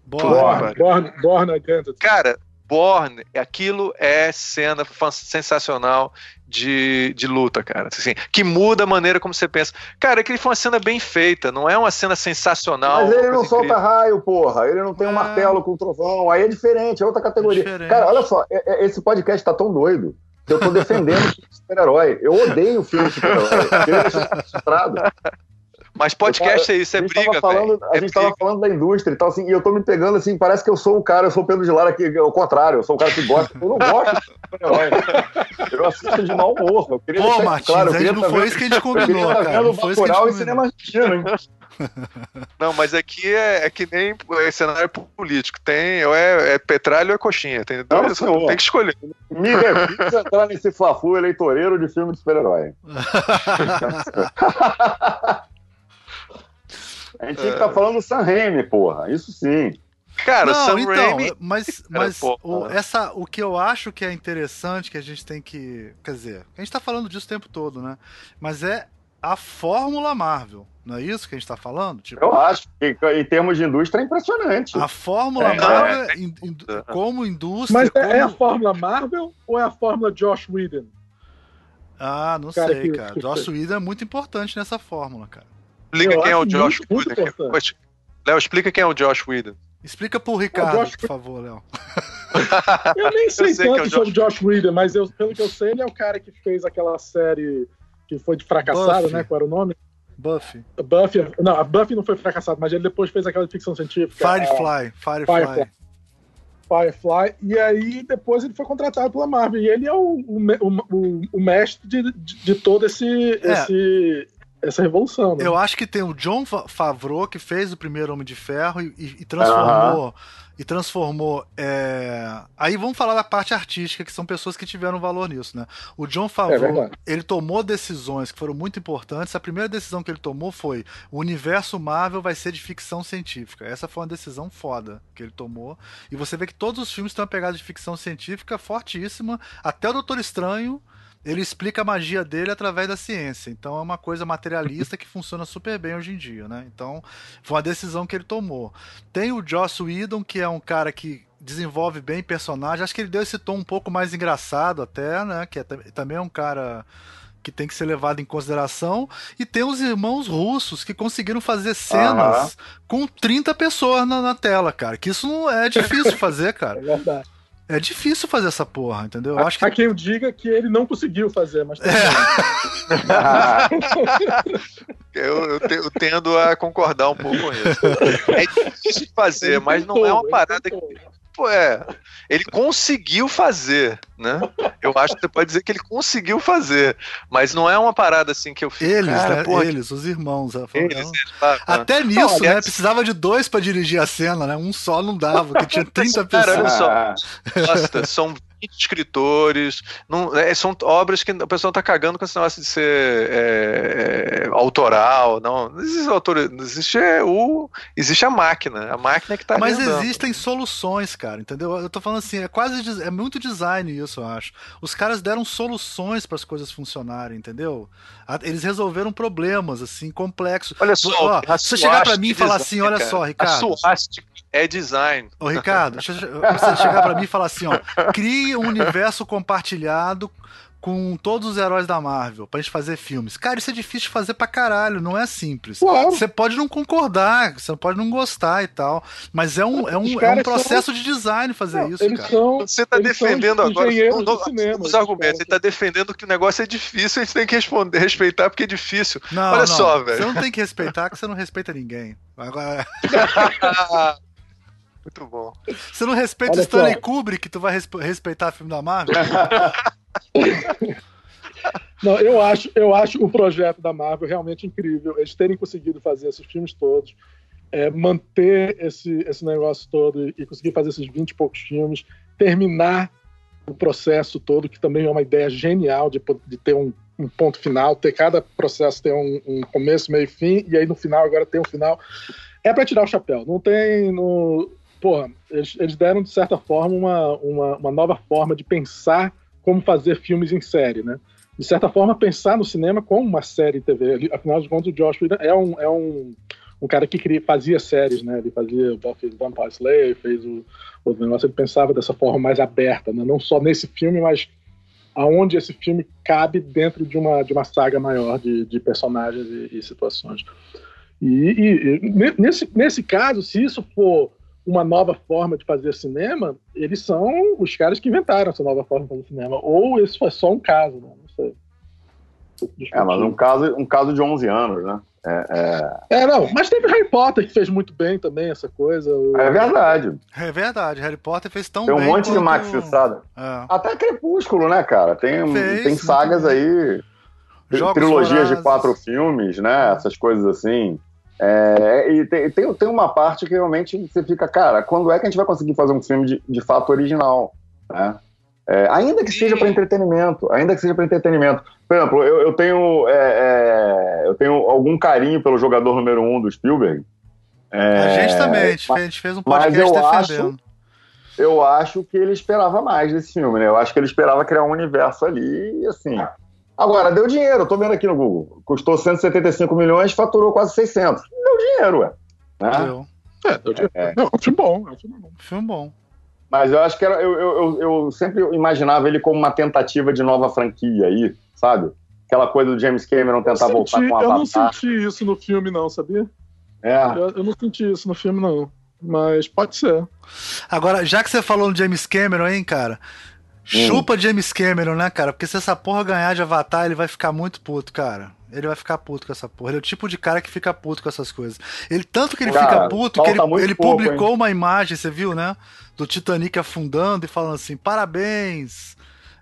Speaker 6: Born, Born, Born Identity.
Speaker 2: Cara, Born, aquilo é cena sensacional de, de luta, cara. Assim, que muda a maneira como você pensa. Cara, aquele foi uma cena bem feita, não é uma cena sensacional.
Speaker 5: Mas ele não solta raio, porra. Ele não tem um é... martelo com trovão. Aí é diferente, é outra categoria. É diferente. Cara, olha só, é, é, esse podcast tá tão doido que eu tô defendendo o super-herói. Eu odeio o filme super-herói. Ele é
Speaker 2: mas podcast é isso, é briga,
Speaker 5: falando, A
Speaker 2: é
Speaker 5: gente briga. tava falando da indústria e tal, assim, e eu tô me pegando assim, parece que eu sou o cara, eu sou o Pedro de Lara aqui, é o contrário, eu sou o cara que gosta. Eu não gosto de super-herói. Eu assisto de mau humor. Eu
Speaker 4: queria Pô, Martins, claro, eu queria não foi isso que a gente combinou, cara. Não foi isso que a gente combinou. e cinema hein?
Speaker 2: Não, mas aqui é, é que nem é cenário político. Tem, ou é, é petralho ou é coxinha. Tem, dois, não, tem que escolher.
Speaker 5: Me refixa entrar nesse fla-flu eleitoreiro de filme de super-herói. A gente tinha que estar tá falando do Sam Raimi, porra. Isso sim.
Speaker 2: Cara, não, Sam então, Raimi...
Speaker 4: mas, mas o, essa, o que eu acho que é interessante, que a gente tem que. Quer dizer, a gente tá falando disso o tempo todo, né? Mas é a fórmula Marvel. Não é isso que a gente tá falando?
Speaker 5: Tipo, eu acho que em termos de indústria é impressionante.
Speaker 4: A fórmula é, Marvel, é, in, in, como indústria.
Speaker 6: Mas
Speaker 4: é, como...
Speaker 6: é, a fórmula Marvel ou é a fórmula Josh Whedon?
Speaker 4: Ah, não cara, sei, que, cara. Que Josh Whedon é muito importante nessa fórmula, cara.
Speaker 2: Explica quem é o Josh Whedon. Léo, explica quem é o Josh Whedon.
Speaker 4: Explica pro Ricardo, Josh... por favor, Léo.
Speaker 6: eu nem sei, eu sei tanto é o Josh... sobre o Josh Whedon, mas eu, pelo que eu sei, ele é o cara que fez aquela série que foi de fracassado, Buffy. né? Qual era o nome?
Speaker 4: Buffy.
Speaker 6: Buffy. Não, a Buffy não foi fracassado, mas ele depois fez aquela de ficção científica.
Speaker 4: Firefly. A... Firefly. Firefly.
Speaker 6: Firefly, e aí depois ele foi contratado pela Marvel. E ele é o, o, o, o mestre de, de, de todo esse, é. esse, essa revolução. Né?
Speaker 4: Eu acho que tem o John Favreau que fez o primeiro Homem de Ferro e, e transformou. e transformou. É... Aí vamos falar da parte artística, que são pessoas que tiveram valor nisso, né? O John Favreau,
Speaker 6: É
Speaker 4: ele tomou decisões que foram muito importantes. A primeira decisão que ele tomou foi: o universo Marvel vai ser de ficção científica. Essa foi uma decisão foda que ele tomou. E você vê que todos os filmes têm uma pegada de ficção científica fortíssima. Até o Doutor Estranho ele explica a magia dele através da ciência. Então é uma coisa materialista que funciona super bem hoje em dia, né? Então foi uma decisão que ele tomou. Tem o Joss Whedon, que é um cara que desenvolve bem personagem. Acho que ele deu esse tom um pouco mais engraçado até, né? Que é, também é um cara que tem que ser levado em consideração. E tem os irmãos russos que conseguiram fazer cenas uhum. com 30 pessoas na, na, tela, cara. Que isso não é difícil fazer, cara.
Speaker 6: É verdade.
Speaker 4: É difícil fazer essa porra, entendeu?
Speaker 6: Eu
Speaker 4: acho que...
Speaker 6: Há quem diga que ele não conseguiu fazer, mas.
Speaker 2: É. eu, eu, te, eu, tendo a concordar um pouco com isso. É difícil de fazer, mas não é uma parada que. Pô, é. Ele conseguiu fazer, né? Eu acho que você pode dizer que ele conseguiu fazer, mas não é uma parada assim que eu fiz.
Speaker 4: Eles, cara, né? Eles, os irmãos. Eles, tá, Até tá. nisso, não, né? Precisava de dois para dirigir a cena, né? Um só não dava, porque tinha 30 pessoas. Cara,
Speaker 2: só, nossa, são escritores. Não, é, são obras que a pessoa tá cagando com esse negócio de ser é, é, autoral. Não, não existe autor, existe o. Existe a máquina. A máquina que tá
Speaker 4: Mas existem soluções, cara, entendeu? Eu tô falando assim, é quase. É muito design isso, eu acho. Os caras deram soluções para as coisas funcionarem, entendeu? Eles resolveram problemas, assim, complexos.
Speaker 2: Olha só,
Speaker 4: você chegar para mim e falar assim, olha só, Ricardo.
Speaker 2: A é design.
Speaker 4: Ô, Ricardo, você chegar para mim e falar assim, ó, um universo compartilhado com todos os heróis da Marvel pra gente fazer filmes. Cara, isso é difícil de fazer pra caralho, não é simples. Claro. Você pode não concordar, você pode não gostar e tal, mas é um, é um, é um processo são... de design fazer não, isso, cara.
Speaker 2: São, você tá defendendo agora no, cinema, os argumentos, você tá defendendo que o negócio é difícil, a gente tem que responder, respeitar porque é difícil.
Speaker 4: Não,
Speaker 2: Olha
Speaker 4: não,
Speaker 2: só, velho.
Speaker 4: Você não tem que respeitar porque você não respeita ninguém. Agora...
Speaker 2: Muito bom.
Speaker 4: Você não respeita o Stanley Kubrick, tu vai respeitar filme da Marvel?
Speaker 6: Não, eu acho, eu acho o projeto da Marvel realmente incrível. Eles terem conseguido fazer esses filmes todos, é, manter esse, esse negócio todo e conseguir fazer esses 20 e poucos filmes, terminar o processo todo, que também é uma ideia genial de, de ter um, um ponto final, ter cada processo ter um, um, começo, meio e fim, e aí no final agora tem um final. É para tirar o chapéu. Não tem. No, porra, eles, eles deram, de certa forma, uma, uma, uma, nova forma de pensar como fazer filmes em série, né? De certa forma, pensar no cinema como uma série TV. Afinal de contas, o Josh Whedon é um, é um, um cara que queria, fazia séries, né? Ele fazia fez Vampire Slayer, fez o outro negócio, ele pensava dessa forma mais aberta, né? Não só nesse filme, mas aonde esse filme cabe dentro de uma, de uma saga maior de, de personagens e, e situações. E, e, e, nesse, nesse caso, se isso for uma nova forma de fazer cinema, eles são os caras que inventaram essa nova forma de fazer cinema. Ou isso foi só um caso, né? Não sei.
Speaker 5: É, mas um caso, um caso de 11 anos, né? É,
Speaker 6: é... é, não, mas teve Harry Potter que fez muito bem também essa coisa.
Speaker 5: É verdade.
Speaker 4: É verdade, Harry Potter fez tão
Speaker 5: tem
Speaker 4: bem.
Speaker 5: Tem um monte
Speaker 4: quanto...
Speaker 5: de maxissada. É. Até Crepúsculo, né, cara? Tem, fez, tem sagas aí, Jogos trilogias de quatro filmes, né? Essas coisas assim. É, e tem, tem, tem, uma parte que realmente você fica, cara, quando é que a gente vai conseguir fazer um filme de, de fato original? Né? É, ainda que seja para entretenimento, ainda que seja para entretenimento. Por exemplo, eu, eu tenho, é, é, eu tenho algum carinho pelo jogador número um do Spielberg.
Speaker 4: É, a gente também, a gente, fez, a gente fez um podcast mas eu defendendo.
Speaker 5: Acho, eu acho que ele esperava mais desse filme, né? Eu acho que ele esperava criar um universo ali e assim. Agora, deu dinheiro, eu tô vendo aqui no Google. Custou 175 milhões, faturou quase 600. Deu dinheiro, ué.
Speaker 6: Né? Deu. É, deu dinheiro. É. Não, é um filme bom, é um filme bom.
Speaker 4: Filme bom.
Speaker 5: Mas eu acho que era, eu, eu, eu, sempre imaginava ele como uma tentativa de nova franquia aí, sabe? Aquela coisa do James Cameron tentar
Speaker 6: senti,
Speaker 5: voltar com a
Speaker 6: Eu não senti isso no filme, não, sabia?
Speaker 5: É.
Speaker 6: Eu, eu, não senti isso no filme, não. Mas pode ser.
Speaker 4: Agora, já que você falou no James Cameron, hein, cara? Chupa James Cameron, né, cara? Porque se essa porra ganhar de Avatar, ele vai ficar muito puto, cara. Ele vai ficar puto com essa porra. Ele é o tipo de cara que fica puto com essas coisas. Ele tanto que ele cara, fica puto que ele, ele pouco, publicou hein? uma imagem, você viu, né? Do Titanic afundando e falando assim: parabéns.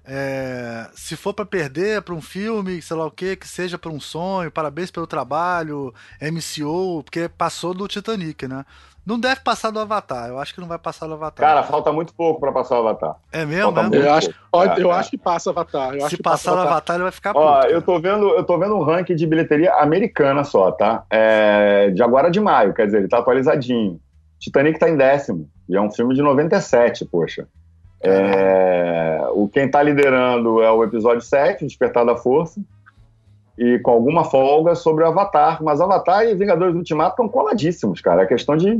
Speaker 4: É, se for para perder para um filme, sei lá o que, que seja para um sonho, parabéns pelo trabalho, MCO, porque passou do Titanic, né? Não deve passar do Avatar. Eu acho que não vai passar do Avatar.
Speaker 5: Cara, falta muito pouco pra passar o Avatar.
Speaker 4: é mesmo,
Speaker 5: falta
Speaker 4: né?
Speaker 5: muito
Speaker 6: Eu acho,
Speaker 5: É,
Speaker 6: eu
Speaker 5: é.
Speaker 6: acho que passa Avatar. Eu acho
Speaker 4: Se passar do Avatar, ele vai ficar
Speaker 5: Ó,
Speaker 4: puto,
Speaker 5: eu tô vendo, eu tô vendo um ranking de bilheteria americana só, tá? É, de agora de maio, quer dizer, ele tá atualizadinho. Titanic tá em décimo. E é um filme de 97, poxa. É, o quem tá liderando é o episódio 7, Despertar da Força. E com alguma folga sobre o Avatar. Mas Avatar e Vingadores Ultimato estão coladíssimos, cara. É questão de.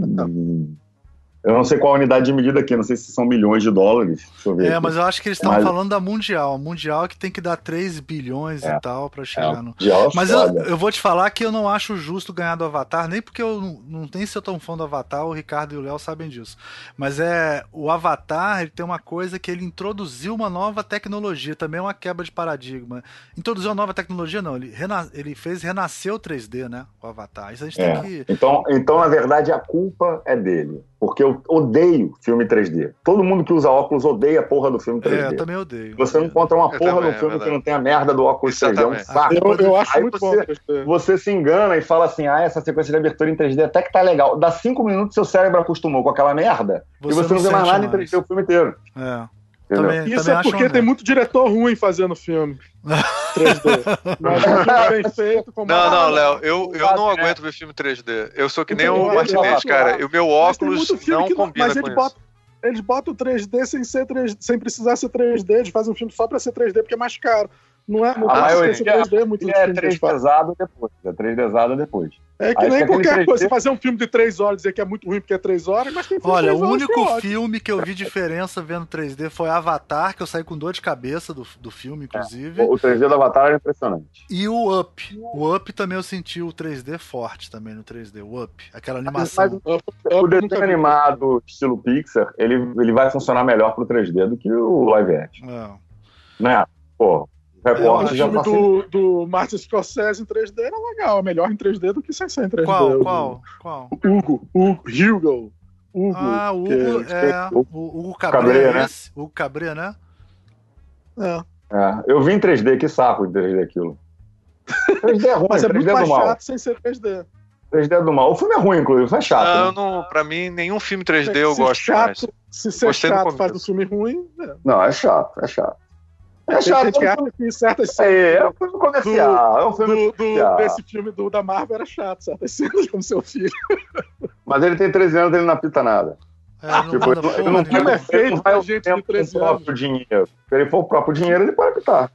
Speaker 5: Eu não sei qual a unidade de medida aqui, não sei se são milhões de dólares. Deixa eu ver.
Speaker 4: É,
Speaker 5: aqui.
Speaker 4: mas eu acho que eles estavam
Speaker 5: Mas-
Speaker 4: falando da Mundial. Mundial que tem que dar 3 bilhões
Speaker 5: É.
Speaker 4: e tal pra
Speaker 5: É,
Speaker 4: chegar
Speaker 5: um
Speaker 4: no.
Speaker 5: mundial é
Speaker 4: Mas eu, eu vou te falar que eu não acho justo ganhar do Avatar, nem porque eu não, não nem se eu tão fã do Avatar, o Ricardo e o Léo sabem disso. Mas é o Avatar, ele tem uma coisa que ele introduziu uma nova tecnologia, também é uma quebra de paradigma. Introduziu uma nova tecnologia, não, ele, rena- ele fez renascer o 3D, né? O Avatar. Isso a gente
Speaker 5: É.
Speaker 4: tem que.
Speaker 5: Então, então, na verdade, a culpa é dele. Porque eu odeio filme 3D. Todo mundo que usa óculos odeia a porra do filme
Speaker 4: É,
Speaker 5: 3D.
Speaker 4: eu também odeio.
Speaker 5: Você não encontra uma
Speaker 2: Eu
Speaker 5: porra
Speaker 2: também,
Speaker 5: no
Speaker 2: é
Speaker 5: filme que
Speaker 2: verdade.
Speaker 5: não tem a merda do óculos 3D. É um
Speaker 2: Exatamente.
Speaker 5: saco.
Speaker 6: Eu, eu acho
Speaker 5: Aí
Speaker 6: muito
Speaker 5: você-
Speaker 6: bom. 3D.
Speaker 5: Você se engana e fala assim: ah, essa sequência de abertura em 3D até que tá legal. Dá cinco minutos seu cérebro acostumou com aquela merda e você não vê mais nada em 3D o filme inteiro.
Speaker 4: É. Também,
Speaker 6: Isso
Speaker 4: também
Speaker 6: é porque tem muito diretor ruim fazendo filme 3D. Mas um filme bem feito, com
Speaker 2: Não, não, Léo, eu, eu não
Speaker 5: É.
Speaker 2: aguento ver filme 3D. Eu sou que nem o Martinez, cara. E o meu óculos
Speaker 6: muito filme
Speaker 2: não
Speaker 6: que
Speaker 2: combina
Speaker 6: mas
Speaker 2: com
Speaker 6: botam, eles botam 3D sem ser 3D, sem precisar ser 3D, eles fazem um filme só pra ser 3D porque é mais caro. Não é, não
Speaker 5: A
Speaker 6: dá pra
Speaker 5: maioria
Speaker 6: ser 3D, muito
Speaker 5: Ele
Speaker 6: dos
Speaker 5: é
Speaker 6: filmes que eles
Speaker 5: 3
Speaker 6: fazem.
Speaker 5: pesado depois. É 3 pesado depois.
Speaker 6: É que
Speaker 5: Aí
Speaker 6: nem
Speaker 5: aquele
Speaker 6: qualquer
Speaker 5: 3D.
Speaker 6: coisa, você fazer um filme de 3 horas e dizer que é muito ruim porque é 3 horas, mas tem filme
Speaker 4: Olha, o
Speaker 6: 3 horas
Speaker 4: único
Speaker 6: que é
Speaker 4: filme que eu vi diferença vendo 3D foi Avatar, que eu saí com dor de cabeça do, do filme, inclusive.
Speaker 5: O 3D do Avatar era impressionante.
Speaker 4: E o Up. O Up também eu senti o 3D forte também no 3D. O Up. Aquela animação.
Speaker 6: Eu-
Speaker 5: O
Speaker 6: eu nunca
Speaker 5: desenho
Speaker 6: vi.
Speaker 5: animado estilo Pixar, ele, ele vai funcionar melhor pro 3D do que o live action.
Speaker 4: É.
Speaker 5: Né? Pô, o repórter
Speaker 6: acho o
Speaker 5: já
Speaker 6: filme do, do Martin Scorsese em 3D era legal, é melhor em 3D do que sem ser em 3D.
Speaker 4: Qual?
Speaker 6: O-
Speaker 4: Qual? Qual?
Speaker 6: Hugo, Hugo, Hugo. Hugo.
Speaker 4: Ah, o
Speaker 6: que-
Speaker 4: Hugo,
Speaker 6: que-
Speaker 4: é. O Hugo Cabré, é
Speaker 5: né?
Speaker 4: Hugo Cabré, né?
Speaker 6: é.
Speaker 5: É, eu vi em 3D, que saco de 3D aquilo. 3D é ruim,
Speaker 6: Mas é
Speaker 5: 3D
Speaker 6: muito
Speaker 5: é do mal.
Speaker 6: chato sem ser 3D.
Speaker 5: 3D é do mal. O filme é ruim, inclusive, é chato.
Speaker 2: Não, eu
Speaker 5: né?
Speaker 2: não, pra mim, nenhum filme 3D eu gosto
Speaker 6: chato,
Speaker 2: mais.
Speaker 6: Se ser
Speaker 2: Gostei
Speaker 6: chato faz um filme ruim, é.
Speaker 5: Não, é chato, é chato. É
Speaker 6: Tem
Speaker 5: chato.
Speaker 6: gente que que certas
Speaker 5: É, é
Speaker 6: cenas
Speaker 5: um filme comercial. É um filme
Speaker 6: do, do-
Speaker 5: comercial.
Speaker 6: desse filme do, da Marvel era chato, certas cenas com seu filho.
Speaker 5: Mas ele tem 13 anos, ele não apita nada.
Speaker 4: É, não
Speaker 5: Tipo,
Speaker 4: manda
Speaker 5: ele
Speaker 4: porra
Speaker 5: não,
Speaker 6: O filme
Speaker 5: vai-
Speaker 6: é
Speaker 5: ele não o tempo com
Speaker 6: 13
Speaker 5: o próprio dinheiro. Se ele for o próprio dinheiro, ele pode apitar.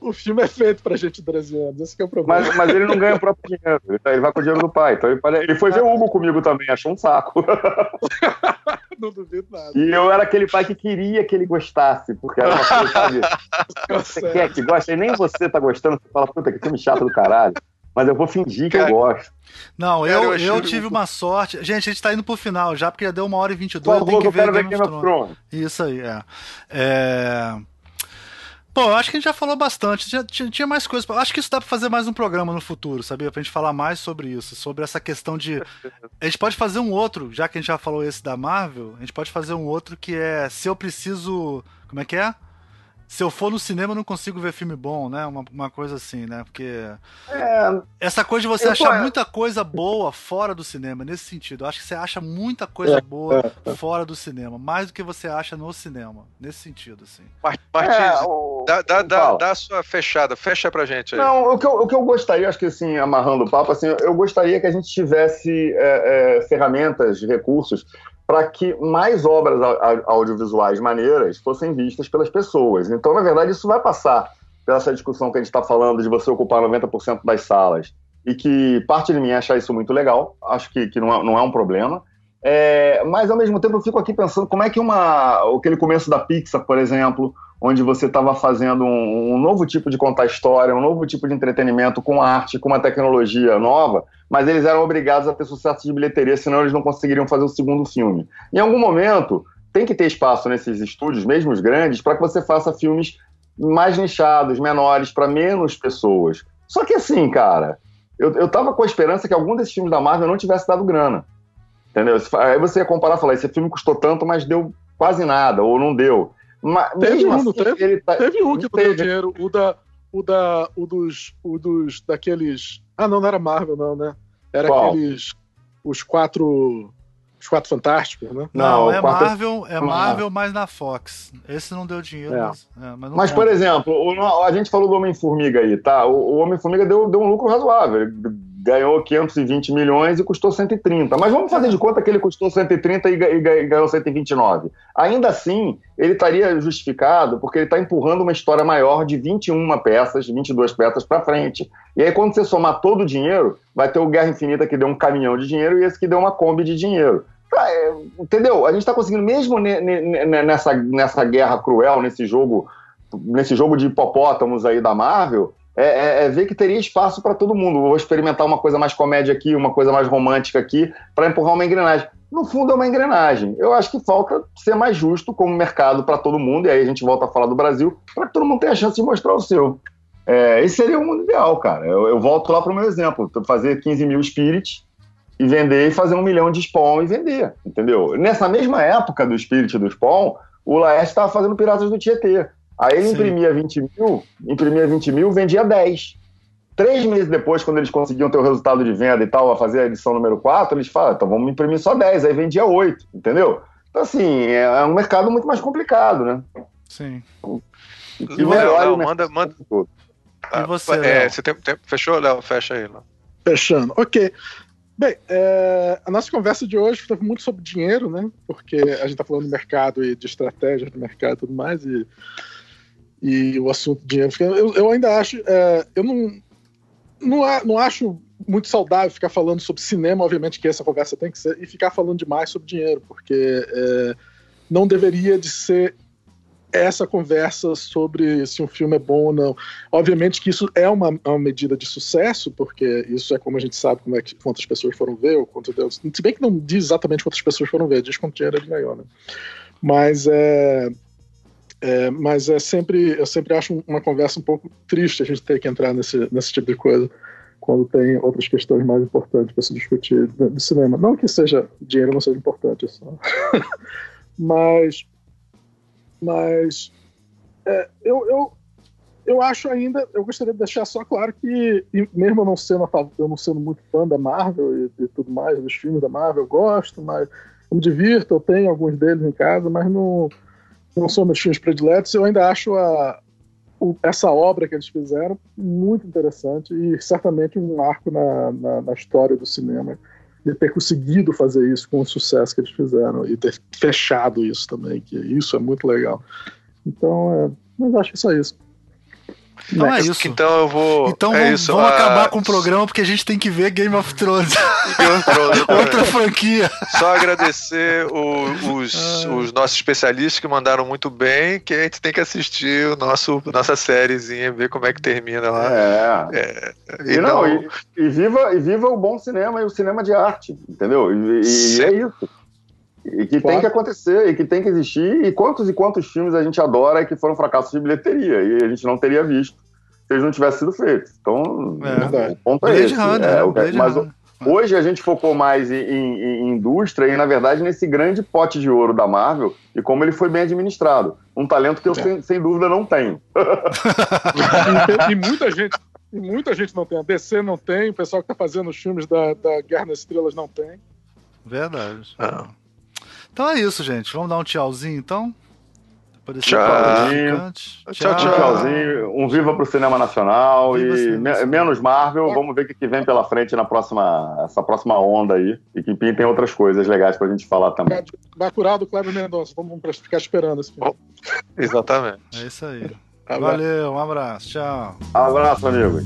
Speaker 6: O filme é feito pra gente de 13 anos, esse que é o problema.
Speaker 5: Mas, mas ele não ganha o próprio dinheiro. Ele, tá- vai com o dinheiro do pai. Então ele, ele foi ver o Hugo comigo também, achou um saco.
Speaker 6: Não duvido nada.
Speaker 5: E eu era aquele pai que queria que ele gostasse, porque era uma coisa, sabe? Você
Speaker 6: Certo.
Speaker 5: quer que goste, e nem você tá gostando, você fala, puta, que filme chato do caralho. Mas eu vou fingir que eu gosto.
Speaker 4: Não,
Speaker 2: Cara,
Speaker 4: eu,
Speaker 2: eu
Speaker 4: eu, tive uma sorte. Gente, a gente tá indo pro final já, porque já deu uma hora e vinte e dois. Eu tenho
Speaker 5: favor,
Speaker 4: que ver Game of. Thrones. Isso aí, é. é... Eu acho que a gente já falou bastante. Já, tinha, tinha mais coisas. pra- Acho que isso dá pra fazer mais um programa no futuro, sabia? Pra gente falar mais sobre isso. Sobre essa questão de. A gente pode fazer um outro, já que a gente já falou esse da Marvel, a gente pode fazer um outro que é se eu preciso. Como é que é? Se eu for no cinema, eu não consigo ver filme bom, né? Uma, uma coisa assim, né? Porque.
Speaker 5: É,
Speaker 4: Essa coisa de você
Speaker 5: Eu tô-
Speaker 4: achar muita coisa boa fora do cinema, nesse sentido. Eu acho que você acha muita coisa boa fora do cinema, mais do que você acha no cinema, nesse sentido, assim.
Speaker 2: Mar- Martins,
Speaker 5: é, o-
Speaker 2: dá, dá, dá, dá a sua fechada, fecha pra gente aí.
Speaker 5: Não, o que, eu, o que eu gostaria, acho que assim, amarrando o papo, assim, eu gostaria que a gente tivesse é, é, ferramentas, recursos, para que mais obras au- au- audiovisuais maneiras fossem vistas pelas pessoas. Então, na verdade, isso vai passar pela essa discussão que a gente está falando de você ocupar 90% das salas. E que parte de mim acha isso muito legal, acho que, que não, é, não é um problema. É, mas, ao mesmo tempo, eu fico aqui pensando como é que uma, aquele começo da Pixar, por exemplo, onde você estava fazendo um, um novo tipo de contar história, um novo tipo de entretenimento com arte, com uma tecnologia nova, mas eles eram obrigados a ter sucesso de bilheteria, senão eles não conseguiriam fazer o segundo filme. Em algum momento, tem que ter espaço nesses estúdios, mesmo os grandes, para que você faça filmes mais nichados, menores, para menos pessoas. Só que assim, cara, eu, eu tava com a esperança que algum desses filmes da Marvel não tivesse dado grana. Entendeu? Aí você ia comparar e falar, esse filme custou tanto, mas deu quase nada, ou não deu. Mas,
Speaker 6: Teve um,
Speaker 5: assim,
Speaker 6: teve?
Speaker 5: ele tá-
Speaker 6: Teve um que não
Speaker 5: Teve.
Speaker 6: deu dinheiro, o da. O da. O dos. O dos. daqueles. Ah, não, não era Marvel, não, né? Era
Speaker 5: Qual?
Speaker 6: aqueles. Os quatro. Os Quatro Fantásticos, né?
Speaker 4: Não,
Speaker 5: Não,
Speaker 4: é
Speaker 5: quarto-
Speaker 4: Marvel, é Marvel, mas na Fox. Esse não deu dinheiro,
Speaker 5: É.
Speaker 4: mas, é, mas não
Speaker 5: Mas, por exemplo, o- a gente falou do Homem-Formiga aí, tá? O, o Homem-Formiga deu, deu um lucro razoável. Ele ganhou 520 milhões e custou 130. Mas vamos fazer de conta que ele custou 130 e, e e ganhou 129. Ainda assim, ele estaria justificado porque ele está empurrando uma história maior de 21 peças, 22 peças para frente. E aí, quando você somar todo o dinheiro, vai ter o Guerra Infinita que deu um caminhão de dinheiro e esse que deu uma Kombi de dinheiro. É, entendeu? A gente está conseguindo, mesmo ne- ne- ne- nessa, nessa guerra cruel, nesse jogo nesse jogo de hipopótamos aí da Marvel, é, é- é ver que teria espaço para todo mundo. Vou experimentar uma coisa mais comédia aqui, uma coisa mais romântica aqui, para empurrar uma engrenagem. No fundo, é uma engrenagem. Eu acho que falta ser mais justo como mercado para todo mundo, e aí a gente volta a falar do Brasil, para que todo mundo tenha a chance de mostrar o seu. É, esse seria o mundo ideal, cara. Eu, eu volto lá para o meu exemplo: fazer 15 mil Spirit e vender e fazer um milhão de Spawn e vender, entendeu? Nessa mesma época do Spirit e do Spawn, o Laerte estava fazendo Piratas do Tietê. Aí ele
Speaker 4: Sim.
Speaker 5: imprimia 20 mil, imprimia 20 mil, vendia 10. Três meses depois, quando eles conseguiam ter o resultado de venda e tal, a fazer a edição número 4, eles falam, então vamos imprimir só 10, aí vendia 8, entendeu? Então, assim, é é um mercado muito mais complicado, né?
Speaker 4: Sim.
Speaker 5: E que
Speaker 2: Léo,
Speaker 5: melhora
Speaker 2: Léo, manda, manda. Ah,
Speaker 4: você,
Speaker 2: é,
Speaker 4: Léo?
Speaker 2: você tem, tem- fechou, Léo? Fecha aí, Léo.
Speaker 6: Fechando. Ok. Bem, é, a nossa conversa de hoje foi muito sobre dinheiro, né? Porque a gente está falando de mercado e de estratégias do mercado e tudo mais, e, e o assunto dinheiro. Eu, eu ainda acho. é, eu não, não, não acho muito saudável ficar falando sobre cinema, obviamente que essa conversa tem que ser, e ficar falando demais sobre dinheiro, porque é, não deveria de ser essa conversa sobre se um filme é bom ou não. Obviamente que isso é uma, uma medida de sucesso, porque isso é como a gente sabe como é que, quantas pessoas foram ver, ou quanto deu. Se bem que não diz exatamente quantas pessoas foram ver, diz quanto dinheiro ele ganhou, né? Mas é, é, mas é sempre, eu sempre acho uma conversa um pouco triste a gente ter que entrar nesse, nesse tipo de coisa quando tem outras questões mais importantes para se discutir do cinema. Não que seja dinheiro não seja importante, só. mas mas é, eu, eu, eu acho ainda, eu gostaria de deixar só claro que, mesmo eu não sendo, eu não sendo muito fã da Marvel e, e tudo mais, dos filmes da Marvel, eu gosto, mas eu me divirto, eu tenho alguns deles em casa, mas não, não são meus filmes prediletos. Eu ainda acho a, o- essa obra que eles fizeram muito interessante e certamente um marco na, na, na história do cinema de ter conseguido fazer isso com o sucesso que eles fizeram e ter fechado isso também, que isso é muito legal. Então, é, mas acho que é só isso.
Speaker 4: Então é
Speaker 2: Mas,
Speaker 4: isso.
Speaker 2: Então eu vou.
Speaker 4: Então
Speaker 2: é
Speaker 4: vamos,
Speaker 2: isso,
Speaker 4: vamos
Speaker 2: ah,
Speaker 4: acabar com o programa porque a gente tem que ver Game of Thrones.
Speaker 2: Game of Thrones,
Speaker 4: Outra franquia.
Speaker 2: Só agradecer o- os,
Speaker 4: Ah.
Speaker 2: os nossos especialistas que mandaram muito bem, que a gente tem que assistir o nosso, nossa sériezinha, ver como é que termina lá.
Speaker 5: É. E,
Speaker 2: E
Speaker 5: não,
Speaker 2: não-
Speaker 5: e, e viva, e viva o bom cinema e o cinema de arte, entendeu? E, e- é isso. E que tem que acontecer, e que tem que existir. E quantos e quantos filmes a gente adora e que foram fracassos de bilheteria e a gente não teria visto se eles não tivessem sido feitos. Então,
Speaker 4: É.
Speaker 5: O ponto é
Speaker 4: Blade
Speaker 5: esse.
Speaker 4: Runner,
Speaker 5: É, o-
Speaker 4: Blade
Speaker 5: mas
Speaker 4: Runner.
Speaker 5: Hoje a gente focou mais em, em- em indústria e, na verdade, nesse grande pote de ouro da Marvel e como ele foi bem administrado. Um talento que eu,
Speaker 6: É.
Speaker 5: sem, sem dúvida, não tenho.
Speaker 6: e, e muita gente. E muita gente não tem. A DC não tem, o pessoal que tá fazendo os filmes da, da Guerra nas Estrelas não tem.
Speaker 4: Verdade.
Speaker 2: Ah.
Speaker 4: Então é isso, gente. Vamos dar um tchauzinho, então?
Speaker 2: Tchau. Tchau, tchau.
Speaker 5: tchauzinho, um viva pro cinema nacional
Speaker 4: Viva
Speaker 5: e
Speaker 4: cinema
Speaker 5: me-
Speaker 4: nacional.
Speaker 5: menos Marvel. Vamos ver o que que vem pela frente na próxima, essa próxima onda aí. E que pintem outras coisas legais pra gente falar também.
Speaker 6: Bacurau do Cleber Mendonça. Vamos ficar esperando esse filme.
Speaker 2: Exatamente.
Speaker 4: É isso aí. Valeu, um abraço. Tchau.
Speaker 5: Abraço, amigos.